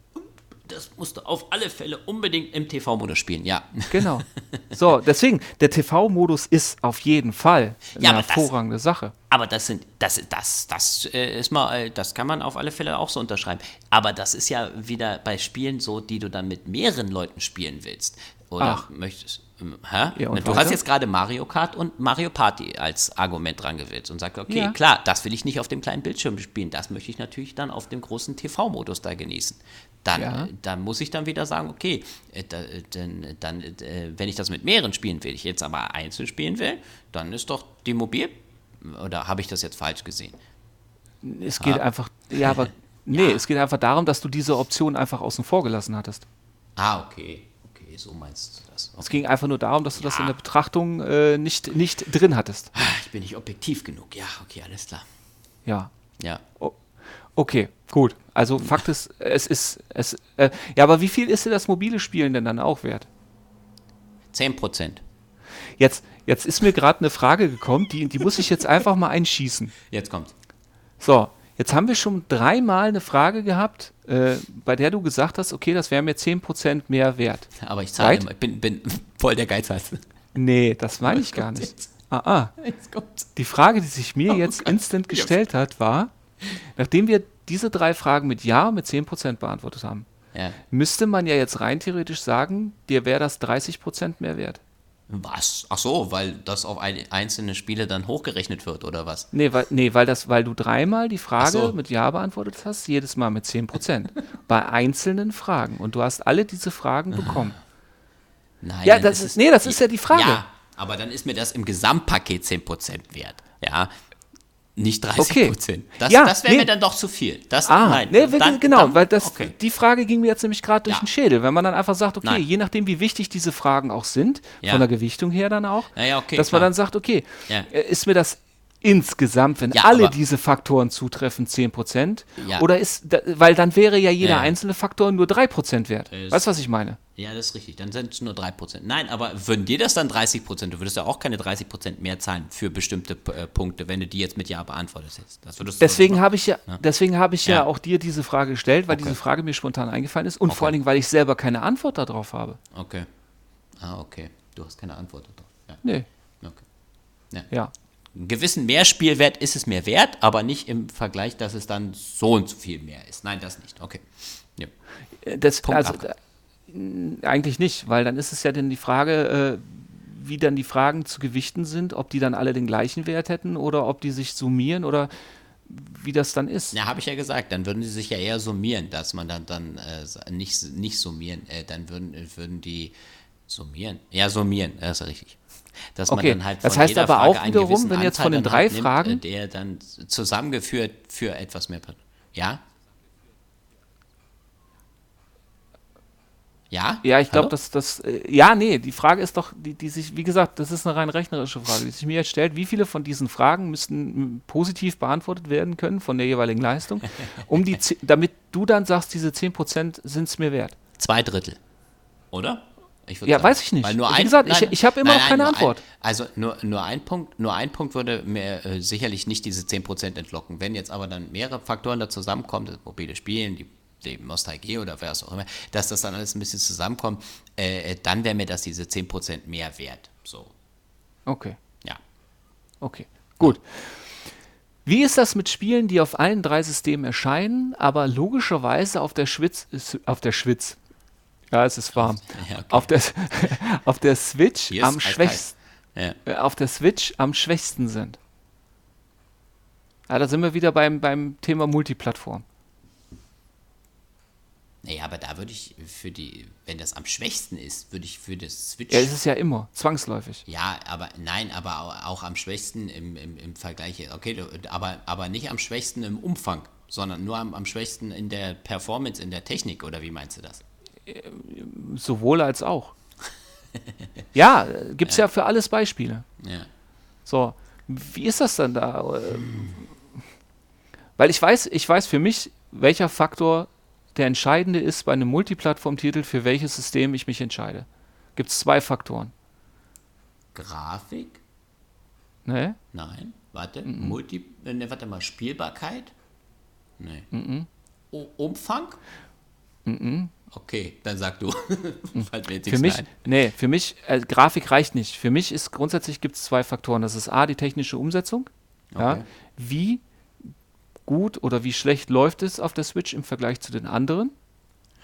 Das musst du auf alle Fälle unbedingt im TV-Modus spielen, ja. Genau. So, deswegen, der TV-Modus ist auf jeden Fall eine Ja, das- hervorragende Sache. Aber das sind, das, das, das äh, ist mal, äh, das kann man auf alle Fälle auch so unterschreiben. Aber das ist ja wieder bei Spielen so, die du dann mit mehreren Leuten spielen willst. Oder Ach. möchtest. ähm? Ja, du weiter? hast jetzt gerade Mario Kart und Mario Party als Argument dran gewählt und sagst, okay, Ja. klar, das will ich nicht auf dem kleinen Bildschirm spielen, das möchte ich natürlich dann auf dem großen TV-Modus da genießen. Dann, Ja. äh, dann muss ich dann wieder sagen, okay, äh, äh, dann, dann wenn ich das mit mehreren spielen will, ich jetzt aber einzeln spielen will, dann ist doch die Mobil. Oder habe ich das jetzt falsch gesehen? Es geht einfach, ja, aber nee, es geht einfach darum, dass du diese Option einfach außen vor gelassen hattest. Ah, okay. Okay, so meinst du das. Es Okay. ging einfach nur darum, dass du das Ja. in der Betrachtung äh, nicht, nicht drin hattest. Ah, Ich bin nicht objektiv genug. Ja, okay, alles klar. Ja. Ja. O- Okay, gut. Also Fakt ist, es ist, es, äh, ja, aber wie viel ist dir das mobile Spielen denn dann auch wert? 10 Prozent. Jetzt, jetzt ist mir gerade eine Frage gekommen, die, die muss ich jetzt einfach mal einschießen. Jetzt kommt's. So, jetzt haben wir schon dreimal eine Frage gehabt, äh, bei der du gesagt hast, okay, das wäre mir 10% mehr wert. Aber ich zahle Right? immer. Ich bin, bin voll der Geizhals. Nee, das meine ich gar nicht. Jetzt. Ah, ah. Jetzt kommt's. Die Frage, die sich mir Oh jetzt Gott. instant gestellt hat, war, nachdem wir diese drei Fragen mit Ja und mit 10% beantwortet haben, Ja. müsste man ja jetzt rein theoretisch sagen, dir wäre das 30% mehr wert. Was? Ach so, weil das auf ein, einzelne Spiele dann hochgerechnet wird, oder was? Nee, weil, nee, weil, das, weil du dreimal die Frage so. mit Ja beantwortet hast, jedes Mal mit 10%. bei einzelnen Fragen. Und du hast alle diese Fragen bekommen. Nein. Ja, das ist- nee, das ist ja die Frage. Ja, aber dann ist mir das im Gesamtpaket 10 Prozent wert. Ja. Nicht 30 Okay. Prozent. Das, Ja, das wäre nee. mir dann doch zu viel. Das, Ah, nein. nee, dann, genau, dann, weil das, Okay. die Frage ging mir jetzt nämlich gerade durch Ja. den Schädel. Wenn man dann einfach sagt, okay, Nein. je nachdem, wie wichtig diese Fragen auch sind, Ja. von der Gewichtung her dann auch, Ja, ja, okay, dass man klar. dann sagt, okay, äh, ist mir das insgesamt, wenn Ja, alle diese Faktoren zutreffen, 10%? Ja. Oder ist, weil dann wäre ja jeder Ja. einzelne Faktor nur 3% wert. Ist- weißt du, was ich meine? Ja, das ist richtig. Dann sind es nur 3%. Nein, aber würden dir das dann 30%? Du würdest ja auch keine 30% mehr zahlen für bestimmte äh, Punkte, wenn du die jetzt mit Ja beantwortet hättest. Das würdest du Deswegen habe ich ja, deswegen habe ich ja. Ja. auch dir diese Frage gestellt, weil Okay. diese Frage mir spontan eingefallen ist und Okay. vor allen Dingen, weil ich selber keine Antwort darauf habe. Okay. Ah, okay. Du hast keine Antwort darauf. Ja. Nee, Okay. ja. Einen gewissen Mehrspielwert ist es mir wert, aber nicht im Vergleich, dass es dann so und so viel mehr ist. Nein, das nicht. Okay. Ja. Das, Punkt also, ab. äh, eigentlich nicht, weil dann ist es ja dann die Frage, äh, wie dann die Fragen zu gewichten sind, ob die dann alle den gleichen Wert hätten oder ob die sich summieren oder wie das dann ist. Ja, habe ich ja gesagt, dann würden sie sich ja eher summieren, dass man dann, dann äh, nicht, nicht summieren, äh, dann würden, würden die summieren. Ja, summieren, das ist richtig. Dass Okay, man dann halt das von heißt jeder aber Frage auch wiederum, wenn jetzt Anteil von den drei halt nimmt, Fragen- äh, der dann zusammengeführt für etwas mehr. Ja? Ja? Ja, ich glaube, dass das. Äh, ja, nee, die Frage ist doch, die, die sich, wie gesagt, das ist eine rein rechnerische Frage, die sich mir jetzt stellt. Wie viele von diesen Fragen müssten positiv beantwortet werden können von der jeweiligen Leistung, um die, damit du dann sagst, diese 10% sind es mir wert? Zwei Drittel. Oder? Ja, weiß ich nicht. Wie ein, gesagt, ich- ich hab immer noch keine nur Antwort. Ein, also nur, nur ein Punkt, nur ein Punkt würde mir äh, sicherlich nicht diese 10% entlocken. Wenn jetzt aber dann mehrere Faktoren da zusammenkommen, das mobile Spielen, die, die Nostalgie oder wer es auch immer, dass das dann alles ein bisschen zusammenkommt, äh, äh, dann wäre mir das diese 10% mehr wert. So, Okay, ja. okay, gut. Wie ist das mit Spielen, die auf allen drei Systemen erscheinen, aber logischerweise auf der Schwitz, auf der Schwitz, ja, es ist warm, Ja, okay. auf, der, auf der Switch ist am schwächsten Ja. äh, auf der Switch am schwächsten sind. Ja, da sind wir wieder beim, beim Thema Multiplattform. Naja, aber da würde ich für die, wenn das am schwächsten ist, würde ich für das Switch. Ja, es ist ja immer, zwangsläufig. Ja, aber nein, aber au- auch am schwächsten im, im, im Vergleich. Okay, aber, aber nicht am schwächsten im Umfang, sondern nur am, am schwächsten in der Performance, in der Technik, oder wie meinst du das? Sowohl als auch. ja, gibt es ja. für alles Beispiele. Ja. So, wie ist das dann da? Weil ich weiß, ich weiß für mich, welcher Faktor der entscheidende ist bei einem Multiplattform-Titel, für welches System ich mich entscheide. Gibt es zwei Faktoren. Grafik? Ne? Nein. Warte. Multi. Ne, warte mal. Spielbarkeit? Nee. O Umfang? Okay, dann sag du. Jetzt Für mich, ein. nee, für mich, äh, Grafik reicht nicht. Für mich ist grundsätzlich gibt es zwei Faktoren. Das ist A, die technische Umsetzung. Ja, Okay. wie gut oder wie schlecht läuft es auf der Switch im Vergleich zu den anderen.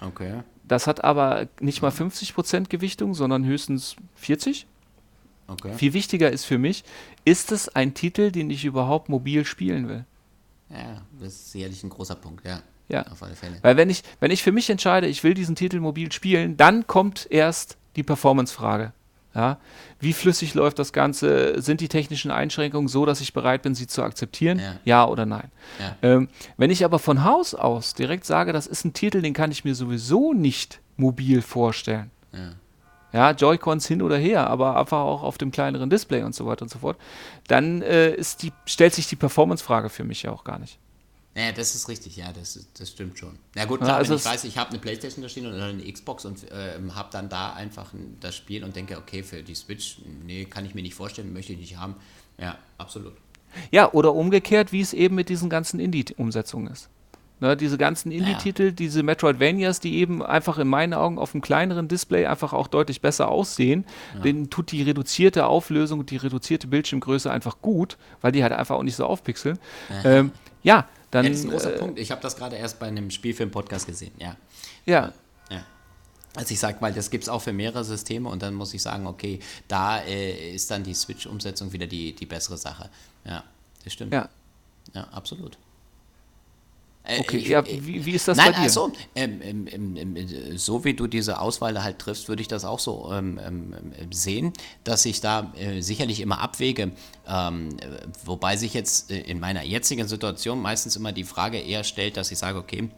Okay. Das hat aber nicht mal 50% Gewichtung, sondern höchstens 40. Okay. Viel wichtiger ist für mich, ist es ein Titel, den ich überhaupt mobil spielen will? Ja, das ist sicherlich ein großer Punkt, ja. Ja. Auf alle Fälle. Weil wenn ich, wenn ich für mich entscheide, ich will diesen Titel mobil spielen, dann kommt erst die Performance-Frage. Ja? Wie flüssig läuft das Ganze? Sind die technischen Einschränkungen so, dass ich bereit bin, sie zu akzeptieren? Ja. oder nein? Ja. Ähm, wenn ich aber von Haus aus direkt sage, das ist ein Titel, den kann ich mir sowieso nicht mobil vorstellen. Ja. Ja, Joy-Cons hin oder her, aber einfach auch auf dem kleineren Display und so weiter und so fort, dann äh, ist die, stellt sich die Performance-Frage für mich ja auch gar nicht. Ja, das ist richtig, ja, das, das stimmt schon. Na gut, Ja, klar, also wenn ich weiß, ich habe eine Playstation da stehen oder eine Xbox und ähm, habe dann da einfach ein, das Spiel und denke, okay, für die Switch, nee, kann ich mir nicht vorstellen, möchte ich nicht haben. Ja, absolut. Ja, oder umgekehrt, wie es eben mit diesen ganzen Indie-Umsetzungen ist. Ne, diese ganzen Indie-Titel, diese Metroidvanias, die eben einfach in meinen Augen auf einem kleineren Display einfach auch deutlich besser aussehen, denen tut die reduzierte Auflösung und die reduzierte Bildschirmgröße einfach gut, weil die halt einfach auch nicht so aufpixeln. Ähm, ja, dann. Ja, das ist ein großer äh, Punkt. Ich habe das gerade erst bei einem Spielfilm-Podcast gesehen, ja. Ja, ja. Also ich sag mal, das gibt es auch für mehrere Systeme und dann muss ich sagen, okay, da äh, ist dann die Switch-Umsetzung wieder die, die bessere Sache. Ja, das stimmt. ja. Ja, absolut. Äh, Okay, ich- ja, ich- wie, wie ist das Nein, bei dir? also, ähm, ähm, ähm, ähm, so wie du diese Auswahl halt triffst, würde ich das auch so ähm, ähm, sehen, dass ich da äh, sicherlich immer abwäge. Äh, wobei sich jetzt äh, in meiner jetzigen Situation meistens immer die Frage eher stellt, dass ich sage, okay,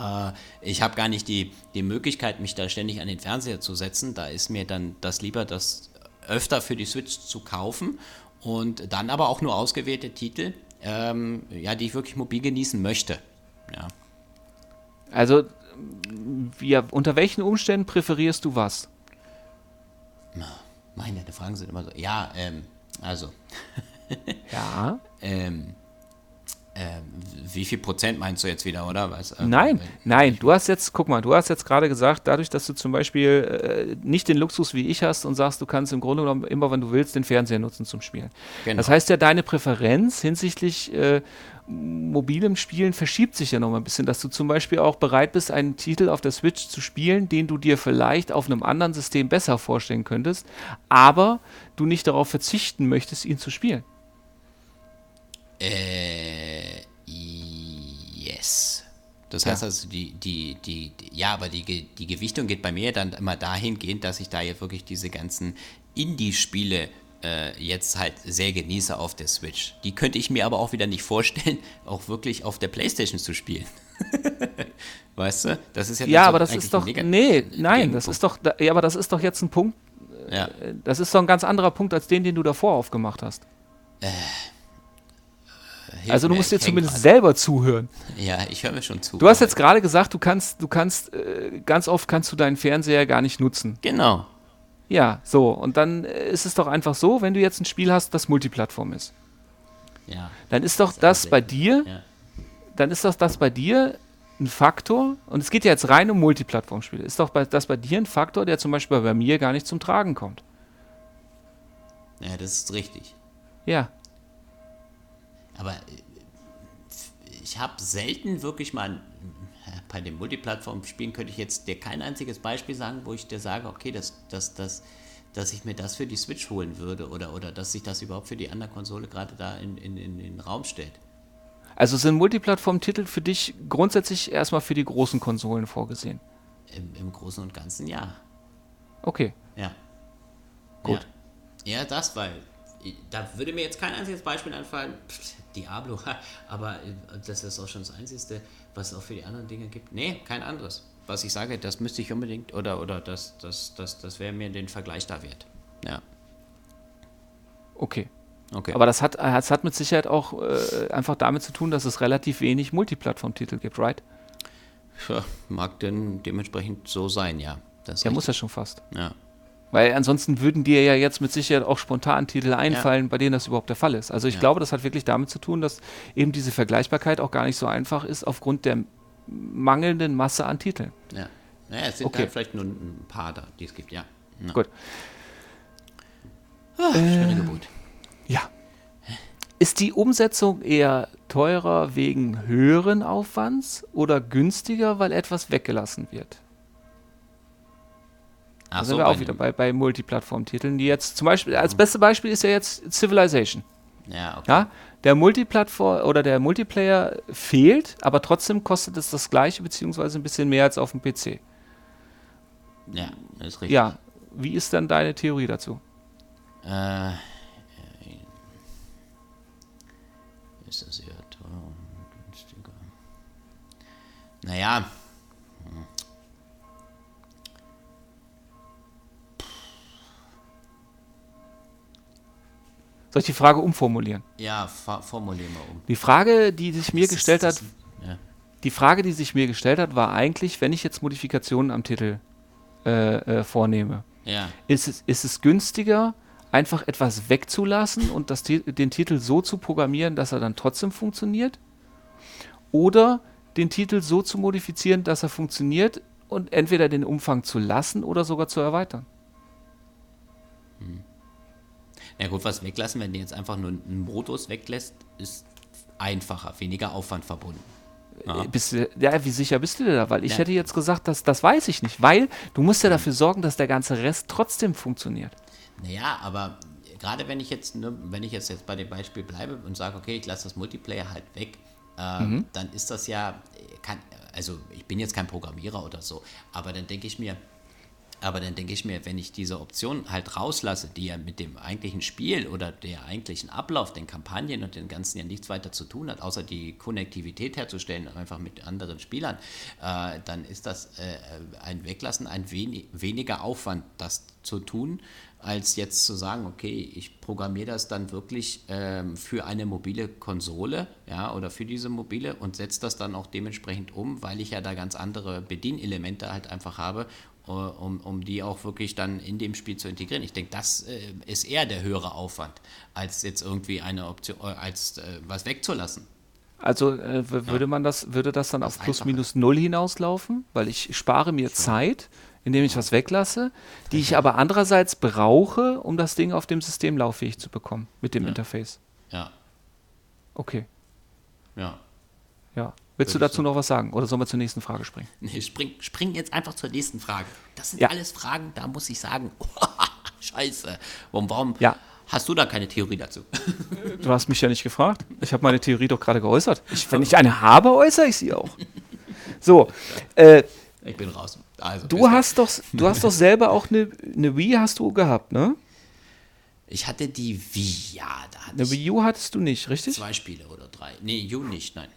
äh, ich habe gar nicht die, die Möglichkeit, mich da ständig an den Fernseher zu setzen. Da ist mir dann das lieber, das öfter für die Switch zu kaufen Und dann aber auch nur ausgewählte Titel, ähm, ja, die ich wirklich mobil genießen möchte. Ja. Also, wie, unter welchen Umständen präferierst du was? Meine, die Fragen sind immer so. Ja, ähm, also. ja. ähm, äh, wie viel Prozent meinst du jetzt wieder, oder was? Ähm, nein, nein, du hast jetzt, guck mal, du hast jetzt gerade gesagt, dadurch, dass du zum Beispiel äh, nicht den Luxus wie ich hast und sagst, du kannst im Grunde genommen immer, wenn du willst, den Fernseher nutzen zum Spielen. Genau. Das heißt ja, deine Präferenz hinsichtlich äh, mobilem Spielen verschiebt sich ja noch mal ein bisschen, dass du zum Beispiel auch bereit bist, einen Titel auf der Switch zu spielen, den du dir vielleicht auf einem anderen System besser vorstellen könntest, aber du nicht darauf verzichten möchtest, ihn zu spielen. Äh, yes. Das heißt ja. also, die, die, die, ja, aber die, die Gewichtung geht bei mir dann immer dahingehend, dass ich da jetzt wirklich diese ganzen Indie-Spiele äh, jetzt halt sehr genieße auf der Switch. Die könnte ich mir aber auch wieder nicht vorstellen, auch wirklich auf der Playstation zu spielen. weißt du? Das ist ja Ja, aber das ist doch. Nee, nein, das ist doch. Ja, aber das ist doch jetzt ein Punkt. Ja. Äh, das ist doch ein ganz anderer Punkt als den, den du davor aufgemacht hast. Äh, also du musst dir zumindest grad. selber zuhören. Ja, ich höre mir schon zu. Du hast jetzt gerade gesagt, du kannst, du kannst, äh, ganz oft kannst du deinen Fernseher gar nicht nutzen. Genau. Ja, so. Und dann äh, ist es doch einfach so, wenn du jetzt ein Spiel hast, das Multiplattform ist. Ja. Dann ist doch das, das bei dir, ja. dann ist doch das bei dir ein Faktor, und es geht ja jetzt rein um Multiplattformspiele, ist doch bei, das bei dir ein Faktor, der zum Beispiel bei mir gar nicht zum Tragen kommt. Ja, das ist richtig. Ja. Aber äh, ich habe selten wirklich mal bei den Multiplattform-Spielen könnte ich jetzt dir kein einziges Beispiel sagen, wo ich dir sage, okay, das, das, das, dass ich mir das für die Switch holen würde oder, oder dass sich das überhaupt für die andere Konsole gerade da in, in, in den Raum stellt. Also sind Multiplattform-Titel für dich grundsätzlich erstmal für die großen Konsolen vorgesehen? Im, Im Großen und Ganzen ja. Okay. Ja. Gut. Ja, ja das, weil da würde mir jetzt kein einziges Beispiel einfallen. Pff, Diablo, aber äh, das ist auch schon das Einzige, was es auch für die anderen Dinge gibt. Nee, kein anderes. Was ich sage, das müsste ich unbedingt, oder, oder das, das, das, das wäre mir den Vergleich da wert. Ja. Okay. Okay. Aber das hat, das hat mit Sicherheit auch äh, einfach damit zu tun, dass es relativ wenig Multiplattform-Titel gibt, right? Ja, mag denn dementsprechend so sein, ja. ja, muss ja schon fast. Ja. Weil ansonsten würden dir ja jetzt mit Sicherheit auch spontan Titel einfallen, ja. bei denen das überhaupt der Fall ist. Also ich ja. glaube, das hat wirklich damit zu tun, dass eben diese Vergleichbarkeit auch gar nicht so einfach ist aufgrund der mangelnden Masse an Titeln. Ja, naja, es sind okay. halt vielleicht nur ein paar da, die es gibt, ja. ja. Gut. Ach, äh, Gebot. Ja. Ist die Umsetzung eher teurer wegen höheren Aufwands oder günstiger, weil etwas weggelassen wird? Ach da sind so, wir auch wieder bei, bei Multiplattform-Titeln, die jetzt zum Beispiel, als beste Beispiel ist ja jetzt Civilization. Ja, okay. Ja, der Multiplattform oder der Multiplayer fehlt, aber trotzdem kostet es das gleiche, beziehungsweise ein bisschen mehr als auf dem PC. Ja, das ist richtig. Ja, wie ist dann deine Theorie dazu? Äh, ist das eher teuer und günstiger? Naja, Soll ich die Frage umformulieren? Ja, formulieren wir um. Die Frage, die sich mir das gestellt ist, hat, ja. die Frage, die sich mir gestellt hat, war eigentlich, wenn ich jetzt Modifikationen am Titel äh, äh, vornehme, ja. ist, es, ist es günstiger, einfach etwas wegzulassen und das, den Titel so zu programmieren, dass er dann trotzdem funktioniert? Oder den Titel so zu modifizieren, dass er funktioniert und entweder den Umfang zu lassen oder sogar zu erweitern? Na gut, was weglassen, wenn du jetzt einfach nur einen Modus weglässt, ist einfacher, weniger Aufwand verbunden. Ja. Äh, bist du, ja, wie sicher bist du dir da? Weil ich ja. hätte jetzt gesagt, dass, das weiß ich nicht, weil du musst ja dafür sorgen, dass der ganze Rest trotzdem funktioniert. Naja, aber gerade wenn ich jetzt, ne, wenn ich jetzt, jetzt bei dem Beispiel bleibe und sage, okay, ich lasse das Multiplayer halt weg, äh, mhm. dann ist das ja, kann, also ich bin jetzt kein Programmierer oder so, aber dann denke ich mir, Aber dann denke ich mir, wenn ich diese Option halt rauslasse, die ja mit dem eigentlichen Spiel oder der eigentlichen Ablauf, den Kampagnen und den ganzen ja nichts weiter zu tun hat, außer die Konnektivität herzustellen, einfach mit anderen Spielern, äh, dann ist das äh, ein Weglassen, ein wenig, weniger Aufwand, das zu tun, als jetzt zu sagen, okay, ich programmiere das dann wirklich ähm, für eine mobile Konsole, ja, oder für diese mobile und setze das dann auch dementsprechend um, weil ich ja da ganz andere Bedienelemente halt einfach habe um, um die auch wirklich dann in dem Spiel zu integrieren. Ich denke, das äh, ist eher der höhere Aufwand, als jetzt irgendwie eine Option, äh, als äh, was wegzulassen. Also äh, würde ja. man das, würde das dann das auf plus minus null hinauslaufen? Weil ich spare mir Schon. Zeit, indem ich was weglasse, die ich aber andererseits brauche, um das Ding auf dem System lauffähig zu bekommen mit dem ja. Interface. Ja. Okay. Ja. Ja. Willst du dazu noch was sagen oder sollen wir zur nächsten Frage springen? Nee, spring, spring jetzt einfach zur nächsten Frage. Das sind ja. alles Fragen, da muss ich sagen, oh, scheiße. Warum, warum ja. hast du da keine Theorie dazu? Du hast mich ja nicht gefragt. Ich habe meine Theorie doch gerade geäußert. Ich, wenn ich eine habe, äußere ich sie auch. So, äh, ich bin raus. Also, du hast doch, du hast doch selber auch eine, eine Wii hast du gehabt, ne? Ich hatte die Wii, ja. Da hatte eine Wii U hattest du nicht, richtig? Zwei Spiele oder drei. Nee, U nicht, nein.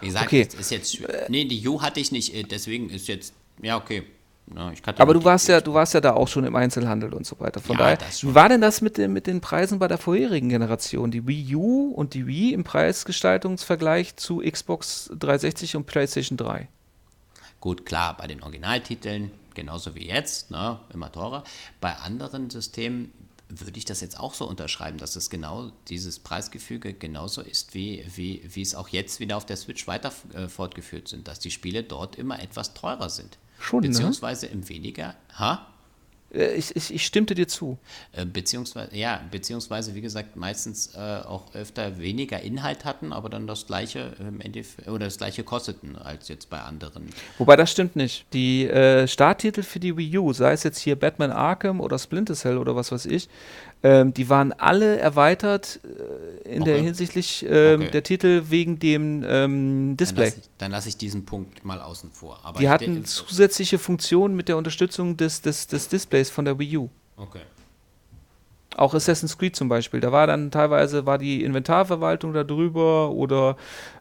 Wie gesagt, okay. ist jetzt. Nee, die Jo hatte ich nicht, äh, deswegen ist jetzt. Ja, okay. Ja, aber du warst ja, du warst ja da auch schon im Einzelhandel und so weiter. Von ja, daher, wie war denn das mit den, mit den Preisen bei der vorherigen Generation? Die Wii U und die Wii im Preisgestaltungsvergleich zu Xbox 360 und PlayStation 3? Gut, klar, bei den Originaltiteln, genauso wie jetzt, ne, immer teurer. Bei anderen Systemen würde ich das jetzt auch so unterschreiben, dass es genau dieses Preisgefüge genauso ist, wie, wie, wie es auch jetzt wieder auf der Switch weiter äh, fortgeführt sind, dass die Spiele dort immer etwas teurer sind. Schon, ne? Beziehungsweise ne? im weniger. Ha? Äh, ich, ich, ich, stimmte dir zu. Äh, beziehungsweise, ja, beziehungsweise, wie gesagt, meistens äh, auch öfter weniger Inhalt hatten, aber dann das gleiche im Endeffekt, oder das gleiche kosteten als jetzt bei anderen. Wobei das stimmt nicht. Die äh, Starttitel für die Wii U, sei es jetzt hier Batman Arkham oder Splinter Cell oder was weiß ich, ähm, die waren alle erweitert äh, in okay. der hinsichtlich ähm, okay. der Titel wegen dem ähm, Display. Dann lasse ich, lass ich, diesen Punkt mal außen vor. Aber die hatten zusätzliche Funktionen mit der Unterstützung des, des, des Displays von der Wii U. Okay. Auch Assassin's Creed zum Beispiel. Da war dann teilweise war die Inventarverwaltung da drüber oder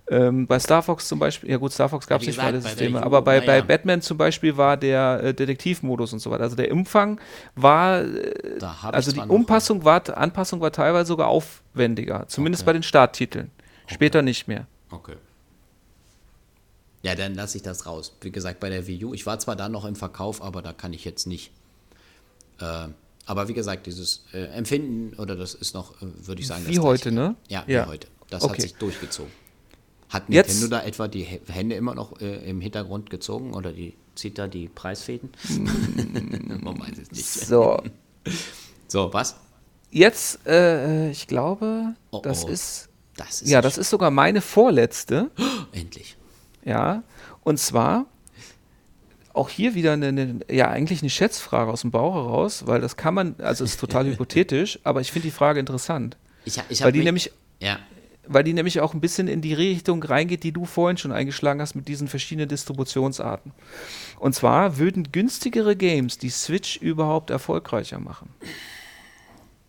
ähm, bei Star Fox zum Beispiel, ja gut, Star Fox gab es nicht für alle Systeme, aber bei, bei ja. Batman zum Beispiel war der äh, Detektivmodus und so weiter. Also der Umfang war, äh, also die Umpassung war, Anpassung war teilweise sogar aufwendiger, zumindest okay. bei den Starttiteln. Später okay. nicht mehr. Okay. Ja, dann lasse ich das raus. Wie gesagt, bei der Wii U, ich war zwar da noch im Verkauf, aber da kann ich jetzt nicht. Äh, aber wie gesagt, dieses äh, Empfinden oder das ist noch, äh, würde ich sagen, wie heute, ne? Ja, wie heute. Das okay. hat sich durchgezozogen. Hat Nintendo Jetzt, da etwa die Hände immer noch äh, im Hintergrund gezogen oder die zieht da die Preisfäden? Man weiß es nicht. So. so, was? Jetzt, äh, ich glaube, oh, das oh. ist. Das ist ja, das ist sogar meine vorletzte. Endlich. Ja, und zwar auch hier wieder eine, eine, ja, eigentlich eine Schätzfrage aus dem Bauch heraus, weil das kann man, also ist total hypothetisch, aber ich finde die Frage interessant. Ich, ich weil die nämlich, ja. Weil die nämlich auch ein bisschen in die Richtung reingeht, die du vorhin schon eingeschlagen hast mit diesen verschiedenen Distributionsarten. Und zwar würden günstigere Games die Switch überhaupt erfolgreicher machen?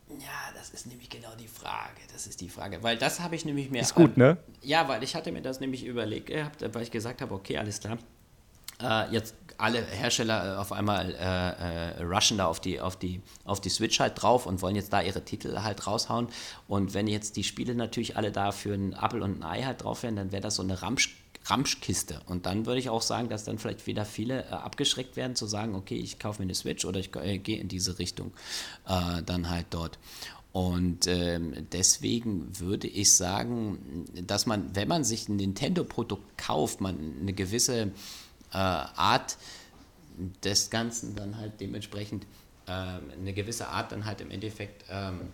Ja, das ist nämlich genau die Frage. Das ist die Frage, weil das habe ich nämlich mir. Ist gut, ne? Ja, weil ich hatte mir das nämlich überlegt gehabt, weil ich gesagt habe, okay, alles klar. Äh, jetzt alle Hersteller äh, auf einmal äh, äh, rushen da auf die, auf, die, auf die Switch halt drauf und wollen jetzt da ihre Titel halt raushauen. Und wenn jetzt die Spiele natürlich alle da für einen Apple und ein Ei halt drauf wären, dann wäre das so eine Ramsch Ramschkiste. Und dann würde ich auch sagen, dass dann vielleicht wieder viele äh, abgeschreckt werden, zu sagen, okay, ich kaufe mir eine Switch oder ich äh, gehe in diese Richtung äh, dann halt dort. Und ähm, deswegen würde ich sagen, dass man, wenn man sich ein Nintendo-Produkt kauft, man eine gewisse äh, Art des Ganzen dann halt dementsprechend äh, eine gewisse Art dann halt im Endeffekt ähm,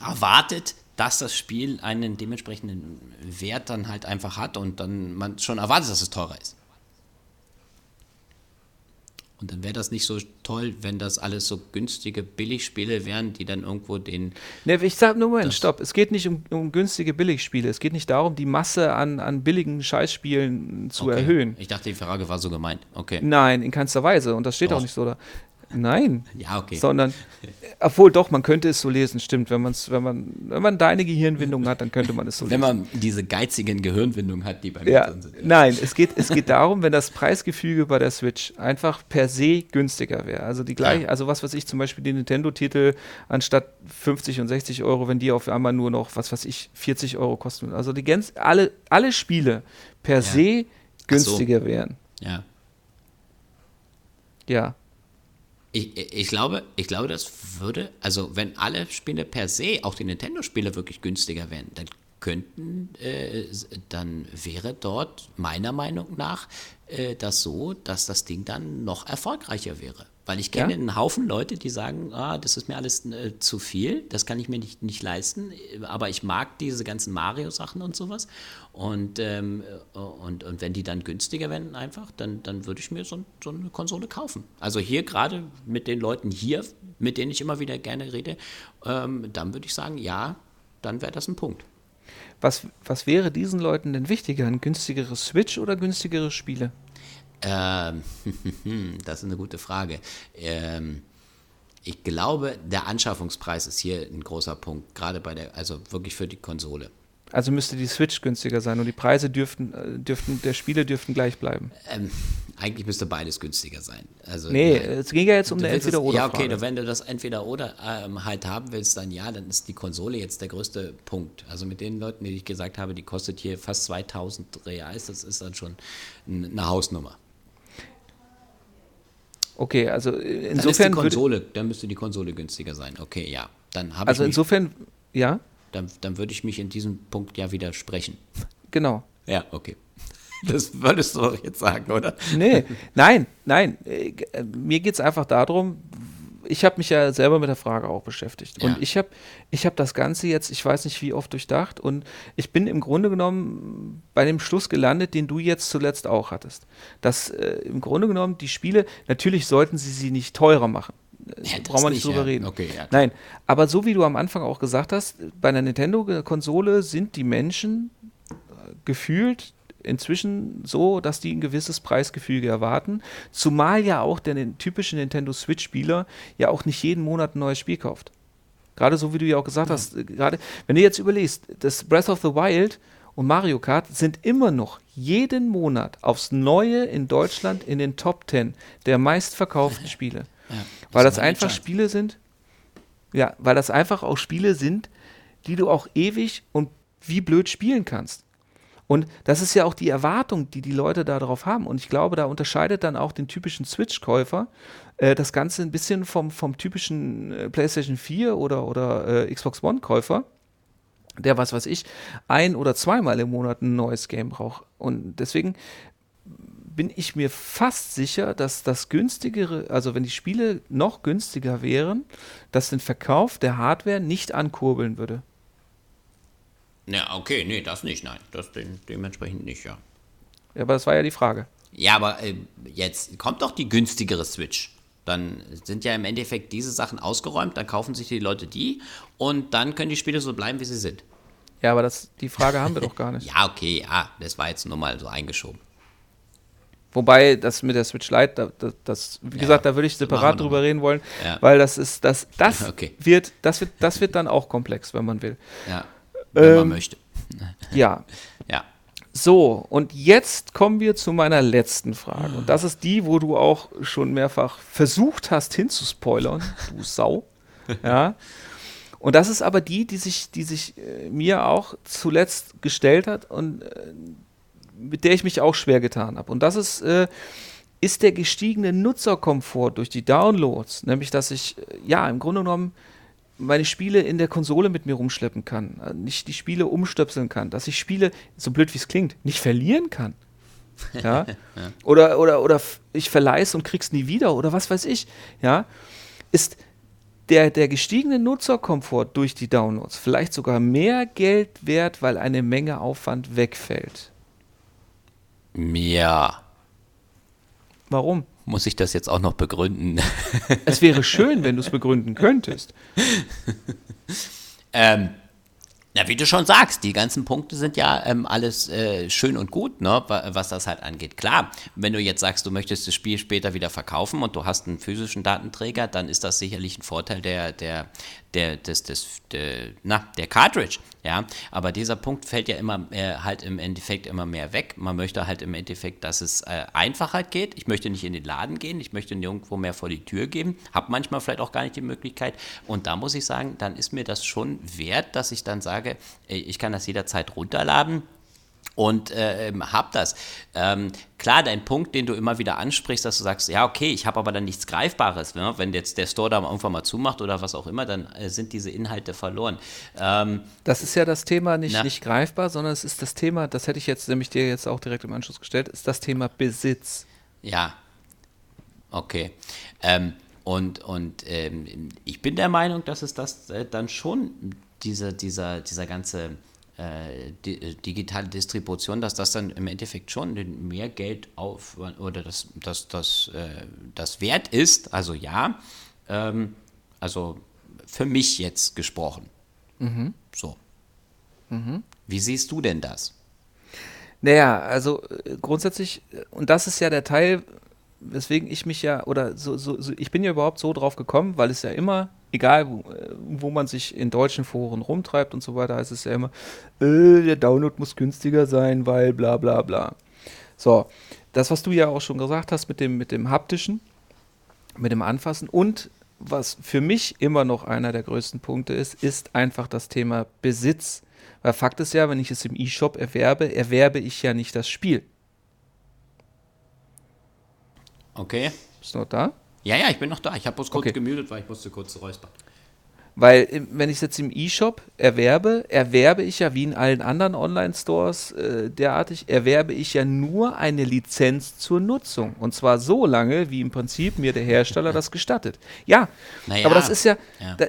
erwartet, dass das Spiel einen dementsprechenden Wert dann halt einfach hat und dann man schon erwartet, dass es teurer ist. Und dann wäre das nicht so toll, wenn das alles so günstige Billigspiele wären, die dann irgendwo den. Ne, ich sag nur Moment, stopp. Es geht nicht um, um, günstige Billigspiele. Es geht nicht darum, die Masse an, an billigen Scheißspielen zu okay. erhöhen. Ich dachte, die Frage war so gemeint. Okay. Nein, in keinster Weise. Und das steht Doch. auch nicht so da. Nein. Ja, okay. Sondern, obwohl doch, man könnte es so lesen, stimmt. Wenn, man's, wenn, man, wenn man deine Gehirnwindung hat, dann könnte man es so lesen. Wenn man diese geizigen Gehirnwindungen hat, die bei mir ja, sind. Ja. Nein, es geht, es geht darum, wenn das Preisgefüge bei der Switch einfach per se günstiger wäre. Also die gleich, ja. also was weiß ich, zum Beispiel die Nintendo-Titel anstatt 50 und 60 Euro, wenn die auf einmal nur noch, was weiß ich, 40 Euro kosten. Also die ganz, alle, alle Spiele per se günstiger so. wären. Ja. Ja. Ich, ich, glaube, ich glaube, das würde, also wenn alle Spiele per se, auch die Nintendo-Spiele wirklich günstiger wären, dann könnten, äh, dann wäre dort meiner Meinung nach äh, das so, dass das Ding dann noch erfolgreicher wäre. Weil ich kenne ja? einen Haufen Leute, die sagen, ah, das ist mir alles äh, zu viel, das kann ich mir nicht, nicht leisten, aber ich mag diese ganzen Mario-Sachen und sowas. Und, ähm, und, und wenn die dann günstiger werden einfach, dann, dann würde ich mir so, so eine Konsole kaufen. Also hier gerade mit den Leuten hier, mit denen ich immer wieder gerne rede, ähm, dann würde ich sagen, ja, dann wäre das ein Punkt. Was, was wäre diesen Leuten denn wichtiger, ein günstigeres Switch oder günstigere Spiele? Ähm, das ist eine gute Frage. Ähm, ich glaube, der Anschaffungspreis ist hier ein großer Punkt, gerade bei der, also wirklich für die Konsole. Also müsste die Switch günstiger sein und die Preise dürften, äh, dürften der Spiele dürften gleich bleiben. Ähm, eigentlich müsste beides günstiger sein. Also, nee, nein, es ging ja jetzt um eine Entweder-Oder. Ja, okay, wenn du das Entweder-Oder ähm, halt haben willst, dann ja, dann ist die Konsole jetzt der größte Punkt. Also mit den Leuten, die ich gesagt habe, die kostet hier fast 2000 Reals, das ist dann schon eine Hausnummer. Okay, also insofern. Dann Konsole, dann müsste die Konsole günstiger sein. Okay, ja. Dann habe Also insofern, ja. Dann, dann würde ich mich in diesem Punkt ja widersprechen. Genau. Ja, okay. Das würdest du doch jetzt sagen, oder? Nee, nein, nein. Äh, mir geht es einfach darum, ich habe mich ja selber mit der Frage auch beschäftigt. Ja. Und ich habe ich hab das Ganze jetzt, ich weiß nicht wie oft durchdacht, und ich bin im Grunde genommen bei dem Schluss gelandet, den du jetzt zuletzt auch hattest. Dass äh, im Grunde genommen die Spiele, natürlich sollten sie sie nicht teurer machen. Ja, brauchen wir nicht drüber ja. reden. Okay, ja. Nein, aber so wie du am Anfang auch gesagt hast, bei einer Nintendo-Konsole sind die Menschen äh, gefühlt inzwischen so, dass die ein gewisses Preisgefüge erwarten. Zumal ja auch der typische Nintendo Switch-Spieler ja auch nicht jeden Monat ein neues Spiel kauft. Gerade so wie du ja auch gesagt ja. hast, äh, gerade wenn du jetzt überlegst, das Breath of the Wild und Mario Kart sind immer noch jeden Monat aufs Neue in Deutschland in den Top 10 der meistverkauften Spiele. Ja, das weil das einfach Spiele sind, ja, weil das einfach auch Spiele sind, die du auch ewig und wie blöd spielen kannst. Und das ist ja auch die Erwartung, die die Leute darauf haben. Und ich glaube, da unterscheidet dann auch den typischen Switch-Käufer äh, das Ganze ein bisschen vom, vom typischen äh, PlayStation 4 oder, oder äh, Xbox One-Käufer, der, was weiß ich, ein- oder zweimal im Monat ein neues Game braucht. Und deswegen bin ich mir fast sicher, dass das günstigere, also wenn die Spiele noch günstiger wären, dass den Verkauf der Hardware nicht ankurbeln würde. Ja, okay, nee, das nicht, nein. Das de dementsprechend nicht, ja. Ja, aber das war ja die Frage. Ja, aber äh, jetzt kommt doch die günstigere Switch. Dann sind ja im Endeffekt diese Sachen ausgeräumt, dann kaufen sich die Leute die und dann können die Spiele so bleiben, wie sie sind. Ja, aber das, die Frage haben wir doch gar nicht. ja, okay, ja, das war jetzt nur mal so eingeschoben. Wobei das mit der Switch Lite, das, das wie ja, gesagt, da würde ich separat drüber reden wollen, ja. weil das ist, das, das okay. wird, das wird, das wird dann auch komplex, wenn man will. Ja wenn ähm, man möchte. Ja. ja. So, und jetzt kommen wir zu meiner letzten Frage. Und das ist die, wo du auch schon mehrfach versucht hast hinzuspoilern, du Sau. Ja. Und das ist aber die, die sich, die sich äh, mir auch zuletzt gestellt hat und äh, mit der ich mich auch schwer getan habe. Und das ist, äh, ist der gestiegene Nutzerkomfort durch die Downloads. Nämlich, dass ich, äh, ja, im Grunde genommen meine Spiele in der Konsole mit mir rumschleppen kann, äh, nicht die Spiele umstöpseln kann, dass ich Spiele, so blöd wie es klingt, nicht verlieren kann. Ja? ja. Oder, oder, oder ich verleih's und krieg's nie wieder oder was weiß ich, ja, ist der, der gestiegene Nutzerkomfort durch die Downloads vielleicht sogar mehr Geld wert, weil eine Menge Aufwand wegfällt. Ja. Warum? Muss ich das jetzt auch noch begründen? Es wäre schön, wenn du es begründen könntest. ähm, ja, wie du schon sagst, die ganzen Punkte sind ja ähm, alles äh, schön und gut, ne, was das halt angeht. Klar, wenn du jetzt sagst, du möchtest das Spiel später wieder verkaufen und du hast einen physischen Datenträger, dann ist das sicherlich ein Vorteil der, der, der, des, des, der, na, der Cartridge. Ja, aber dieser Punkt fällt ja immer äh, halt im Endeffekt immer mehr weg. Man möchte halt im Endeffekt, dass es äh, einfacher geht. Ich möchte nicht in den Laden gehen, ich möchte nirgendwo mehr vor die Tür gehen, habe manchmal vielleicht auch gar nicht die Möglichkeit. Und da muss ich sagen, dann ist mir das schon wert, dass ich dann sage, ich kann das jederzeit runterladen und äh, hab das. Ähm, klar, dein Punkt, den du immer wieder ansprichst, dass du sagst, ja, okay, ich habe aber dann nichts Greifbares. Ne? Wenn jetzt der Store da irgendwann mal zumacht oder was auch immer, dann äh, sind diese Inhalte verloren. Ähm, das ist ja das Thema nicht, nicht greifbar, sondern es ist das Thema, das hätte ich jetzt nämlich dir jetzt auch direkt im Anschluss gestellt, ist das Thema Besitz. Ja, okay. Ähm, und und ähm, ich bin der Meinung, dass es das äh, dann schon diese, dieser, dieser ganze äh, die, digitale Distribution, dass das dann im Endeffekt schon mehr Geld auf oder das, das, das, äh, das wert ist. Also ja, ähm, also für mich jetzt gesprochen. Mhm. So. Mhm. Wie siehst du denn das? Naja, also äh, grundsätzlich, und das ist ja der Teil, weswegen ich mich ja, oder so, so, so, ich bin ja überhaupt so drauf gekommen, weil es ja immer, egal wo, äh, wo man sich in deutschen Foren rumtreibt und so weiter, heißt es ja immer, äh, der Download muss günstiger sein, weil bla bla bla. So, das, was du ja auch schon gesagt hast mit dem, mit dem haptischen, mit dem Anfassen und was für mich immer noch einer der größten Punkte ist, ist einfach das Thema Besitz. Weil Fakt ist ja, wenn ich es im E-Shop erwerbe, erwerbe ich ja nicht das Spiel. Okay. Bist du noch da? Ja, ja, ich bin noch da. Ich habe bloß kurz okay. gemutet, weil ich musste kurz räuspern. Weil, wenn ich es jetzt im E-Shop erwerbe, erwerbe ich ja wie in allen anderen Online-Stores äh, derartig, erwerbe ich ja nur eine Lizenz zur Nutzung. Und zwar so lange, wie im Prinzip mir der Hersteller das gestattet. Ja, naja, aber das ist ja, ja. Da,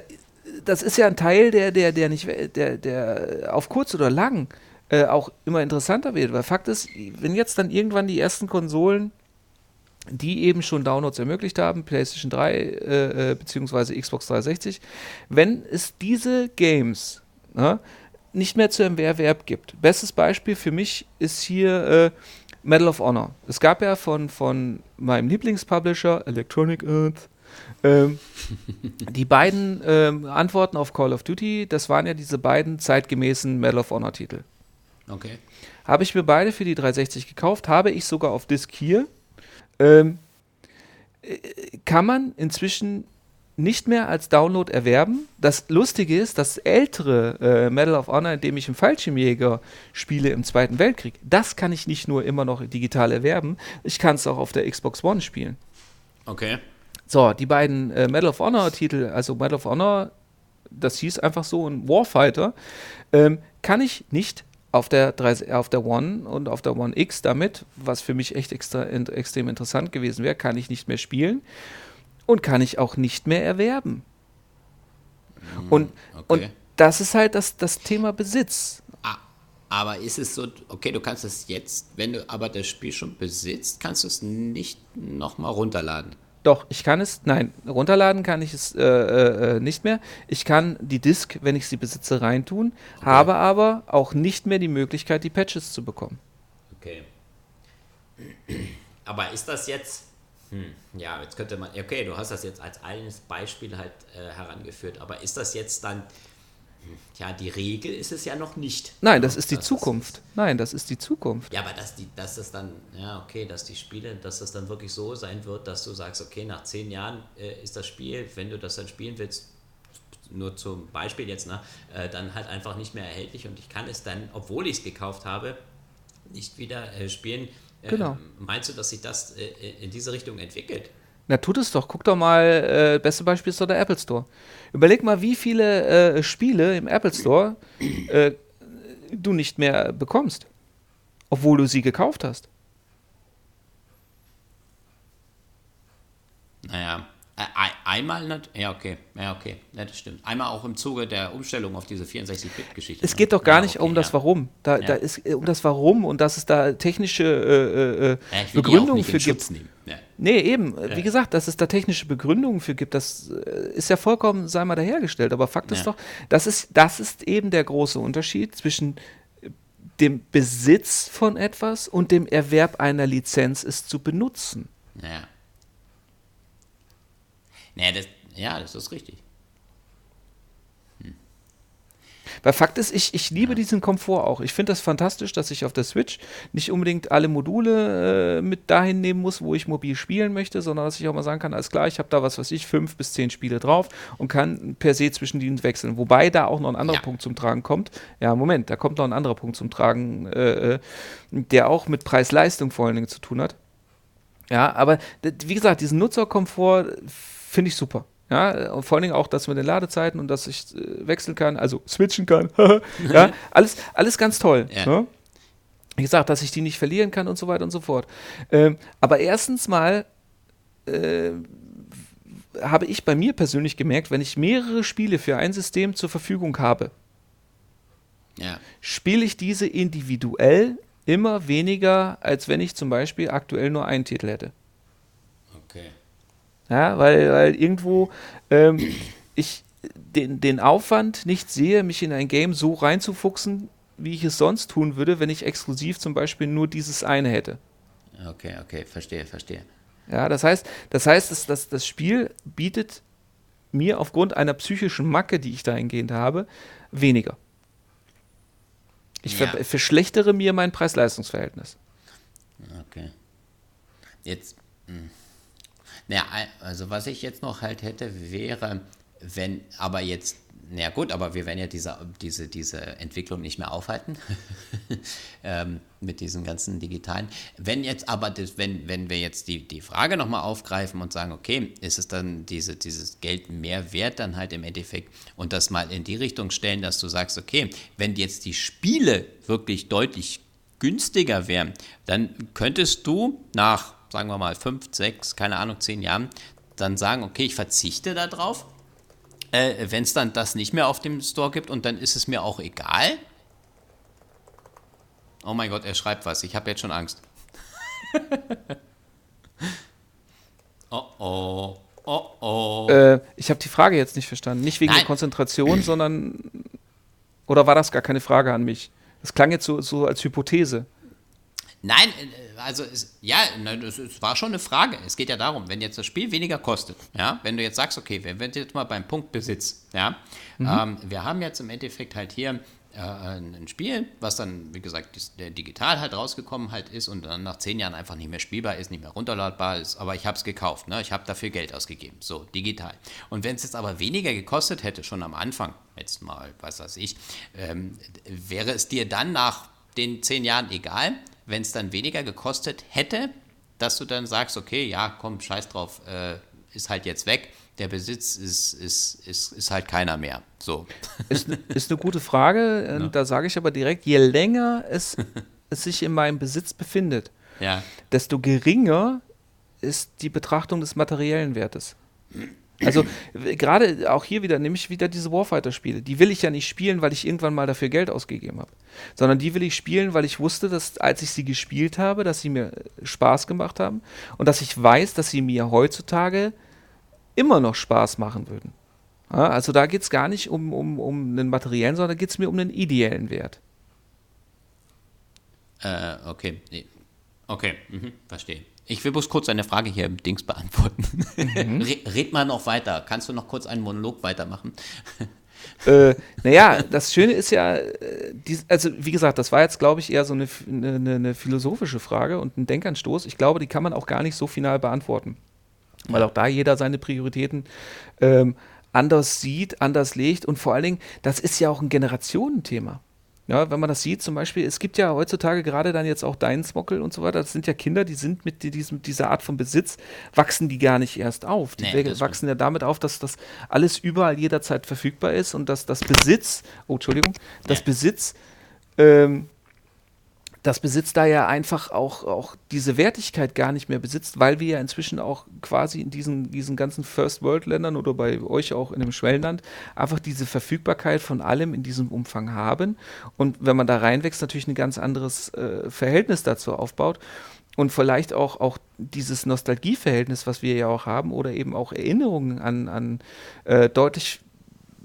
das ist ja ein Teil, der, der, der nicht, der, der auf kurz oder lang äh, auch immer interessanter wird. Weil Fakt ist, wenn jetzt dann irgendwann die ersten Konsolen die eben schon Downloads ermöglicht haben, PlayStation 3 äh, äh, bzw. Xbox 360, wenn es diese Games ne, nicht mehr zu Erwerb gibt. Bestes Beispiel für mich ist hier äh, Medal of Honor. Es gab ja von, von meinem Lieblingspublisher Electronic Arts ähm, die beiden ähm, Antworten auf Call of Duty, das waren ja diese beiden zeitgemäßen Medal of Honor Titel. Okay. Habe ich mir beide für die 360 gekauft, habe ich sogar auf Disc hier ähm, äh, kann man inzwischen nicht mehr als Download erwerben. Das Lustige ist, das ältere äh, Medal of Honor, in dem ich im Fallschirmjäger spiele im Zweiten Weltkrieg, das kann ich nicht nur immer noch digital erwerben, ich kann es auch auf der Xbox One spielen. Okay. So, die beiden äh, Medal of Honor Titel, also Medal of Honor, das hieß einfach so ein Warfighter, ähm, kann ich nicht auf der, 3, auf der One und auf der One X damit, was für mich echt extra, extrem interessant gewesen wäre, kann ich nicht mehr spielen und kann ich auch nicht mehr erwerben. Hm, und, okay. und das ist halt das, das Thema Besitz. Ah, aber ist es so, okay, du kannst es jetzt, wenn du aber das Spiel schon besitzt, kannst du es nicht nochmal runterladen. Doch, ich kann es, nein, runterladen kann ich es äh, äh, äh, nicht mehr. Ich kann die Disk, wenn ich sie besitze, reintun, okay. habe aber auch nicht mehr die Möglichkeit, die Patches zu bekommen. Okay. Aber ist das jetzt, hm, ja, jetzt könnte man, okay, du hast das jetzt als eines Beispiel halt äh, herangeführt, aber ist das jetzt dann ja, die Regel ist es ja noch nicht. Nein, das ist die das Zukunft. Ist Nein, das ist die Zukunft. Ja, aber dass, die, dass es dann, ja, okay, dass die Spiele, dass das dann wirklich so sein wird, dass du sagst, okay, nach zehn Jahren äh, ist das Spiel, wenn du das dann spielen willst, nur zum Beispiel jetzt, ne, äh, dann halt einfach nicht mehr erhältlich und ich kann es dann, obwohl ich es gekauft habe, nicht wieder äh, spielen. genau. Meinst du, dass sich das äh, in diese Richtung entwickelt? Na, tut es doch. Guck doch mal, äh, beste Beispiel ist doch der Apple Store. Überleg mal, wie viele äh, Spiele im Apple Store äh, du nicht mehr bekommst, obwohl du sie gekauft hast. Naja, einmal, ja okay, ja okay, ja, das stimmt. Einmal auch im Zuge der Umstellung auf diese 64-Bit-Geschichte. Es geht doch gar ja, nicht okay, um das Warum. Da, ja. da ist äh, um das Warum und dass es da technische äh, äh, Begründungen für gibt. Nehmen. Nee, eben. Wie gesagt, dass es da technische Begründungen für gibt, das ist ja vollkommen, sei mal dahergestellt. Aber Fakt ist doch, das ist, das ist eben der große Unterschied zwischen dem Besitz von etwas und dem Erwerb einer Lizenz, es zu benutzen. Ja. Naja, das, ja, das ist richtig. Hm. Weil Fakt ist, ich, ich liebe ja. diesen Komfort auch. Ich finde das fantastisch, dass ich auf der Switch nicht unbedingt alle Module äh, mit dahin nehmen muss, wo ich mobil spielen möchte, sondern dass ich auch mal sagen kann, alles klar, ich habe da was weiß ich, fünf bis zehn Spiele drauf und kann per se zwischen denen wechseln. Wobei da auch noch ein anderer ja. Punkt zum Tragen kommt. Ja, Moment, da kommt noch ein anderer Punkt zum Tragen, äh, äh der auch mit Preis-Leistung vor allen Dingen zu tun hat. Ja, aber wie gesagt, diesen Nutzerkomfort finde ich super. Ja, und vor allen Dingen auch das mit den Ladezeiten und dass ich äh, wechseln kann, also switchen kann. ja, alles, alles ganz toll. Ja. Ne? Wie gesagt, dass ich die nicht verlieren kann und so weiter und so fort. Ähm, aber erstens mal äh, habe ich bei mir persönlich gemerkt, wenn ich mehrere Spiele für ein System zur Verfügung habe, ja. spiele ich diese individuell immer weniger, als wenn ich zum Beispiel aktuell nur einen Titel hätte. Ja, weil, weil irgendwo ähm, ich den, den Aufwand nicht sehe, mich in ein Game so reinzufuchsen, wie ich es sonst tun würde, wenn ich exklusiv zum Beispiel nur dieses eine hätte. Okay, okay, verstehe, verstehe. Ja, das heißt, das heißt, dass, dass das Spiel bietet mir aufgrund einer psychischen Macke, die ich dahingehend habe, weniger. Ich ja. ver verschlechtere mir mein Preis-Leistungs-Verhältnis. Okay. Jetzt. Mh. Naja, also was ich jetzt noch halt hätte, wäre, wenn, aber jetzt, naja gut, aber wir werden ja diese, diese, diese Entwicklung nicht mehr aufhalten ähm, mit diesen ganzen digitalen. Wenn jetzt aber, das, wenn, wenn wir jetzt die, die Frage nochmal aufgreifen und sagen, okay, ist es dann diese, dieses Geld mehr wert dann halt im Endeffekt und das mal in die Richtung stellen, dass du sagst, okay, wenn jetzt die Spiele wirklich deutlich günstiger wären, dann könntest du nach sagen wir mal, fünf, sechs, keine Ahnung, zehn Jahren, dann sagen, okay, ich verzichte darauf. Äh, Wenn es dann das nicht mehr auf dem Store gibt und dann ist es mir auch egal. Oh mein Gott, er schreibt was. Ich habe jetzt schon Angst. oh oh. Oh oh. Äh, ich habe die Frage jetzt nicht verstanden. Nicht wegen Nein. der Konzentration, sondern. Oder war das gar keine Frage an mich? Das klang jetzt so, so als Hypothese. Nein, äh, also es, ja, es, es, war schon eine Frage. Es geht ja darum, wenn jetzt das Spiel weniger kostet, ja, wenn du jetzt sagst, okay, wir sind jetzt mal beim Punkt Besitz, ja, mhm. ähm, wir haben jetzt im Endeffekt halt hier äh, ein Spiel, was dann, wie gesagt, digital halt rausgekommen halt ist und dann nach zehn Jahren einfach nicht mehr spielbar ist, nicht mehr runterladbar ist, aber ich habe es gekauft, ne? ich habe dafür Geld ausgegeben, so, digital. Und wenn es jetzt aber weniger gekostet hätte, schon am Anfang, jetzt mal, was weiß ich, ähm, wäre es dir dann nach den zehn Jahren egal, wenn es dann weniger gekostet hätte, dass du dann sagst, okay, ja, komm, scheiß drauf, äh, ist halt jetzt weg. Der Besitz ist, ist, ist, ist halt keiner mehr. So. Ist, ist eine gute Frage. Ja. Da sage ich aber direkt, je länger es, es sich in meinem Besitz befindet, ja. desto geringer ist die Betrachtung des materiellen Wertes. Also gerade auch hier wieder nehme ich wieder diese Warfighter-Spiele. Die will ich ja nicht spielen, weil ich irgendwann mal dafür Geld ausgegeben habe, sondern die will ich spielen, weil ich wusste, dass als ich sie gespielt habe, dass sie mir Spaß gemacht haben und dass ich weiß, dass sie mir heutzutage immer noch Spaß machen würden. Ja, also da geht es gar nicht um, um, um einen materiellen, sondern da geht es mir um einen ideellen Wert. Äh, okay. Okay, mhm. verstehe. Ich will bloß kurz eine Frage hier im Dings beantworten. Mhm. Red mal noch weiter. Kannst du noch kurz einen Monolog weitermachen? äh, naja, das Schöne ist ja, äh, also wie gesagt, das war jetzt, glaube ich, eher so eine, eine, eine, philosophische Frage und ein Denkanstoß. Ich glaube, die kann man auch gar nicht so final beantworten. Weil auch da jeder seine Prioritäten ähm, anders sieht, anders legt und vor allen Dingen, das ist ja auch ein Generationenthema. Ja, wenn man das sieht, zum Beispiel, es gibt ja heutzutage gerade dann jetzt auch deinen Smockel und so weiter, das sind ja Kinder, die sind mit diesem, dieser Art von Besitz, wachsen die gar nicht erst auf. Die nee, wachsen ja damit auf, dass das alles überall jederzeit verfügbar ist und dass das Besitz, oh Entschuldigung, das ja. Besitz ähm, das Besitz da ja einfach auch, auch diese Wertigkeit gar nicht mehr besitzt, weil wir ja inzwischen auch quasi in diesen, diesen ganzen First-World-Ländern oder bei euch auch in dem Schwellenland einfach diese Verfügbarkeit von allem in diesem Umfang haben. Und wenn man da reinwächst, natürlich ein ganz anderes äh, Verhältnis dazu aufbaut. Und vielleicht auch, auch dieses Nostalgieverhältnis, was wir ja auch haben, oder eben auch Erinnerungen an, an äh, deutlich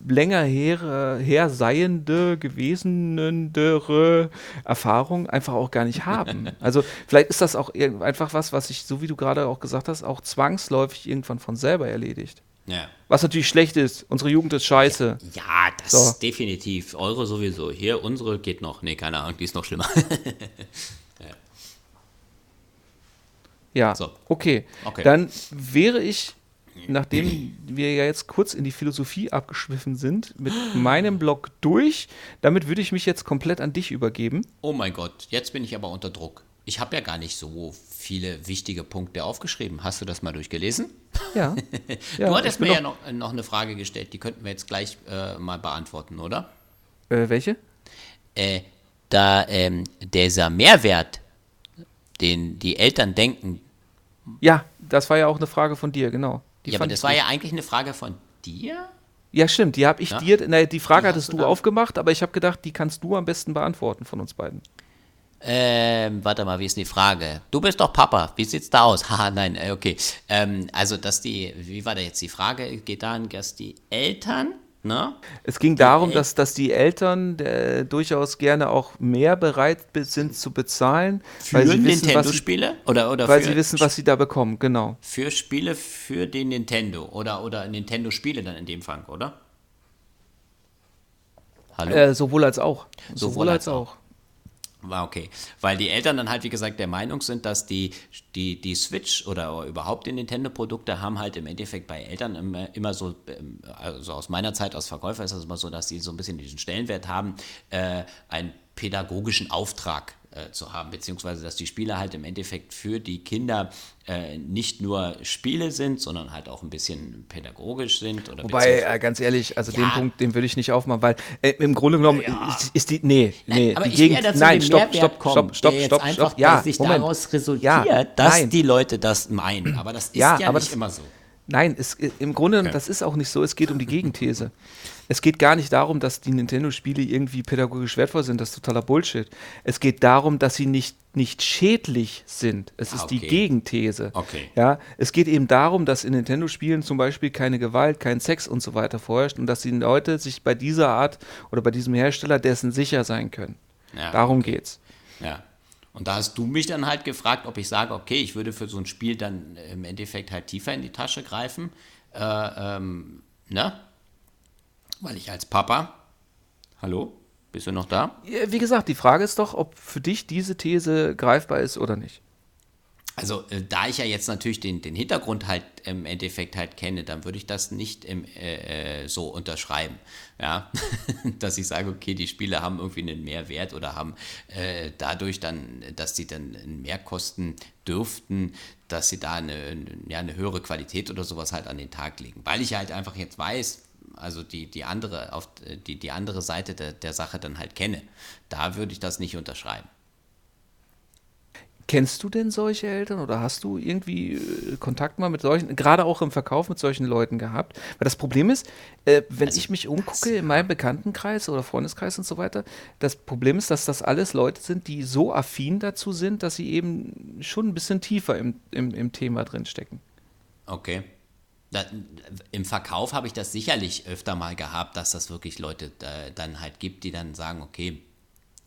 länger her, her seiende, gewesenere Erfahrung einfach auch gar nicht haben. Also vielleicht ist das auch einfach was, was sich, so wie du gerade auch gesagt hast, auch zwangsläufig irgendwann von selber erledigt. Ja. Was natürlich schlecht ist. Unsere Jugend ist scheiße. Ja, das so. ist definitiv. Eure sowieso. Hier, unsere geht noch. Nee, keine Ahnung, die ist noch schlimmer. ja. ja. So. Okay. okay. Dann wäre ich nachdem wir ja jetzt kurz in die Philosophie abgeschwiffen sind, mit meinem Blog durch. Damit würde ich mich jetzt komplett an dich übergeben. Oh mein Gott, jetzt bin ich aber unter Druck. Ich habe ja gar nicht so viele wichtige Punkte aufgeschrieben. Hast du das mal durchgelesen? Ja. du ja, hattest mir ja noch, noch, eine Frage gestellt, die könnten wir jetzt gleich äh, mal beantworten, oder? Äh, welche? Äh, da ähm, dieser Mehrwert, den die Eltern denken. Ja, das war ja auch eine Frage von dir, genau. Die ja, aber das war ja eigentlich eine Frage von dir. Ja, stimmt. Die habe ich ja? dir. Ne, die Frage die hattest du, du aufgemacht, aber ich habe gedacht, die kannst du am besten beantworten von uns beiden. Ähm, warte mal, wie ist die Frage? Du bist doch Papa. Wie sieht's da aus? Haha, nein, äh, okay. Ähm, also, dass die, wie war da jetzt die Frage? Geht daran, dass die Eltern Ne? Es ging darum, dass, dass die Eltern äh, durchaus gerne auch mehr bereit sind zu bezahlen. Für Nintendo-Spiele? Oder, oder weil sie wissen, was sie da bekommen, genau. Für Spiele für den Nintendo oder, oder Nintendo-Spiele dann in dem Fall, oder? Hallo? Äh, sowohl als auch. Sowohl, sowohl als, als auch. auch. War okay. Weil die Eltern dann halt, wie gesagt, der Meinung sind, dass die, die, die Switch oder überhaupt die Nintendo-Produkte haben halt im Endeffekt bei Eltern immer, immer so, ähm, also aus meiner Zeit als Verkäufer ist das immer so, dass sie so ein bisschen diesen Stellenwert haben, äh, einen pädagogischen Auftrag äh, zu haben, beziehungsweise dass die Spiele halt im Endeffekt für die Kinder äh, nicht nur Spiele sind, sondern halt auch ein bisschen pädagogisch sind. Oder Wobei, äh, ganz ehrlich, also ja. den Punkt, den würde ich nicht aufmachen, weil äh, im Grunde genommen ja. ist, ist, die, nee, nee, nein, aber die Gegend, nein, stopp, stopp, stopp, stopp, stopp, einfach, stopp, ja, sich Moment. daraus resultiert, dass nein. die Leute das meinen, aber das ist ja, ja nicht immer so. Nein, es, im Grunde, okay. das ist auch nicht so, es geht um die Gegenthese. Es geht gar nicht darum, dass die Nintendo-Spiele irgendwie pädagogisch wertvoll sind, das ist totaler Bullshit. Es geht darum, dass sie nicht, nicht schädlich sind. Es ah, ist okay. die Gegenthese. Okay. Ja, es geht eben darum, dass in Nintendo-Spielen zum Beispiel keine Gewalt, kein Sex und so weiter vorherrscht und dass die Leute sich bei dieser Art oder bei diesem Hersteller dessen sicher sein können. Ja, darum okay. geht's. Ja. Und da hast du mich dann halt gefragt, ob ich sage, okay, ich würde für so ein Spiel dann im Endeffekt halt tiefer in die Tasche greifen. Äh, ähm, ne? Weil ich als Papa. Hallo? Bist du noch da? Wie gesagt, die Frage ist doch, ob für dich diese These greifbar ist oder nicht. Also, äh, da ich ja jetzt natürlich den, den Hintergrund halt im Endeffekt halt kenne, dann würde ich das nicht im, äh, äh so unterschreiben. Ja, dass ich sage, okay, die Spiele haben irgendwie einen Mehrwert oder haben äh, dadurch dann, dass sie dann mehr kosten dürften, dass sie da eine, ja, eine höhere Qualität oder sowas halt an den Tag legen. Weil ich halt einfach jetzt weiß, also die, die, andere, auf, die, die andere Seite der, der Sache dann halt kenne. Da würde ich das nicht unterschreiben. Kennst du denn solche Eltern oder hast du irgendwie äh, Kontakt mal mit solchen, gerade auch im Verkauf mit solchen Leuten gehabt? Weil das Problem ist, äh, wenn also ich mich umgucke in meinem Bekanntenkreis oder Freundeskreis und so weiter, das Problem ist, dass das alles Leute sind, die so affin dazu sind, dass sie eben schon ein bisschen tiefer im, im, im Thema drinstecken. Okay. Da, Im Verkauf habe ich das sicherlich öfter mal gehabt, dass das wirklich Leute da, dann halt gibt, die dann sagen, okay,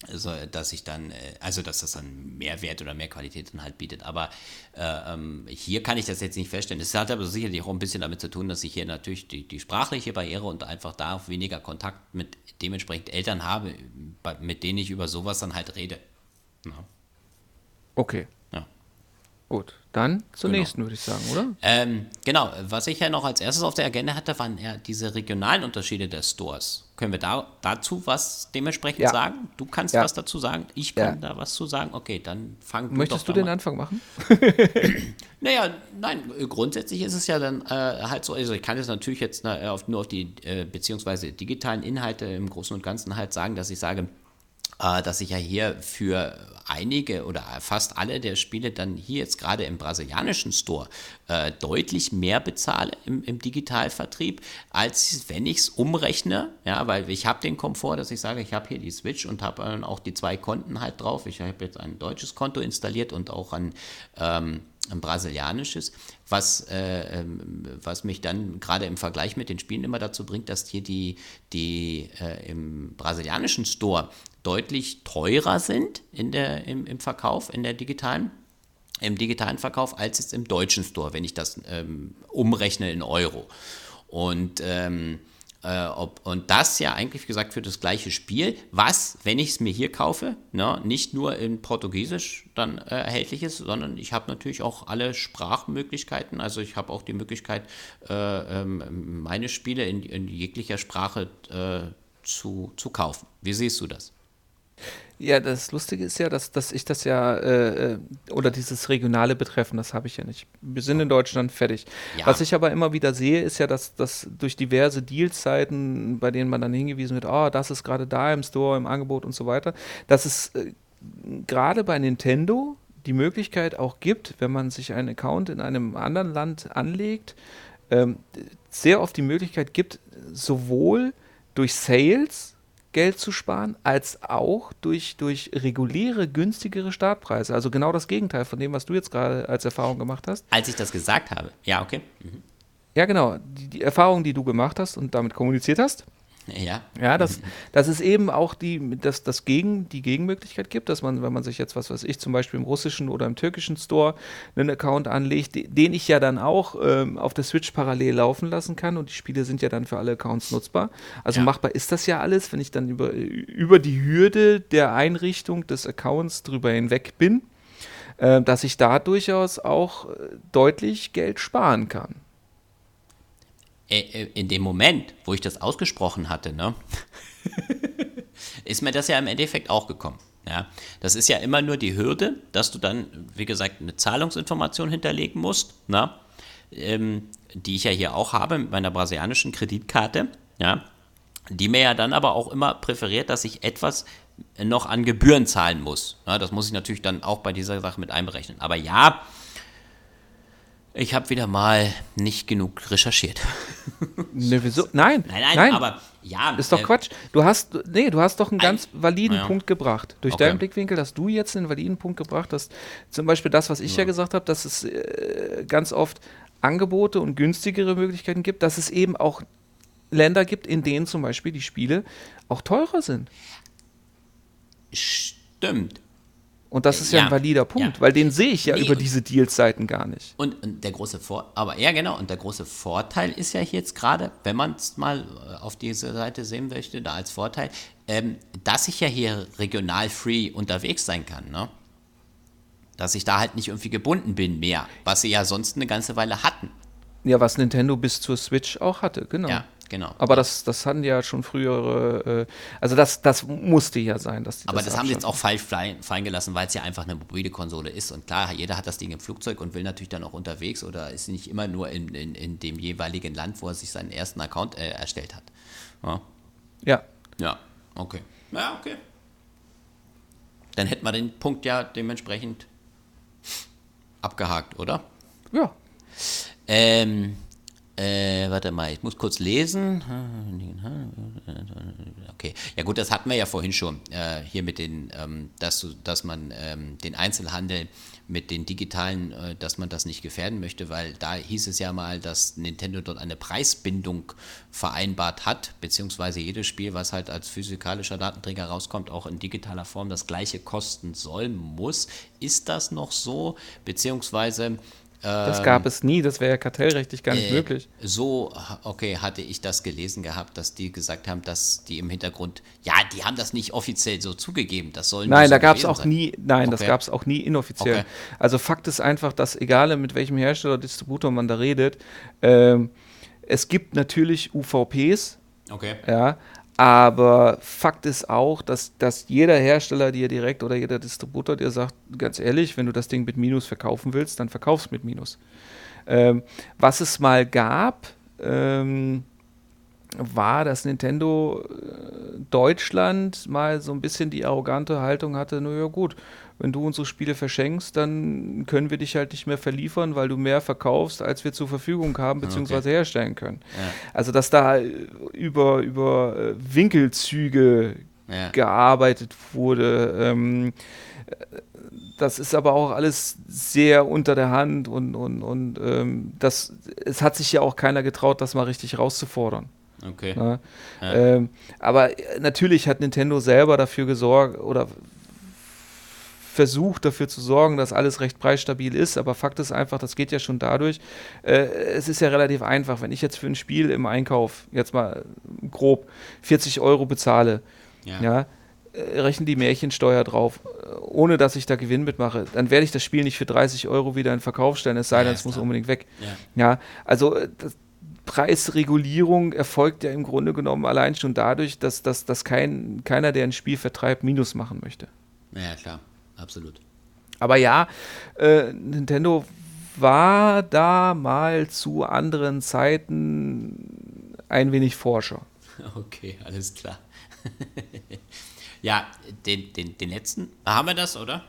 also, dass ich dann, äh, also dass das dann mehr Wert oder mehr Qualität dann halt bietet. Aber äh, ähm, hier kann ich das jetzt nicht feststellen. Es hat aber sicherlich auch ein bisschen damit zu tun, dass ich hier natürlich die, die sprachliche Barriere und einfach da weniger Kontakt mit dementsprechend Eltern habe, mit denen ich über sowas dann halt rede. Ja. Okay. Gut, dann zur genau. nächsten, würde ich sagen, oder? Ähm, genau, was ich ja noch als erstes auf der Agenda hatte, waren ja diese regionalen Unterschiede der Stores. Können wir da, dazu was dementsprechend ja. sagen? Du kannst ja. was dazu sagen, ich kann ja. da was zu sagen. Okay, dann fang du Möchtest du den mal. Anfang machen? naja, nein, grundsätzlich ist es ja dann äh, halt so, also ich kann jetzt natürlich jetzt na, auf, nur auf die, äh, beziehungsweise digitalen Inhalte im Großen und Ganzen halt sagen, dass ich sage, äh, dass ich ja hier für einige oder fast alle der Spiele dann hier jetzt gerade im brasilianischen Store äh, deutlich mehr bezahle im, im Digitalvertrieb, als wenn ich es umrechne. Ja, weil ich habe den Komfort, dass ich sage, ich habe hier die Switch und habe äh, auch die zwei Konten halt drauf. Ich habe jetzt ein deutsches Konto installiert und auch ein ähm, ein brasilianisches, was, äh, ähm, was mich dann gerade im Vergleich mit den Spielen immer dazu bringt, dass hier die, die äh, im brasilianischen Store deutlich teurer sind in der, im, im Verkauf, in der digitalen, im digitalen Verkauf, als jetzt im deutschen Store, wenn ich das ähm, umrechne in Euro. Und ähm, äh, ob, und das ja eigentlich, wie gesagt, für das gleiche Spiel, was, wenn ich es mir hier kaufe, ne, nicht nur in Portugiesisch dann äh, erhältlich ist, sondern ich habe natürlich auch alle Sprachmöglichkeiten. Also ich habe auch die Möglichkeit, äh, ähm, meine Spiele in, in jeglicher Sprache äh, zu, zu kaufen. Wie siehst du das? Ja, das Lustige ist ja, dass, dass ich das ja, äh, äh, oder dieses regionale Betreffen, das habe ich ja nicht. Wir sind in Deutschland fertig. Ja. Was ich aber immer wieder sehe, ist ja, dass, dass durch diverse Dealzeiten, bei denen man dann hingewiesen wird, oh, das ist gerade da im Store, im Angebot und so weiter, dass es äh, gerade bei Nintendo die Möglichkeit auch gibt, wenn man sich einen Account in einem anderen Land anlegt, ähm, sehr oft die Möglichkeit gibt, sowohl durch Sales, Geld zu sparen, als auch durch, durch reguläre, günstigere Startpreise. Also genau das Gegenteil von dem, was du jetzt gerade als Erfahrung gemacht hast. Als ich das gesagt habe. Ja, okay. Mhm. Ja, genau. Die, die Erfahrung, die du gemacht hast und damit kommuniziert hast, ja. Ja, dass, dass es eben auch die, dass das Gegen, die Gegenmöglichkeit gibt, dass man, wenn man sich jetzt, was weiß ich, zum Beispiel im russischen oder im türkischen Store einen Account anlegt, den ich ja dann auch ähm, auf der Switch parallel laufen lassen kann und die Spiele sind ja dann für alle Accounts nutzbar. Also ja. machbar ist das ja alles, wenn ich dann über, über die Hürde der Einrichtung des Accounts drüber hinweg bin, äh, dass ich da durchaus auch äh, deutlich Geld sparen kann. Äh, äh, in dem Moment, wo ich das ausgesprochen hatte, ne, ist mir das ja im Endeffekt auch gekommen. Ja, das ist ja immer nur die Hürde, dass du dann, wie gesagt, eine Zahlungsinformation hinterlegen musst, na, ähm, die ich ja hier auch habe mit meiner brasilianischen Kreditkarte, ja, die mir ja dann aber auch immer präferiert, dass ich etwas noch an Gebühren zahlen muss. Ja, das muss ich natürlich dann auch bei dieser Sache mit einberechnen. Aber ja, ich habe wieder mal nicht genug recherchiert. Ne, wieso? Nein, nein, nein, nein, aber ja. Ist doch äh, Quatsch. Du hast, nee, du hast doch einen ganz validen ja. Punkt gebracht. Durch okay. deinen Blickwinkel hast du jetzt einen validen Punkt gebracht, dass zum Beispiel das, was ich ja, ja gesagt habe, dass es äh, ganz oft Angebote und günstigere Möglichkeiten gibt, dass es eben auch Länder gibt, in denen zum Beispiel die Spiele auch teurer sind. Stimmt. Und das ist ja, ja ein valider Punkt, ja. weil den seite ich ja nee, über diese Deals-Seiten gar nicht. Und, und, der große Vor aber ja genau, und der große Vorteil ist ja jetzt gerade, wenn man es mal äh, auf diese Seite sehen möchte, da als Vorteil, ähm, dass ich ja hier regional free unterwegs sein kann, ne? Dass ich da halt nicht irgendwie gebunden bin mehr, was sie ja sonst eine ganze Weile hatten. Ja, was Nintendo bis zur Switch auch hatte, genau. Ja, genau. Aber das, das hatten ja schon frühere, äh, also das, das musste ja sein. Dass die Aber das, das haben sie jetzt auch falsch fallen gelassen, weil es ja einfach eine mobile Konsole ist. Und klar, jeder hat das Ding im Flugzeug und will natürlich dann auch unterwegs oder ist nicht immer nur in, in, in dem jeweiligen Land, wo er sich seinen ersten Account äh, erstellt hat. Ja. ja. Ja, okay. Ja, okay. Dann hätten wir den Punkt ja dementsprechend abgehakt, oder? Ja. Ähm, äh, warte mal, ich muss kurz lesen. Okay, ja gut, das hatten wir ja vorhin schon äh, hier mit den, ähm, dass, dass man ähm, den Einzelhandel mit den digitalen, äh, dass man das nicht gefährden möchte, weil da hieß es ja mal, dass Nintendo dort eine Preisbindung vereinbart hat, beziehungsweise jedes Spiel, was halt als physikalischer Datenträger rauskommt, auch in digitaler Form das gleiche kosten soll, muss. Ist das noch so? Beziehungsweise das gab es nie, das wäre ja kartellrechtlich gar nicht äh, möglich. So, okay, hatte ich das gelesen gehabt, dass die gesagt haben, dass die im Hintergrund, ja, die haben das nicht offiziell so zugegeben, das sollen Nein, so da gab es auch sein. nie, nein, okay. das gab es auch nie inoffiziell. Okay. Also Fakt ist einfach, dass egal mit welchem Hersteller, Distributor man da redet, ähm, es gibt natürlich UVPs, okay. ja, aber Fakt ist auch, dass, dass jeder Hersteller dir direkt oder jeder Distributor dir sagt, ganz ehrlich, wenn du das Ding mit Minus verkaufen willst, dann verkaufst mit Minus. Ähm, was es mal gab, ähm, war, dass Nintendo äh, Deutschland mal so ein bisschen die arrogante Haltung hatte, naja gut, wenn du unsere Spiele verschenkst, dann können wir dich halt nicht mehr verliefern, weil du mehr verkaufst, als wir zur Verfügung haben, beziehungsweise okay. herstellen können. Ja. Also, dass da über, über äh, Winkelzüge ja. gearbeitet wurde, ähm, das ist aber auch alles sehr unter der Hand und, und, und ähm, das, es hat sich ja auch keiner getraut, das mal richtig rauszufordern. Okay. Ja. Ähm, aber natürlich hat Nintendo selber dafür gesorgt oder versucht dafür zu sorgen, dass alles recht preisstabil ist, aber Fakt ist einfach, das geht ja schon dadurch. Äh, es ist ja relativ einfach, wenn ich jetzt für ein Spiel im Einkauf jetzt mal grob 40 Euro bezahle, ja, ja äh, rechnen die Märchensteuer drauf, äh, ohne dass ich da Gewinn mitmache, dann werde ich das Spiel nicht für 30 Euro wieder in Verkauf stellen, es sei denn, es muss unbedingt weg. Ja, ja also äh, das, Preisregulierung erfolgt ja im Grunde genommen allein schon dadurch, dass, dass, dass kein, keiner, der ein Spiel vertreibt, Minus machen möchte. Ja, klar, absolut. Aber ja, äh, Nintendo war da mal zu anderen Zeiten ein wenig Forscher. Okay, alles klar. ja, den, den, den letzten, haben wir das, oder?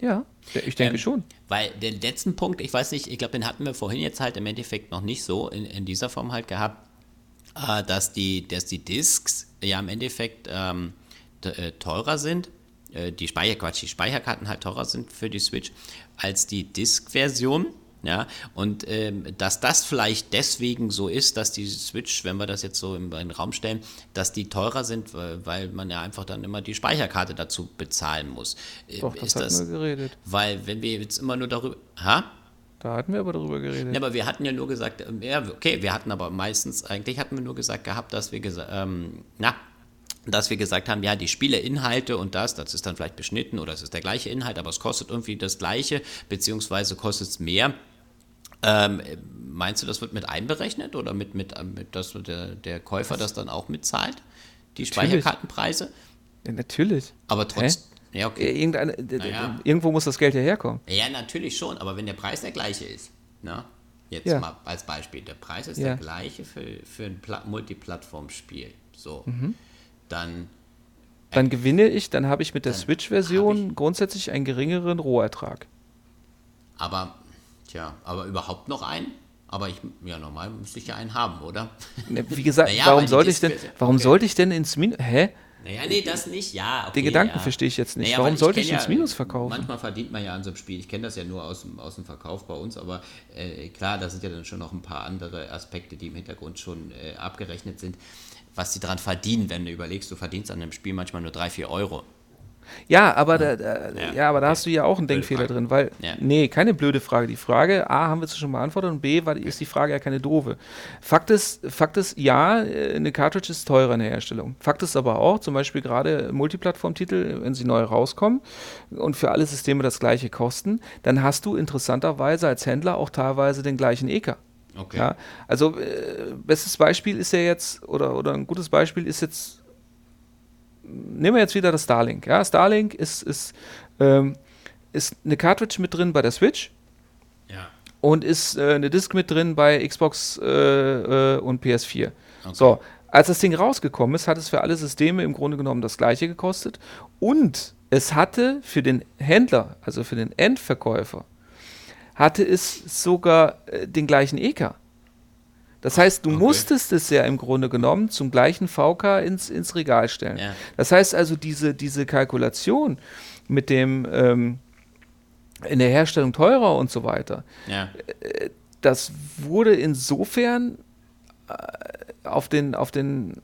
Ja, ich denke ähm, schon. Weil den letzten Punkt, ich weiß nicht, ich glaube, den hatten wir vorhin jetzt halt im Endeffekt noch nicht so in, in dieser Form halt gehabt, äh, dass, die, dass die Discs ja im Endeffekt ähm, äh, teurer sind, äh, die Speicher, Quatsch, die Speicherkarten halt teurer sind für die Switch als die Disk-Version. Ja, und ähm, dass das vielleicht deswegen so ist, dass die Switch, wenn wir das jetzt so in den Raum stellen, dass die teurer sind, weil, weil man ja einfach dann immer die Speicherkarte dazu bezahlen muss. Äh, Doch, das ist das, wir geredet. Weil wenn wir jetzt immer nur darüber. Ha? Da hatten wir aber darüber geredet. Ja, aber wir hatten ja nur gesagt, ähm, ja, okay, wir hatten aber meistens, eigentlich hatten wir nur gesagt gehabt, dass wir gesagt, ähm, na, dass wir gesagt haben, ja, die Spieleinhalte und das, das ist dann vielleicht beschnitten oder es ist der gleiche Inhalt, aber es kostet irgendwie das gleiche, beziehungsweise kostet es mehr. Ähm, meinst du, das wird mit einberechnet oder mit, mit, äh, mit dass der, der Käufer das dann auch mitzahlt? Die Speicherkartenpreise? Ja, natürlich. Aber trotzdem. Ja, okay. Naja. Irgendwo muss das Geld ja herkommen. Ja, natürlich schon, aber wenn der Preis der gleiche ist, ne? jetzt ja. mal als Beispiel, der Preis ist der gleiche für, für ein Multiplattform-Spiel, so, mhm. Dann dann gewinne ich, dann habe ich mit der Switch-Version grundsätzlich einen geringeren Rohertrag. Aber Tja, aber überhaupt noch einen? Aber ich, ja, normal müsste ich ja einen haben, oder? Ne, wie gesagt, naja, warum sollte ich denn, warum okay. sollte ich denn ins Minus, hä? Naja, nee, das nicht, ja. Okay, Den Gedanken ja. verstehe ich jetzt nicht. Naja, warum ich sollte ich ins Minus verkaufen? Manchmal verdient man ja an so einem Spiel. Ich kenne das ja nur aus, aus dem Verkauf bei uns, aber äh, klar, da sind ja dann schon noch ein paar andere Aspekte, die im Hintergrund schon äh, abgerechnet sind, was sie daran verdienen, wenn du überlegst, du verdienst an einem Spiel manchmal nur 3, 4 Euro. Ja, aber da, da ja. ja. aber da hast du ja auch einen blöde Denkfehler Frage. drin, weil, ja. nee, keine blöde Frage. Die Frage, A, haben wir schon beantwortet und B, war, ist die Frage ja keine doofe. Fakt ist, Fakt ist, ja, äh, eine Cartridge ist teurer in der Herstellung. Fakt ist aber auch, zum Beispiel gerade Multiplattform-Titel, wenn sie neu rauskommen und für alle Systeme das gleiche kosten, dann hast du interessanterweise als Händler auch teilweise den gleichen EK. Okay. Ja, also, äh, bestes Beispiel ist ja jetzt, oder, oder ein gutes Beispiel ist jetzt nehmen wir jetzt wieder das Starlink. Ja, Starlink ist, ist, ähm, ist eine Cartridge mit drin bei der Switch. Ja. Und ist äh, eine Disk mit drin bei Xbox äh, äh, und PS4. Okay. So, als das Ding rausgekommen ist, hat es für alle Systeme im Grunde genommen das gleiche gekostet. Und es hatte für den Händler, also für den Endverkäufer, hatte es sogar äh, den gleichen EK. Das heißt, du okay. musstest es ja im Grunde genommen zum gleichen VK ins, ins Regal stellen. Ja. Das heißt also, diese, diese Kalkulation mit dem ähm, in der Herstellung teurer und so weiter, ja. äh, das wurde insofern äh, auf den, auf den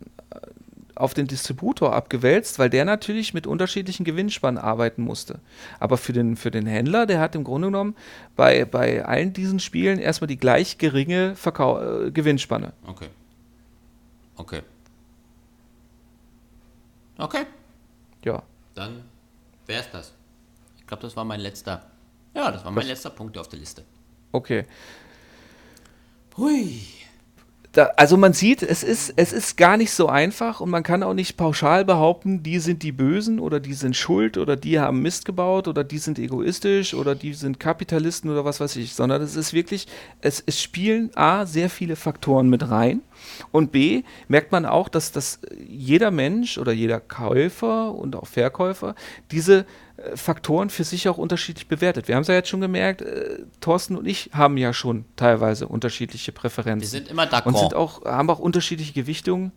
auf den Distributor abgewälzt, weil der natürlich mit unterschiedlichen Gewinnspannen arbeiten musste. Aber für den, für den Händler, der hat im Grunde genommen bei, bei allen diesen Spielen erstmal die gleich geringe Verkau äh, Gewinnspanne. Okay. Okay. Okay. Ja. Dann wäre es das. Ich glaube, das war mein letzter. Ja, das war mein Was? letzter Punkt auf der Liste. Okay. Hui. Da, also man sieht, es ist, es ist gar nicht so einfach und man kann auch nicht pauschal behaupten, die sind die Bösen oder die sind schuld oder die haben Mist gebaut oder die sind egoistisch oder die sind Kapitalisten oder was weiß ich, sondern es ist wirklich, es, es spielen A, sehr viele Faktoren mit rein und B, merkt man auch, dass, dass jeder Mensch oder jeder Käufer und auch Verkäufer diese Faktoren für sich auch unterschiedlich bewertet. Wir haben es ja jetzt schon gemerkt, äh, Thorsten und ich haben ja schon teilweise unterschiedliche Präferenzen. Wir sind immer d'accord. Und sind auch, haben auch unterschiedliche Gewichtungen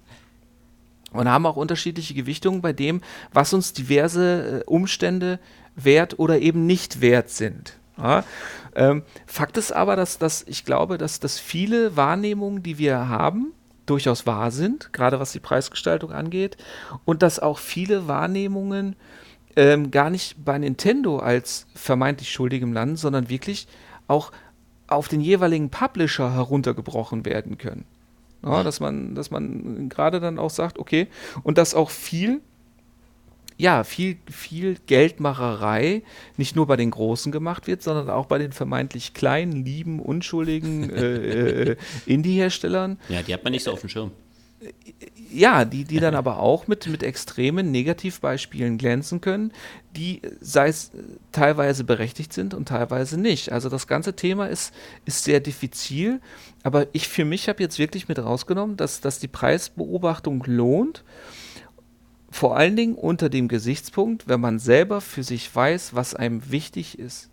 und haben auch unterschiedliche Gewichtungen bei dem, was uns diverse äh, Umstände wert oder eben nicht wert sind. Ja? Ähm, Fakt ist aber, dass, dass ich glaube, dass, dass viele Wahrnehmungen, die wir haben, durchaus wahr sind, gerade was die Preisgestaltung angeht, und dass auch viele Wahrnehmungen ähm, gar nicht bei Nintendo als vermeintlich schuldigem Land, sondern wirklich auch auf den jeweiligen Publisher heruntergebrochen werden können. Ja, dass man, dass man gerade dann auch sagt, okay, und dass auch viel, ja, viel, viel Geldmacherei nicht nur bei den Großen gemacht wird, sondern auch bei den vermeintlich kleinen, lieben, unschuldigen äh, äh, Indie-Herstellern. Ja, die hat man nicht so auf dem Schirm ja, die, die dann aber auch mit, mit extremen Negativbeispielen glänzen können, die, sei es äh, teilweise berechtigt sind und teilweise nicht. Also das ganze Thema ist, ist sehr diffizil, aber ich für mich habe jetzt wirklich mit rausgenommen, dass, dass die Preisbeobachtung lohnt, vor allen Dingen unter dem Gesichtspunkt, wenn man selber für sich weiß, was einem wichtig ist.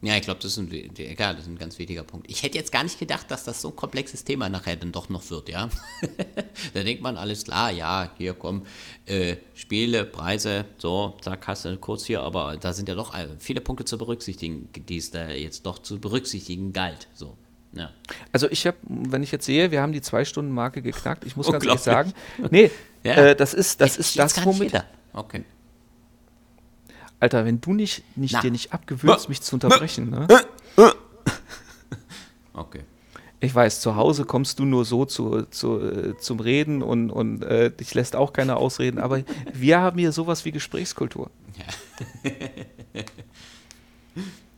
Ja, ich glaube, das, ist ein, egal, das ist ein ganz wichtiger Punkt. Ich hätte jetzt gar nicht gedacht, dass das so ein komplexes Thema nachher dann doch noch wird, ja. da denkt man, alles klar, ja, hier kommen äh, Spiele, Preise, so, zack, hast du kurz hier, aber da sind ja doch äh, viele Punkte zu berücksichtigen, die es da jetzt doch zu berücksichtigen galt, so. Ja. Also ich habe, wenn ich jetzt sehe, wir haben die Zwei-Stunden-Marke geknackt, ich muss ganz ehrlich sagen, nee, ja. äh, das ist das, ist das womit... Okay. Alter, wenn du nicht, nicht dir nicht abgewöhnst, mich zu unterbrechen, ne? Okay. Ich weiß, zu Hause kommst du nur so zu, zu, äh, zum Reden und, und äh, dich lässt auch keiner ausreden, aber wir haben hier sowas wie Gesprächskultur. Ja.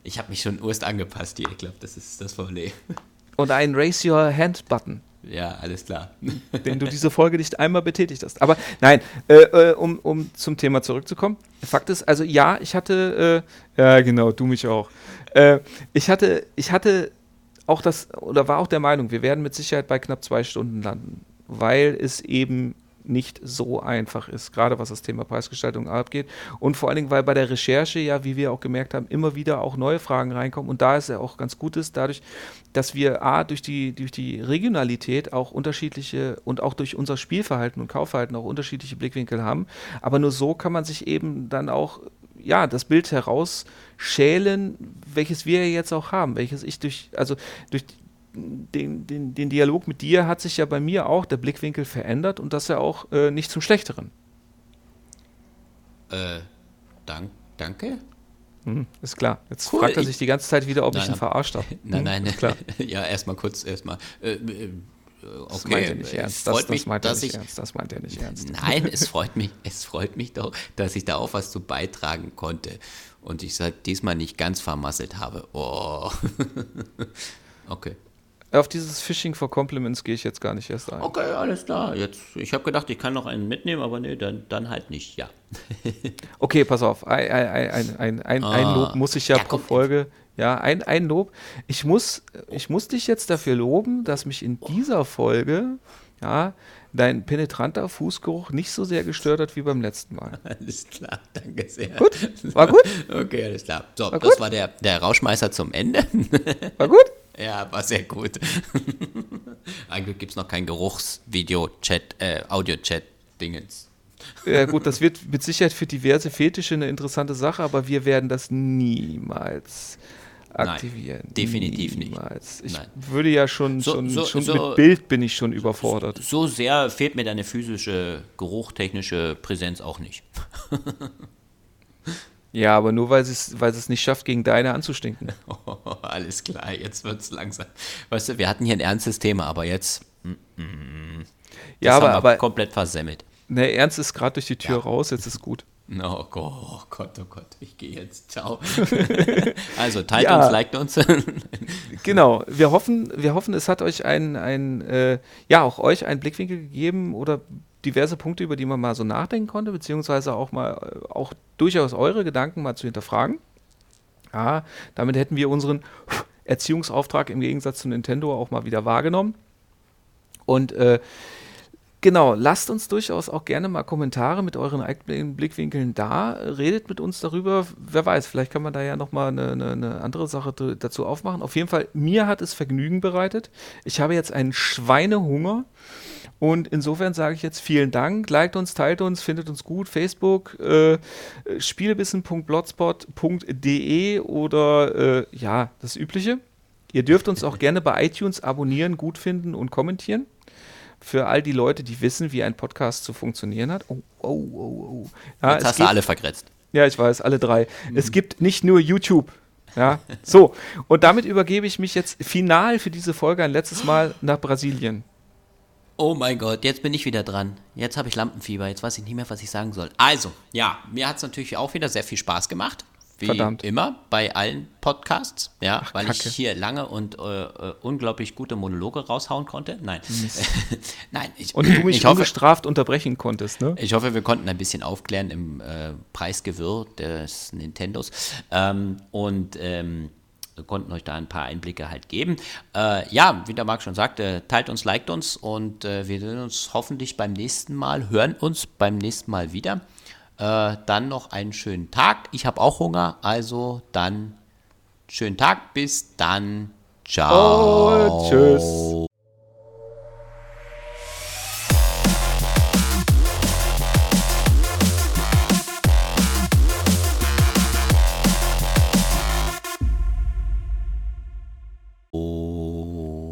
ich habe mich schon urst angepasst hier, ich glaube, das ist das Problem. Und ein Raise Your Hand Button. Ja, alles klar. Den du diese Folge nicht einmal betätigt hast. Aber nein, äh, äh, um, um zum Thema zurückzukommen. Fakt ist, also ja, ich hatte, äh, ja genau, du mich auch. Äh, ich hatte, ich hatte auch das, oder war auch der Meinung, wir werden mit Sicherheit bei knapp zwei Stunden landen, weil es eben nicht so einfach ist, gerade was das Thema Preisgestaltung abgeht. Und vor allen Dingen, weil bei der Recherche ja, wie wir auch gemerkt haben, immer wieder auch neue Fragen reinkommen. Und da ist ja auch ganz gut ist, dadurch, dass wir A, durch die, durch die Regionalität auch unterschiedliche und auch durch unser Spielverhalten und Kaufverhalten auch unterschiedliche Blickwinkel haben. Aber nur so kann man sich eben dann auch ja, das Bild herausschälen, welches wir jetzt auch haben, welches ich durch, also durch den, den, den Dialog mit dir hat sich ja bei mir auch der Blickwinkel verändert und das ja auch äh, nicht zum Schlechteren. Äh, dank, danke? Hm, ist klar. Jetzt cool, fragt er sich die ganze Zeit wieder, ob nein, ich ihn verarscht habe. Nein, nein, hm, klar. ja, erstmal kurz, erstmal. Äh, äh, okay, das meint er nicht ernst. Das, das, meint er nicht ich, ernst. Das meint er nicht ernst. Nein, es freut mich, es freut mich doch, dass ich da auch was zu beitragen konnte und ich es diesmal nicht ganz vermasselt habe. Oh. okay. Auf dieses Phishing for Compliments gehe ich jetzt gar nicht erst ein. Okay, alles klar. Jetzt, ich habe gedacht, ich kann noch einen mitnehmen, aber nee, dann, dann halt nicht, ja. okay, pass auf. Ein, ein, ein, ein, ah. ein Lob muss ich ja, ja pro Folge. Ja, ein, ein Lob. Ich muss, ich muss dich jetzt dafür loben, dass mich in dieser Folge ja, dein penetranter Fußgeruch nicht so sehr gestört hat wie beim letzten Mal. Alles klar, danke sehr. Gut? War gut? Okay, alles klar. So, war das gut? war der, der Rauschmeißer zum Ende. War gut? Ja, war sehr gut. Eigentlich gibt es noch kein Geruchsvideo-Chat, äh, Audio-Chat-Dingens. Ja gut, das wird mit Sicherheit für diverse Fetische eine interessante Sache, aber wir werden das niemals aktivieren. Nein, definitiv niemals. nicht. Ich Nein. würde ja schon, so, schon, so, schon so, mit Bild bin ich schon überfordert. So sehr fehlt mir deine physische, geruchtechnische Präsenz auch nicht. Ja, aber nur weil es, weil es nicht schafft, gegen deine anzustinken. Oh, alles klar, jetzt wird es langsam. Weißt du, wir hatten hier ein ernstes Thema, aber jetzt. Mm, mm, ja, aber, aber komplett versemmelt. Ne, Ernst ist gerade durch die Tür ja. raus, jetzt ist gut. Oh Gott, oh Gott, oh Gott, ich gehe jetzt. Ciao. also teilt Ja. uns, liked uns. Genau, wir hoffen, wir hoffen, es hat euch ein, ein äh, ja, auch euch einen Blickwinkel gegeben oder diverse Punkte, über die man mal so nachdenken konnte, beziehungsweise auch mal, äh, auch durchaus eure Gedanken mal zu hinterfragen. Ja, damit hätten wir unseren Erziehungsauftrag im Gegensatz zu Nintendo auch mal wieder wahrgenommen. Und äh, Genau, lasst uns durchaus auch gerne mal Kommentare mit euren eigenen Blickwinkeln da. Redet mit uns darüber. Wer weiß, vielleicht kann man da ja nochmal eine, eine, eine andere Sache dazu aufmachen. Auf jeden Fall, mir hat es Vergnügen bereitet. Ich habe jetzt einen Schweinehunger. Und insofern sage ich jetzt vielen Dank. Liked uns, teilt uns, findet uns gut. Facebook, äh, spielbissen.blogspot.de oder äh, ja, das Übliche. Ihr dürft uns auch gerne bei iTunes abonnieren, gut finden und kommentieren für all die Leute, die wissen, wie ein Podcast zu funktionieren hat. Oh, oh, oh, oh. Ja, Jetzt hast du alle vergrätzt. ja, ich weiß, alle drei. Es gibt nicht nur YouTube. Ja, so. Und damit übergebe ich mich jetzt final für diese Folge ein letztes Mal nach Brasilien. Oh mein Gott, jetzt bin ich wieder dran. Jetzt habe ich Lampenfieber, jetzt weiß ich nicht mehr, was ich sagen soll. Also, ja, mir hat es natürlich auch wieder sehr viel Spaß gemacht. Wie Verdammt. immer bei allen Podcasts, ja, weil Kacke. ich hier lange und äh, äh, unglaublich gute Monologe raushauen konnte. Nein, nein, ich, Und du mich ich hoffe, ungestraft unterbrechen konntest, ne? ich hoffe, wir konnten ein bisschen aufklären im äh, Preisgewirr des Nintendos ähm, und ähm, konnten euch da ein paar Einblicke halt geben. Äh, ja, wie der Marc schon sagte, teilt uns, liked uns und äh, wir sehen uns hoffentlich beim nächsten Mal, hören uns beim nächsten Mal wieder. Äh, dann noch einen schönen Tag. Ich habe auch Hunger, also dann schönen Tag, bis dann. Ciao. Oh, tschüss.